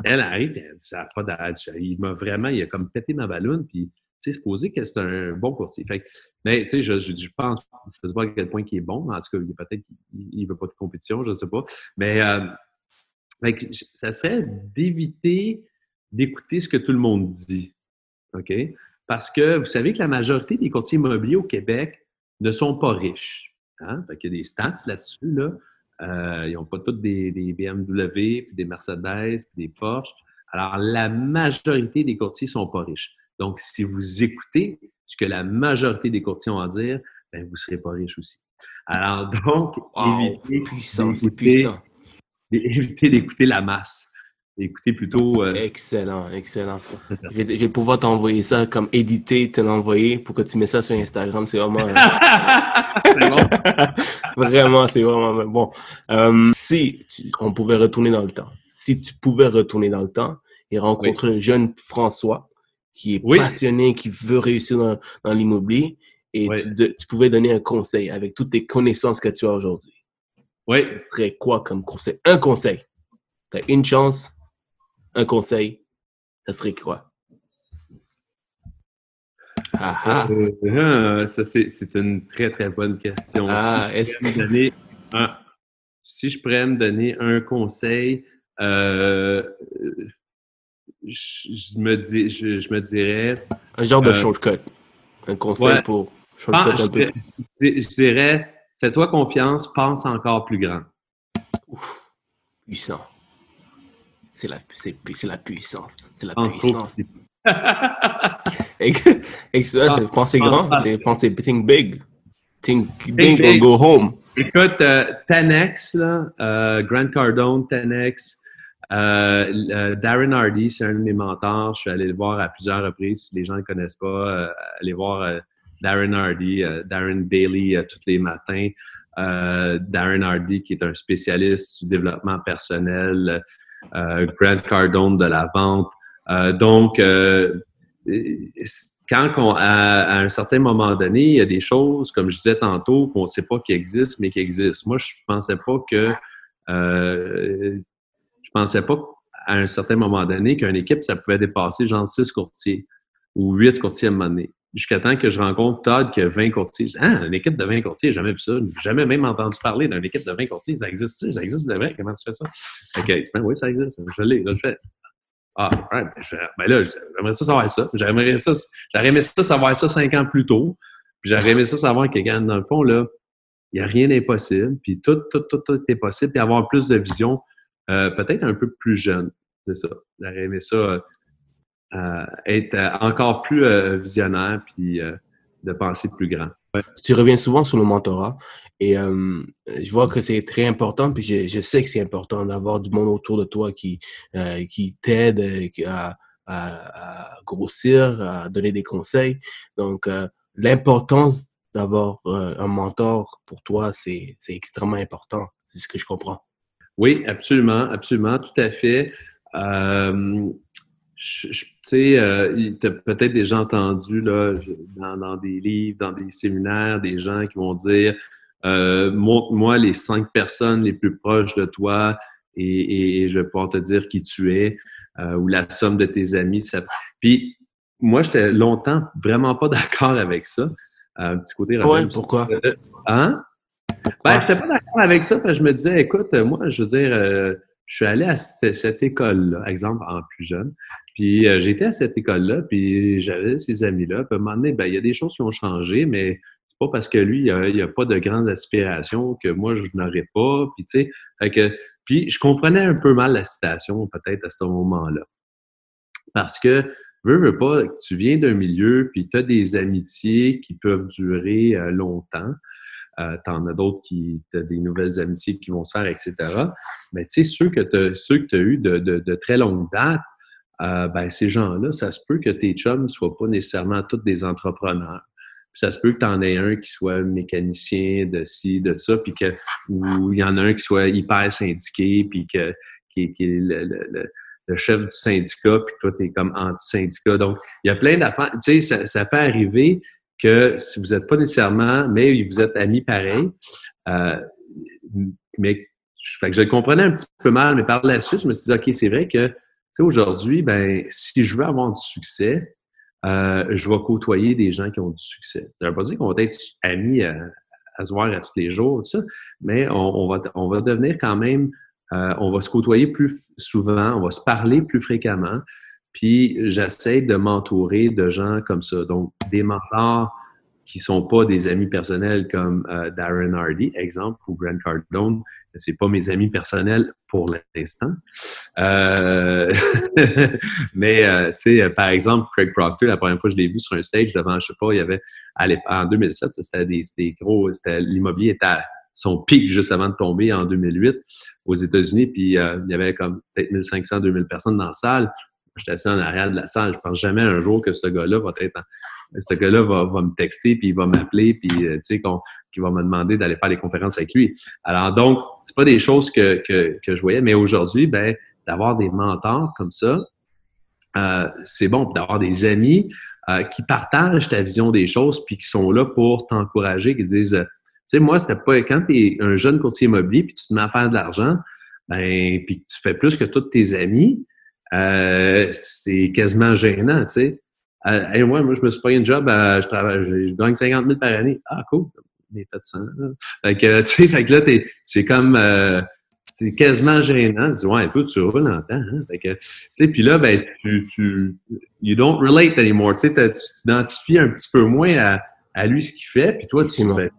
elle arrive, elle dit, ça pas Il m'a vraiment, il a comme pété ma ballonne, puis, tu sais, poser que c'est un bon courtier. Fait mais, tu sais, je, je, pense, je ne sais pas à quel point il est bon, mais en tout cas, peut-être qu'il ne veut pas de compétition, je ne sais pas. Mais, euh, fait ça serait d'éviter d'écouter ce que tout le monde dit. OK? Parce que vous savez que la majorité des courtiers immobiliers au Québec ne sont pas riches. Hein? Fait il y a des stats là-dessus. Là. Euh, ils n'ont pas tous des, des, BMW, puis des Mercedes, puis des Porsche. Alors, la majorité des courtiers ne sont pas riches. Donc, si vous écoutez ce que la majorité des courtiers ont à dire, ben, vous ne serez pas riche aussi. Alors, donc, (laughs) évitez d'écouter la masse écoutez plutôt. Euh, excellent, excellent. je, vais, pouvoir t'envoyer ça comme édité, te l'envoyer pour que tu mets ça sur Instagram. C'est vraiment. c'est bon? (laughs) vraiment, c'est vraiment bon. Euh, si on pouvait retourner dans le temps, si tu pouvais retourner dans le temps et rencontrer un jeune François qui est passionné, qui veut réussir dans, dans l'immobilier, et tu, pouvais donner un conseil avec toutes tes connaissances que tu as aujourd'hui. Oui. Ce serait quoi comme conseil? Un conseil. Tu as une chance, un conseil, ça serait quoi? Ah, ah. Euh, ça, c'est une très, très bonne question. Ah, si, est-ce que... donner si je pourrais me donner un conseil, euh, je, me dis, je, me dirais... Un genre de euh, shortcut. Un conseil pour shortcut un peu. Je, dirais, fais-toi confiance, pense encore plus grand. Ouf, puissant. C'est la, c'est, la puissance. C'est la puissance. (laughs) Excellent, c'est penser grand, c'est penser think big. Think, big, or go home. Écoute, euh, Tenex, euh, Grant Cardone, Tenex, euh, Darren Hardy, c'est un de mes mentors. Je suis allé le voir à plusieurs reprises. Si les gens ne le connaissent pas, allez voir Darren Hardy, Darren Bailey tous les matins. Darren Hardy, qui est un spécialiste du développement personnel. Grant Cardone de la vente. Euh, donc, euh, quand on, à, un certain moment donné, il y a des choses, comme je disais tantôt, qu'on ne sait pas qui existent, mais qui existent. Moi, je pensais pas que euh, je pensais pas à un certain moment donné qu'une équipe, ça pouvait dépasser genre six courtiers ou huit courtiers à un moment donné. Jusqu'à temps que je rencontre Todd qui a 20 courtiers. Je dis, ah, une équipe de 20 courtiers, jamais vu ça. Jamais même entendu parler d'une équipe de 20 courtiers. Ça existe Ça existe de vrai? Comment tu fais ça? OK, oui, ça existe. Je l'ai, je le fais. Ah, ouais, ben, ben, là, j'aimerais ça savoir ça. J'aimerais ça, j'aurais aimé ça savoir ça cinq ans plus tôt. Puis j'aurais aimé ça savoir que, dans le fond, là, il n'y a rien d'impossible. Puis tout, tout, tout, tout est possible. Puis avoir plus de vision, euh, peut-être un peu plus jeune. C'est ça. J'aurais aimé ça euh, être encore plus euh, visionnaire puis de penser plus grand. Tu reviens souvent sur le mentorat. Et euh, je vois que c'est très important, puis je, je sais que c'est important d'avoir du monde autour de toi qui, euh, qui t'aide euh, à, à, à, grossir, à donner des conseils. Donc, euh, l'importance d'avoir euh, un mentor pour toi, c'est extrêmement important. C'est ce que je comprends. Oui, absolument, absolument, tout à fait. Euh, tu sais, euh, tu as peut-être déjà entendu là, dans, dans, des livres, dans des séminaires, des gens qui vont dire euh, montre-moi les cinq personnes les plus proches de toi et, je vais pouvoir te dire qui tu es euh, ou la somme de tes amis. Ça... Puis moi, j'étais longtemps vraiment pas (laughs) d'accord avec ça. Un petit côté ouais, pourquoi? Euh, hein? Ben, j'étais pas d'accord avec ça parce que je me disais, écoute, moi, je veux dire, je suis allé à cette, école-là, exemple, en plus jeune. Puis j'étais à cette école-là, puis j'avais ces amis-là. Puis à un moment donné, ben, il y a des choses qui ont changé, mais pas parce que lui, il n'a a pas de grandes aspirations que moi, je n'aurais pas. Puis, tu sais, que, puis je comprenais un peu mal la citation, peut-être, à ce moment-là. Parce que, veux, veux pas, tu viens d'un milieu, puis tu as des amitiés qui peuvent durer euh, longtemps. Euh, tu en as d'autres qui, tu as des nouvelles amitiés qui vont se faire, etc. Mais tu sais, ceux que tu as eu de, de, de, très longue date, euh, ben, ces gens-là, ça se peut que tes chums ne soient pas nécessairement tous des entrepreneurs ça se peut que tu en aies un qui soit mécanicien de ci, de ça, puis que ou il y en a un qui soit hyper syndiqué, puis que qui, est le, chef du syndicat, puis toi, tu es comme anti-syndicat. Donc, il y a plein d'affaires. Tu sais, ça, peut arriver que si vous n'êtes pas nécessairement, mais vous êtes amis pareil, euh, mais fait que je le comprenais un petit peu mal, mais par la suite, je me suis dit, OK, c'est vrai que, aujourd'hui, ben, si je veux avoir du succès, euh, je vais côtoyer des gens qui ont du succès. Ça ne veut pas dire qu'on va être amis à, se voir à tous les jours, tout ça, mais on, va, on va devenir quand même, euh, on va se côtoyer plus souvent, on va se parler plus fréquemment, puis j'essaie de m'entourer de gens comme ça. Donc, des mentors qui sont pas des amis personnels comme euh, Darren Hardy, exemple, ou Grant Cardone. C'est pas mes amis personnels pour l'instant. Euh, (laughs) mais, euh, tu sais, par exemple, Craig Proctor, la première fois que je l'ai vu sur un stage devant, je sais pas, il y avait, en 2007, c'était des, des, gros, c'était, l'immobilier était à son pic juste avant de tomber en 2008 aux États-Unis, puis il y avait comme peut-être 1500, 2000 personnes dans la salle. J'étais assis en arrière de la salle. Je pense jamais un jour que ce gars-là va être ce gars-là va, me texter, puis il va m'appeler, puis tu sais, qu'on qui va me demander d'aller faire des conférences avec lui. Alors donc, c'est pas des choses que, que, que je voyais, mais aujourd'hui, ben, d'avoir des mentors comme ça, euh, c'est bon d'avoir des amis euh, qui partagent ta vision des choses puis qui sont là pour t'encourager, qui disent, euh, tu sais, moi, c'était pas quand tu es un jeune courtier immobilier puis tu te mets à faire de l'argent, ben, puis tu fais plus que tous tes amis, c'est quasiment gênant, tu sais. Euh, moi, moi, je me suis pris un job, je travaille, je, gagne 50 000 par année. Ah, cool. Des fait de sang. Fait que, tu sais, fait que là, c'est comme, c'est quasiment gênant. Tu dis, ouais, toi, tu roules en temps. Hein? Fait que, tu sais, puis là, ben, tu, tu, you don't relate anymore. Tu sais, tu t'identifies un petit peu moins à, à lui ce qu'il fait, puis toi, tu fais.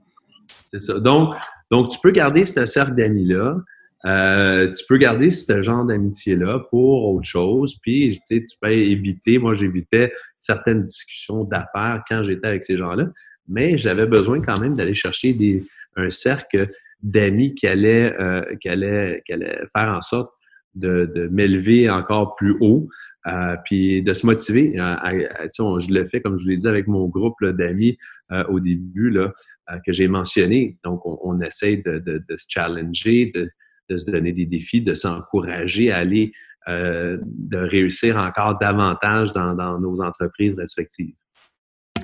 C'est ça. Donc, donc, tu peux garder ce cercle d'amis-là. Euh, tu peux garder ce genre d'amitié-là pour autre chose. Puis, tu sais, tu peux éviter. Moi, j'évitais certaines discussions d'affaires quand j'étais avec ces gens-là, mais j'avais besoin quand même d'aller chercher des, un cercle d'amis qui allaient, euh, qui, allaient, qui allaient faire en sorte de, de m'élever encore plus haut, euh, puis de se motiver. je le fais, comme je vous l'ai dit, avec mon groupe d'amis euh, au début là, euh, que j'ai mentionné. Donc, on, on essaie de, de, de, se challenger, de, de, se donner des défis, de s'encourager à aller, euh, de réussir encore davantage dans, dans nos entreprises respectives.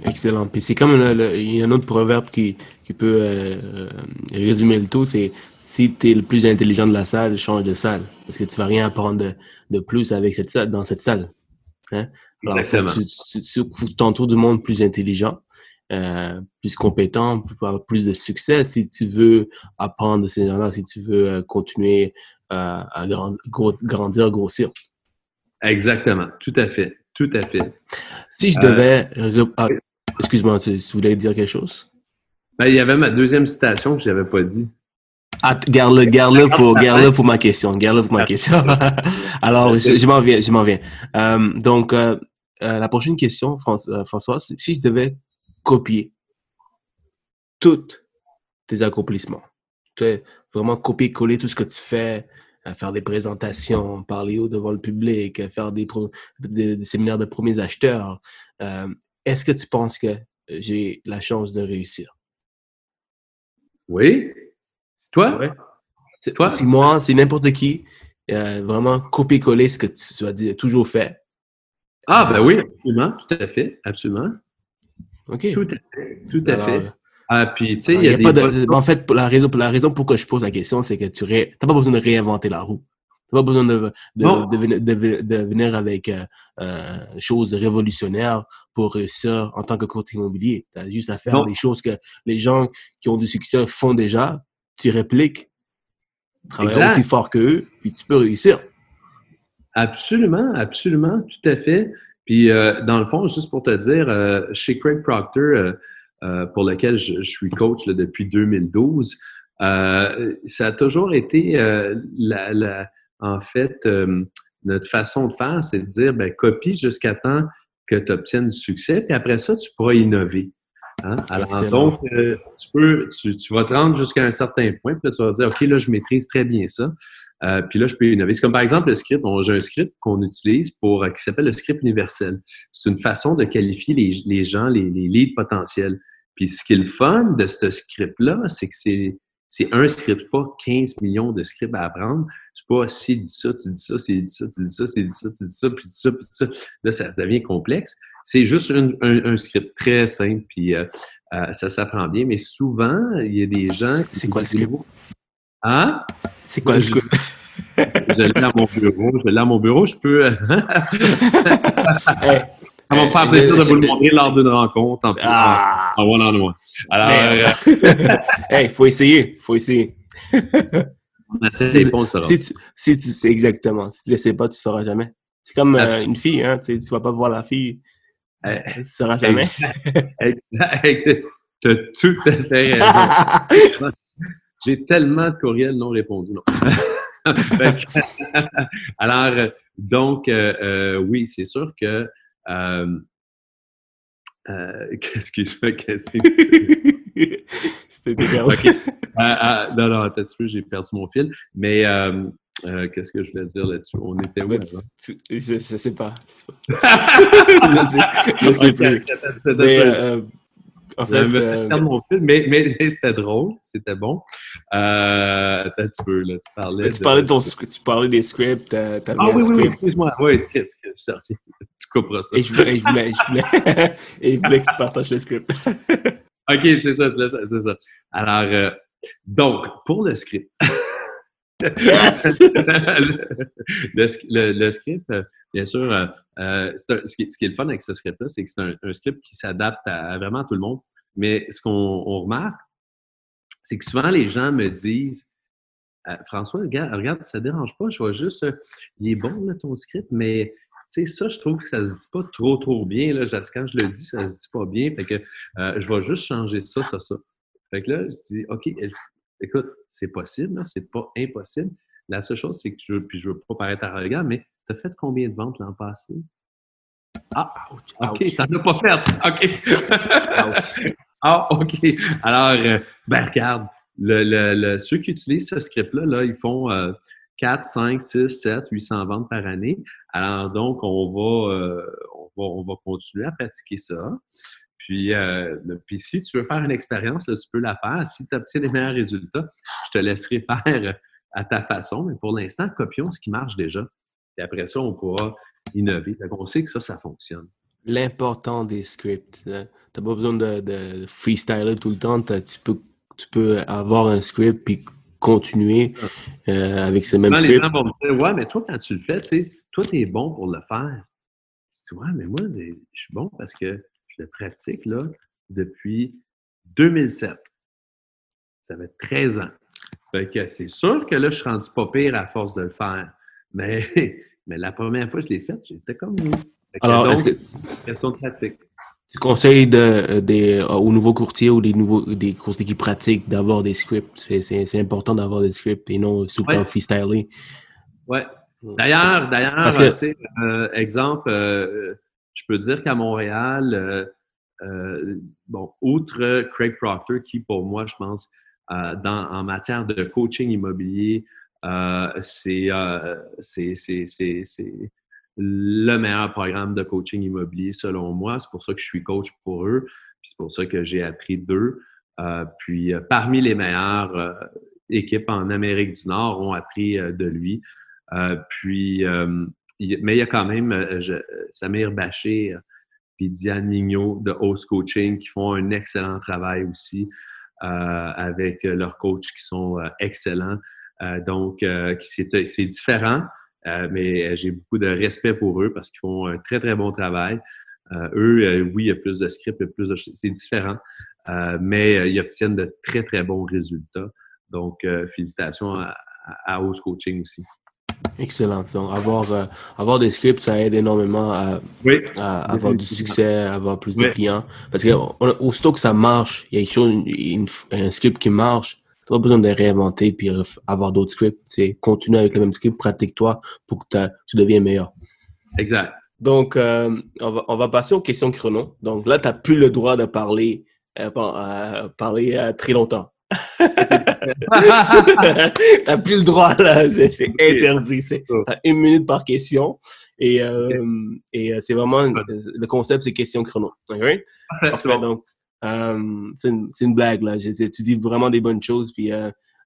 Excellent. Puis c'est comme il y a un autre proverbe qui, qui peut euh, résumer le tout, c'est si tu es le plus intelligent de la salle, change de salle. Parce que tu vas rien apprendre de, de plus avec cette salle, dans cette salle. Hein? Alors, tu, tu, t'entoures du monde plus intelligent, euh, plus compétent, plus, plus de succès si tu veux apprendre de ces gens-là, si tu veux euh, continuer euh, à grandir, grossir. Exactement. Tout à fait. Tout à fait. Si je devais ah, Excuse-moi, tu, voulais dire quelque chose? Ben, il y avait ma deuxième citation que je n'avais pas dit. Ah, garde-le, garde-le pour, garde pour ma question. Garde-le pour ma question. (laughs) Alors, je, m'en viens, je m'en viens. Donc, la prochaine question, François, si je devais copier tous tes accomplissements, tu vraiment copier-coller tout ce que tu fais, faire des présentations, parler haut devant le public, faire des, des séminaires de premiers acheteurs, est-ce que tu penses que j'ai la chance de réussir? Oui. C'est toi? Oui. C'est toi? C'est moi, c'est n'importe qui. Euh, vraiment copier-coller ce que tu, as toujours fait. Ah, ben oui, absolument, tout à fait, absolument. OK. Tout à fait, tout à fait. Ah, puis, tu sais, il y a, des... En fait, la raison, la raison pourquoi je pose la question, c'est que tu n'as pas besoin de réinventer la roue pas besoin de, de, de, venir avec euh, euh, choses révolutionnaires pour réussir en tant que courtier immobilier. Tu as juste à faire des choses que les gens qui ont du succès font déjà. Tu répliques, travailles aussi fort qu'eux, puis tu peux réussir. Absolument, absolument, tout à fait. Puis, euh, dans le fond, juste pour te dire, euh, chez Craig Proctor, pour lequel je, suis coach là, depuis 2012, ça a toujours été la, la en fait, euh, notre façon de faire, c'est de dire, ben, copie jusqu'à temps que tu obtiennes du succès, puis après ça, tu pourras innover. Hein? Alors, donc, euh, tu, peux, tu, vas te rendre jusqu'à un certain point, puis là, tu vas dire, OK, là, je maîtrise très bien ça. Euh, puis là, je peux innover. C'est comme par exemple le script. J'ai un script qu'on utilise pour qui s'appelle le script universel. C'est une façon de qualifier les, les gens, les, les leads potentiels. Puis ce qui est le fun de ce script-là, c'est que c'est c'est un script, pas 15 millions de scripts à apprendre. C'est pas si dit ça, tu dis ça, c'est dit ça, tu dis ça, c'est dit ça, tu dis ça, puis ça, puis ça. Là, ça devient complexe. C'est juste un, un, script très simple, puis euh, euh, ça s'apprend bien. Mais souvent, il y a des gens. C'est quoi le script? Hein? C'est quoi le (laughs) script? je l'ai à mon bureau. Je l'ai à mon bureau. Je peux. (laughs) Ça va me faire plaisir de vous le montrer lors d'une rencontre en, ah. en one-on-one. Alors, euh, (laughs) il faut essayer, faut essayer. On essaie pas, ça. Si tu, si tu sais exactement, si tu ne l'essaies pas, tu ne sauras jamais. C'est comme euh, une fille, hein, tu ne vas pas voir la fille, euh, tu ne sauras jamais. exact. Tu as tout à fait raison. J'ai tellement de courriels non répondus. Non. (laughs) (laughs) Alors, donc, euh, oui, c'est sûr que euh, euh, Excuse-moi, (laughs) qu'est-ce que C'était okay. Euh, euh, non, non, attends un peu, j'ai perdu mon fil. Mais euh, qu'est-ce que je voulais dire là-dessus? On était où Je, je sais pas. je sais, plus. Mais, euh, en fait, euh, mais, mais, (laughs) c'était drôle, c'était bon. Euh, un petit peu, là, tu parlais. Tu, parlais de ton, tu parlais des scripts. ah oui, oui, oui, excuse-moi. Oui, script, script. (laughs) Tu couperas ça. Et je voulais, je voulais, je voulais, (laughs) et je voulais que tu partages le script. OK, c'est ça, c'est ça. Alors, euh, donc, pour le script. (laughs) le, script, euh, bien sûr, euh, euh ce, qui, ce, qui, est le fun avec ce script-là, c'est que c'est un, script qui s'adapte à, vraiment tout le monde. Mais ce qu'on remarque, c'est que souvent les gens me disent François, regarde, ça dérange pas, je vois juste, il est bon ton script, mais tu sais, ça, je trouve que ça se dit pas trop, trop bien. Là. Quand je le dis, ça se dit pas bien. Fait que je vais juste changer ça, ça, ça. Fait que là, je dis, OK, écoute, c'est possible, c'est pas impossible. La seule chose, c'est que je, puis je veux pas paraître arrogant, mais tu as fait combien de ventes l'an passé? Ah, OK, ça n'a pas fait. OK. (laughs) ah, OK. Alors, euh, ben regarde, le, ceux qui utilisent ce script-là, là, ils font 4, 5, 6, 7, 800 ventes par année. Alors, donc, on va, euh, on va, on va continuer à pratiquer ça. Puis, euh, puis si tu veux faire une expérience, tu peux la faire. Si tu obtiens les meilleurs résultats, je te laisserai (laughs) faire à ta façon. Mais pour l'instant, copions ce qui marche déjà. Et après ça, on pourra innover. on sait que ça, ça fonctionne. L'important des scripts. Tu n'as pas besoin de, freestyler tout le temps. Tu peux, tu peux avoir un script puis continuer euh, avec ce même script. Les gens vont me dire, ouais, mais toi, quand tu le fais, tu sais, toi, tu es bon pour le faire. Tu vois, mais moi, je suis bon parce que je le pratique là, depuis 2007. Ça fait 13 ans. Fait que c'est sûr que là, je suis rendu pas pire à force de le faire. Mais, (laughs) mais la première fois que je l'ai fait, j'étais comme vous. Alors, est-ce que question de pratique. Tu conseilles de, des, aux nouveaux courtiers ou des nouveaux des courtiers qui pratiquent d'avoir des scripts? C'est important d'avoir des scripts et non tout le freestyler. Oui. D'ailleurs, d'ailleurs, sais, euh, exemple, euh, je peux dire qu'à Montréal, euh, euh, bon, outre Craig Proctor, qui pour moi, je pense, euh, dans, en matière de coaching immobilier, c'est le meilleur programme de coaching immobilier selon moi. C'est pour ça que je suis coach pour eux. c'est pour ça que j'ai appris d'eux. puis parmi les meilleures équipes en Amérique du Nord ont appris de lui. puis mais il y a quand même euh, Samir Baché euh, puis Diane Mignot de Host Coaching qui font un excellent travail aussi euh, avec leurs coachs qui sont excellents. donc, c'est différent, mais j'ai beaucoup de respect pour eux parce qu'ils font un très, très bon travail. eux, oui, il y a plus de scripts, il y a plus de... C'est différent, mais ils obtiennent de très, très bons résultats. Donc, félicitations à, à Host Coaching aussi. Excellent. Donc, avoir, euh, avoir des scripts, ça aide énormément à, avoir du succès, à avoir plus de clients. Parce que aussitôt que ça marche, il y a un script qui marche, tu n'as pas besoin de réinventer puis avoir d'autres scripts. C'est continuer avec le même script, pratique-toi pour que tu deviennes meilleur. Exact. Donc, euh, on, va, on va passer aux questions chrono. Donc là, tu n'as plus le droit de parler, euh, parler très longtemps. (laughs) (laughs) T'as plus le droit, là. C'est interdit. T'as une minute par question. Et, euh, et euh, c'est vraiment, le concept, c'est question chrono. donc, euh, c'est une, une, blague, là. tu dis vraiment des bonnes choses, puis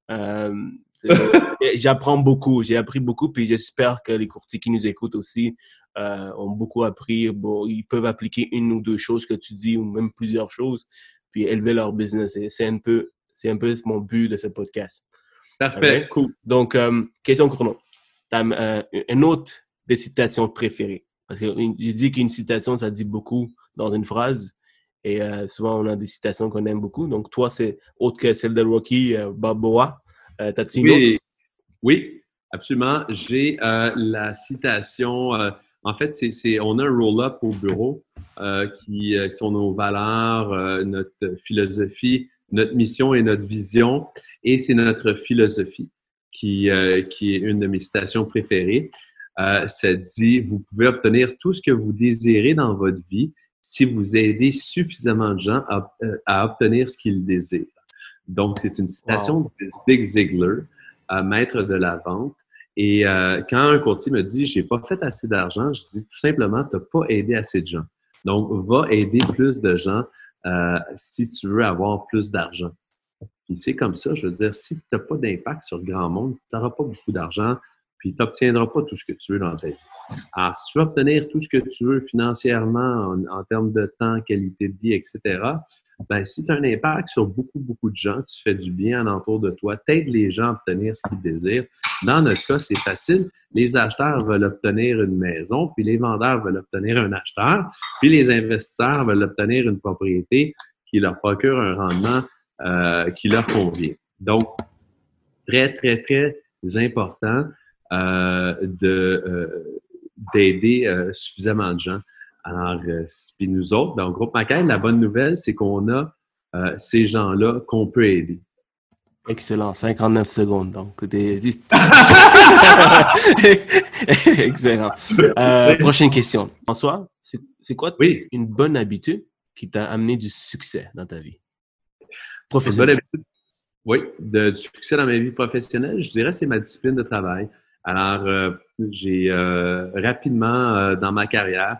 (laughs) j'apprends beaucoup. J'ai appris beaucoup, puis j'espère que les courtiers qui nous écoutent aussi ont beaucoup appris. Bon, ils peuvent appliquer une ou deux choses que tu dis, ou même plusieurs choses, puis élever leur business. C'est un peu c'est un peu mon but de ce podcast. Parfait, cool. Donc, euh, question chrono. Tu as euh, une autre des citations préférées. Parce que je dis qu'une citation, ça dit beaucoup dans une phrase. Et euh, souvent, on a des citations qu'on aime beaucoup. Donc, toi, c'est autre que celle de Rocky Balboa. T'as-tu une oui. autre? Oui, absolument. J'ai la citation. en fait, c'est, on a un roll-up au bureau qui, qui, sont nos valeurs, notre philosophie, notre mission et notre vision, et c'est notre philosophie qui, euh, qui est une de mes citations préférées. Euh, ça dit, vous pouvez obtenir tout ce que vous désirez dans votre vie si vous aidez suffisamment de gens à, euh, à obtenir ce qu'ils désirent. Donc, c'est une citation de Zig Ziglar, maître de la vente. Et quand un courtier me dit j'ai pas fait assez d'argent, je dis tout simplement tu n'as pas aidé assez de gens. Donc, va aider plus de gens euh, si tu veux avoir plus d'argent. Puis c'est comme ça, je veux dire, si tu n'as pas d'impact sur le grand monde, tu n'auras pas beaucoup d'argent, puis tu n'obtiendras pas tout ce que tu veux dans ta vie. Alors, si tu veux obtenir tout ce que tu veux financièrement en, termes de temps, qualité de vie, etc., ben, si tu as un impact sur beaucoup, beaucoup de gens, tu fais du bien alentour de toi, t'aides les gens à obtenir ce qu'ils désirent. Dans notre cas, c'est facile. Les acheteurs veulent obtenir une maison, puis les vendeurs veulent obtenir un acheteur, puis les investisseurs veulent obtenir une propriété qui leur procure un rendement euh, qui leur convient. Donc, très, très, très important euh, de euh, d'aider euh, suffisamment de gens. Alors, euh, puis nous autres, dans le groupe Macaire, la bonne nouvelle, c'est qu'on a euh, ces gens-là qu'on peut aider. Excellent, 59 secondes. Donc, des... (laughs) (laughs) Excellent. prochaine question. François, c'est quoi une bonne habitude qui t'a amené du succès dans ta vie? Professionnelle? Oui, de, du succès dans ma vie professionnelle, je dirais c'est ma discipline de travail. Alors, euh, j'ai euh, rapidement euh, dans ma carrière,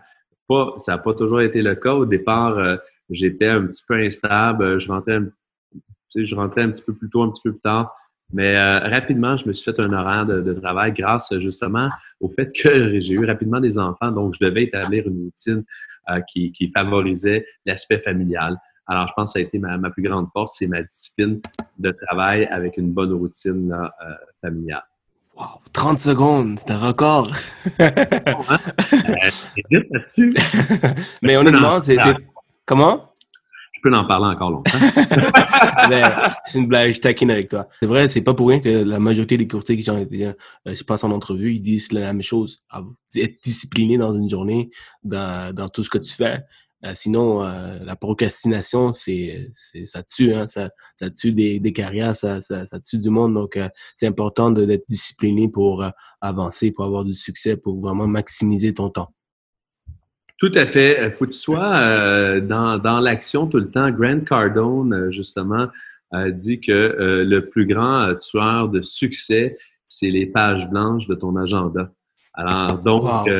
ça n'a pas toujours été le cas. Au départ, j'étais un petit peu instable. Je rentrais, un petit peu plus tôt, un petit peu plus tard. Mais rapidement, je me suis fait un horaire de, travail grâce justement au fait que (laughs) j'ai eu rapidement des enfants. Donc, je devais établir une routine qui, qui, favorisait l'aspect familial. Alors, je pense que ça a été ma, plus grande force, c'est ma discipline de travail avec une bonne routine familiale. 30 secondes, c'est un record. là-dessus. (laughs) Mais honnêtement, c'est. Comment? Je peux en parler encore longtemps. (laughs) c'est une blague, je taquine avec toi. C'est vrai, c'est pas pour rien que la majorité des courtiers qui ont été, euh, je passe en entrevue, ils disent la même chose. Être discipliné dans une journée, dans, dans tout ce que tu fais. Euh, sinon, euh, la procrastination, c'est, ça tue, hein, ça, ça tue des, des carrières, ça, ça, ça, tue du monde. Donc, euh, c'est important d'être discipliné pour avancer, pour avoir du succès, pour vraiment maximiser ton temps. Tout à fait. Il faut que tu sois dans, dans l'action tout le temps. Grant Cardone, justement, a dit que le plus grand tueur de succès, c'est les pages blanches de ton agenda. Alors, donc,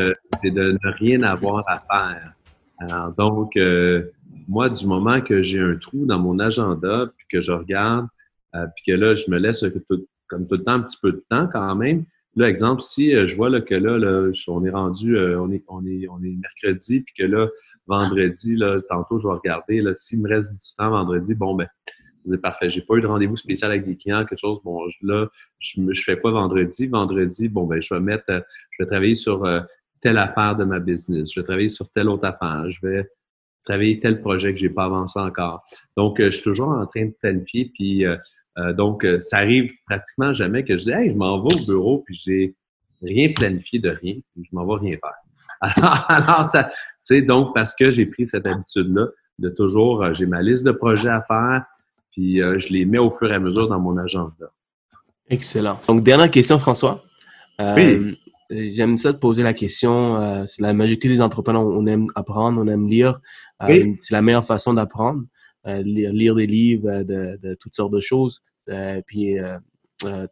c'est de ne rien avoir à faire. Alors, donc, euh, moi, du moment que j'ai un trou dans mon agenda, puis que je regarde, euh, puis que là, je me laisse comme tout le temps un petit peu de temps quand même. Là, exemple, si euh, je vois là, que là, là, on est rendu, on, est, on, est, on est mercredi, puis que là, vendredi, là, tantôt, je vais regarder, là, s'il me reste du temps vendredi, bon, ben, c'est parfait. J'ai pas eu de rendez-vous spécial avec des clients, quelque chose. Bon, là, je, je fais pas vendredi. Vendredi, bon, ben, je vais mettre, je vais travailler sur telle affaire de ma business, je vais travailler sur telle autre affaire, je vais travailler tel projet que j'ai pas avancé encore. Donc, euh, je suis toujours en train de planifier, puis euh, euh, donc, ça arrive pratiquement jamais que je dis Hey, je m'en vais au bureau, puis j'ai rien planifié de rien, puis je m'en vais rien faire. (laughs) Alors, ça, tu sais, donc, parce que j'ai pris cette habitude-là de toujours, j'ai ma liste de projets à faire, puis je les mets au fur et à mesure dans mon agenda. Excellent. Donc, dernière question, François. oui. Euh, j'aime ça de poser la question. Euh, c'est la majorité des entrepreneurs, on aime apprendre, on aime lire. Euh, c'est la meilleure façon d'apprendre. lire, lire des livres de, de, toutes sortes de choses. puis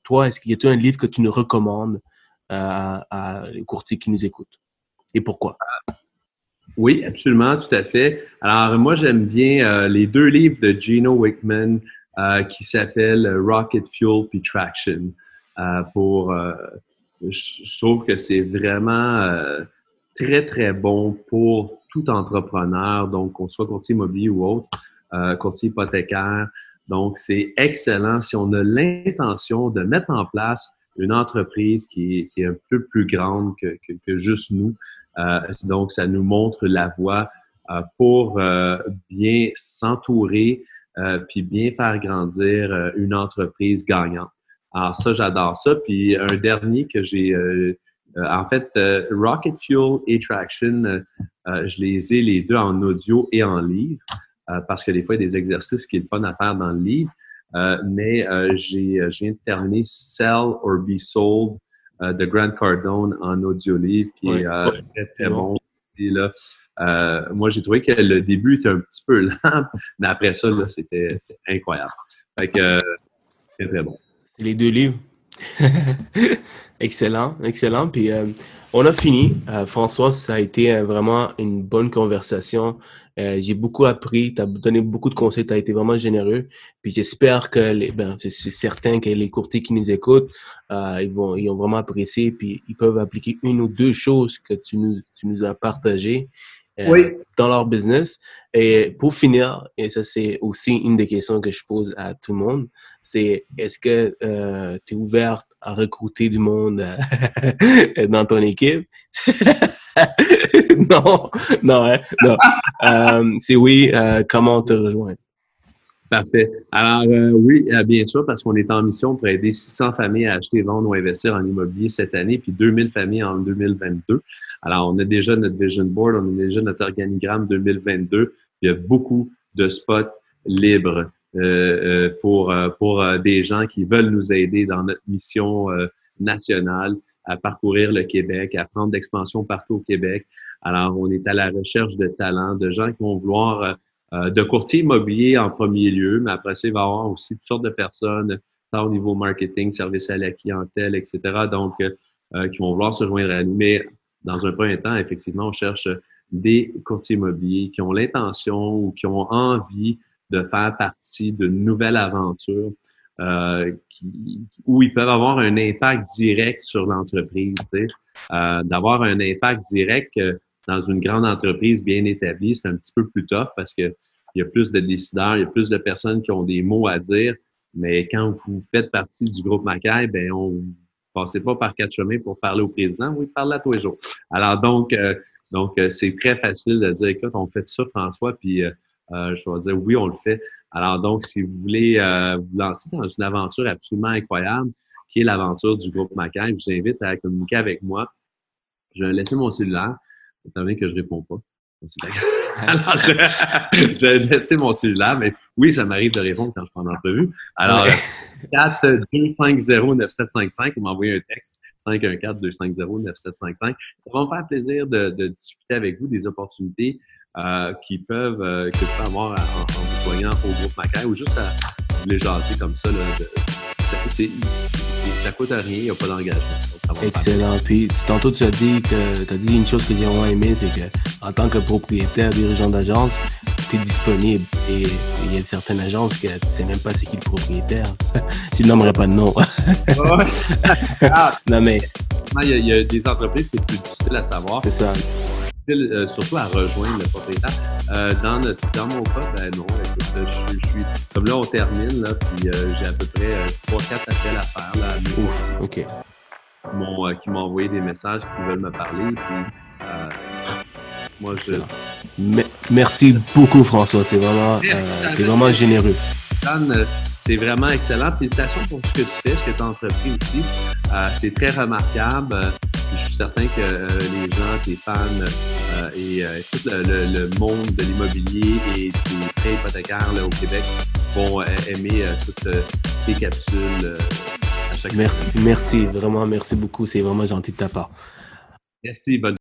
toi, est-ce qu'il y a un livre que tu nous recommandes à, à les courtiers qui nous écoutent? Et pourquoi? Oui, absolument, tout à fait. Alors, moi, j'aime bien les deux livres de Gino Wickman qui s'appellent Rocket Fuel puis Traction pour je trouve que c'est vraiment euh, très, très bon pour tout entrepreneur, donc qu'on soit courtier immobilier ou autre, euh, courtier hypothécaire. Donc, c'est excellent si on a l'intention de mettre en place une entreprise qui est, qui est un peu plus grande que, que, que juste nous. Euh, donc, ça nous montre la voie euh, pour euh, bien s'entourer puis bien faire grandir une entreprise gagnante. Alors ça, j'adore ça. Puis un dernier que j'ai, euh, euh, en fait, euh, Rocket Fuel et Traction, je les ai les deux en audio et en livre parce que des fois, il y a des exercices qui est fun à faire dans le livre. mais j'ai, je viens de terminer Sell or Be Sold de Grant Cardone en audio livre qui est très, très bon. là, moi, j'ai trouvé que le début était un petit peu (laughs) lent, mais après ça, là, c'était, incroyable. Fait que, très, très bon les deux livres. (laughs) excellent, excellent. Puis euh, on a fini. Euh, François, ça a été euh, vraiment une bonne conversation. J'ai beaucoup appris, tu as donné beaucoup de conseils, tu as été vraiment généreux. Puis j'espère que les, ben, c'est certain que les courtiers qui nous écoutent, ils vont, ils ont vraiment apprécié, puis ils peuvent appliquer une ou deux choses que tu nous, tu nous as partagées. Dans leur business. Et pour finir, et ça c'est aussi une des questions que je pose à tout le monde, c'est est-ce que euh, tu es ouverte à recruter du monde euh, (laughs) dans ton équipe? (laughs) non, non, hein, non. Euh, c'est oui, comment te rejoindre? Parfait. Alors, oui, bien sûr, parce qu'on est en mission pour aider 600 familles à acheter, vendre ou investir en immobilier cette année, puis 2000 familles en 2022. Alors, on a déjà notre vision board, on a déjà notre organigramme 2022. Il y a beaucoup de spots libres euh, euh, pour, euh, pour des gens qui veulent nous aider dans notre mission nationale à parcourir le Québec, à prendre d'expansion partout au Québec. Alors, on est à la recherche de talents, de gens qui vont vouloir de courtiers immobiliers en premier lieu, mais après ça, il va y avoir aussi toutes sortes de personnes, tant au niveau marketing, service à la clientèle, etc. Donc, qui vont vouloir se joindre à nous. Dans un premier temps, effectivement, on cherche des courtiers immobiliers qui ont l'intention ou qui ont envie de faire partie d'une nouvelle aventure euh, où ils peuvent avoir un impact direct sur l'entreprise, euh, d'avoir un impact direct euh, dans une grande entreprise bien établie, c'est un petit peu plus tough parce que il y a plus de décideurs, il y a plus de personnes qui ont des mots à dire, mais quand vous faites partie du groupe Macaille, ben on passez pas par quatre chemins pour parler au président, oui, parle à tous les jours. Alors donc, euh, donc c'est très facile de dire, écoute, on fait ça, François, puis euh, je dois dire oui, on le fait. Alors donc, si vous voulez euh, vous lancer dans une aventure absolument incroyable, qui est l'aventure du groupe Macaire, je vous invite à communiquer avec moi. Je vais laisser mon cellulaire, étant donné que je réponds pas. (laughs) Alors, je, vais laisser mon cellulaire, mais oui, ça m'arrive de répondre quand je prends l'entrevue. Alors, 4 250 9755, vous m'envoyez un texte, 514 250 9755. Ça va me faire plaisir de, de discuter avec vous des opportunités euh, qui peuvent, euh, que vous pouvez avoir en, vous joignant au groupe Macaire ou juste à, vous voulez jaser comme ça. Là, de, ça, ça coûte rien, il n'y a pas d'engagement. Excellent. Puis tantôt tu as dit que tu as dit une chose que j'ai vraiment aimé, c'est que en tant que propriétaire, dirigeant d'agence, tu es disponible. Et il y a certaines agences que tu sais même pas c'est qui le propriétaire. (laughs) je nommerai pas de nom. (laughs) ah, non mais. Il y, a, il y a des entreprises, c'est plus difficile à savoir. C'est ça. Euh, surtout à rejoindre le propriétaire. Euh, dans, notre, dans mon cas, ben non, écoute, je, je, suis comme là, on termine, là, puis euh, j'ai à peu près 3-4 appels à faire. Là, Ouf, OK. qui m'ont envoyé des messages, qui veulent me parler. Puis, moi, je... merci beaucoup, François. C'est vraiment, es vraiment généreux. C'est vraiment excellent. Félicitations pour ce que tu fais, ce que tu as entrepris aussi. c'est très remarquable je suis certain que euh, les gens, tes fans euh, et euh, tout le, monde de l'immobilier et des prêts hypothécaires au Québec vont aimer toutes tes capsules à chaque Merci, merci, vraiment, merci beaucoup. C'est vraiment gentil de ta part. Merci, bonne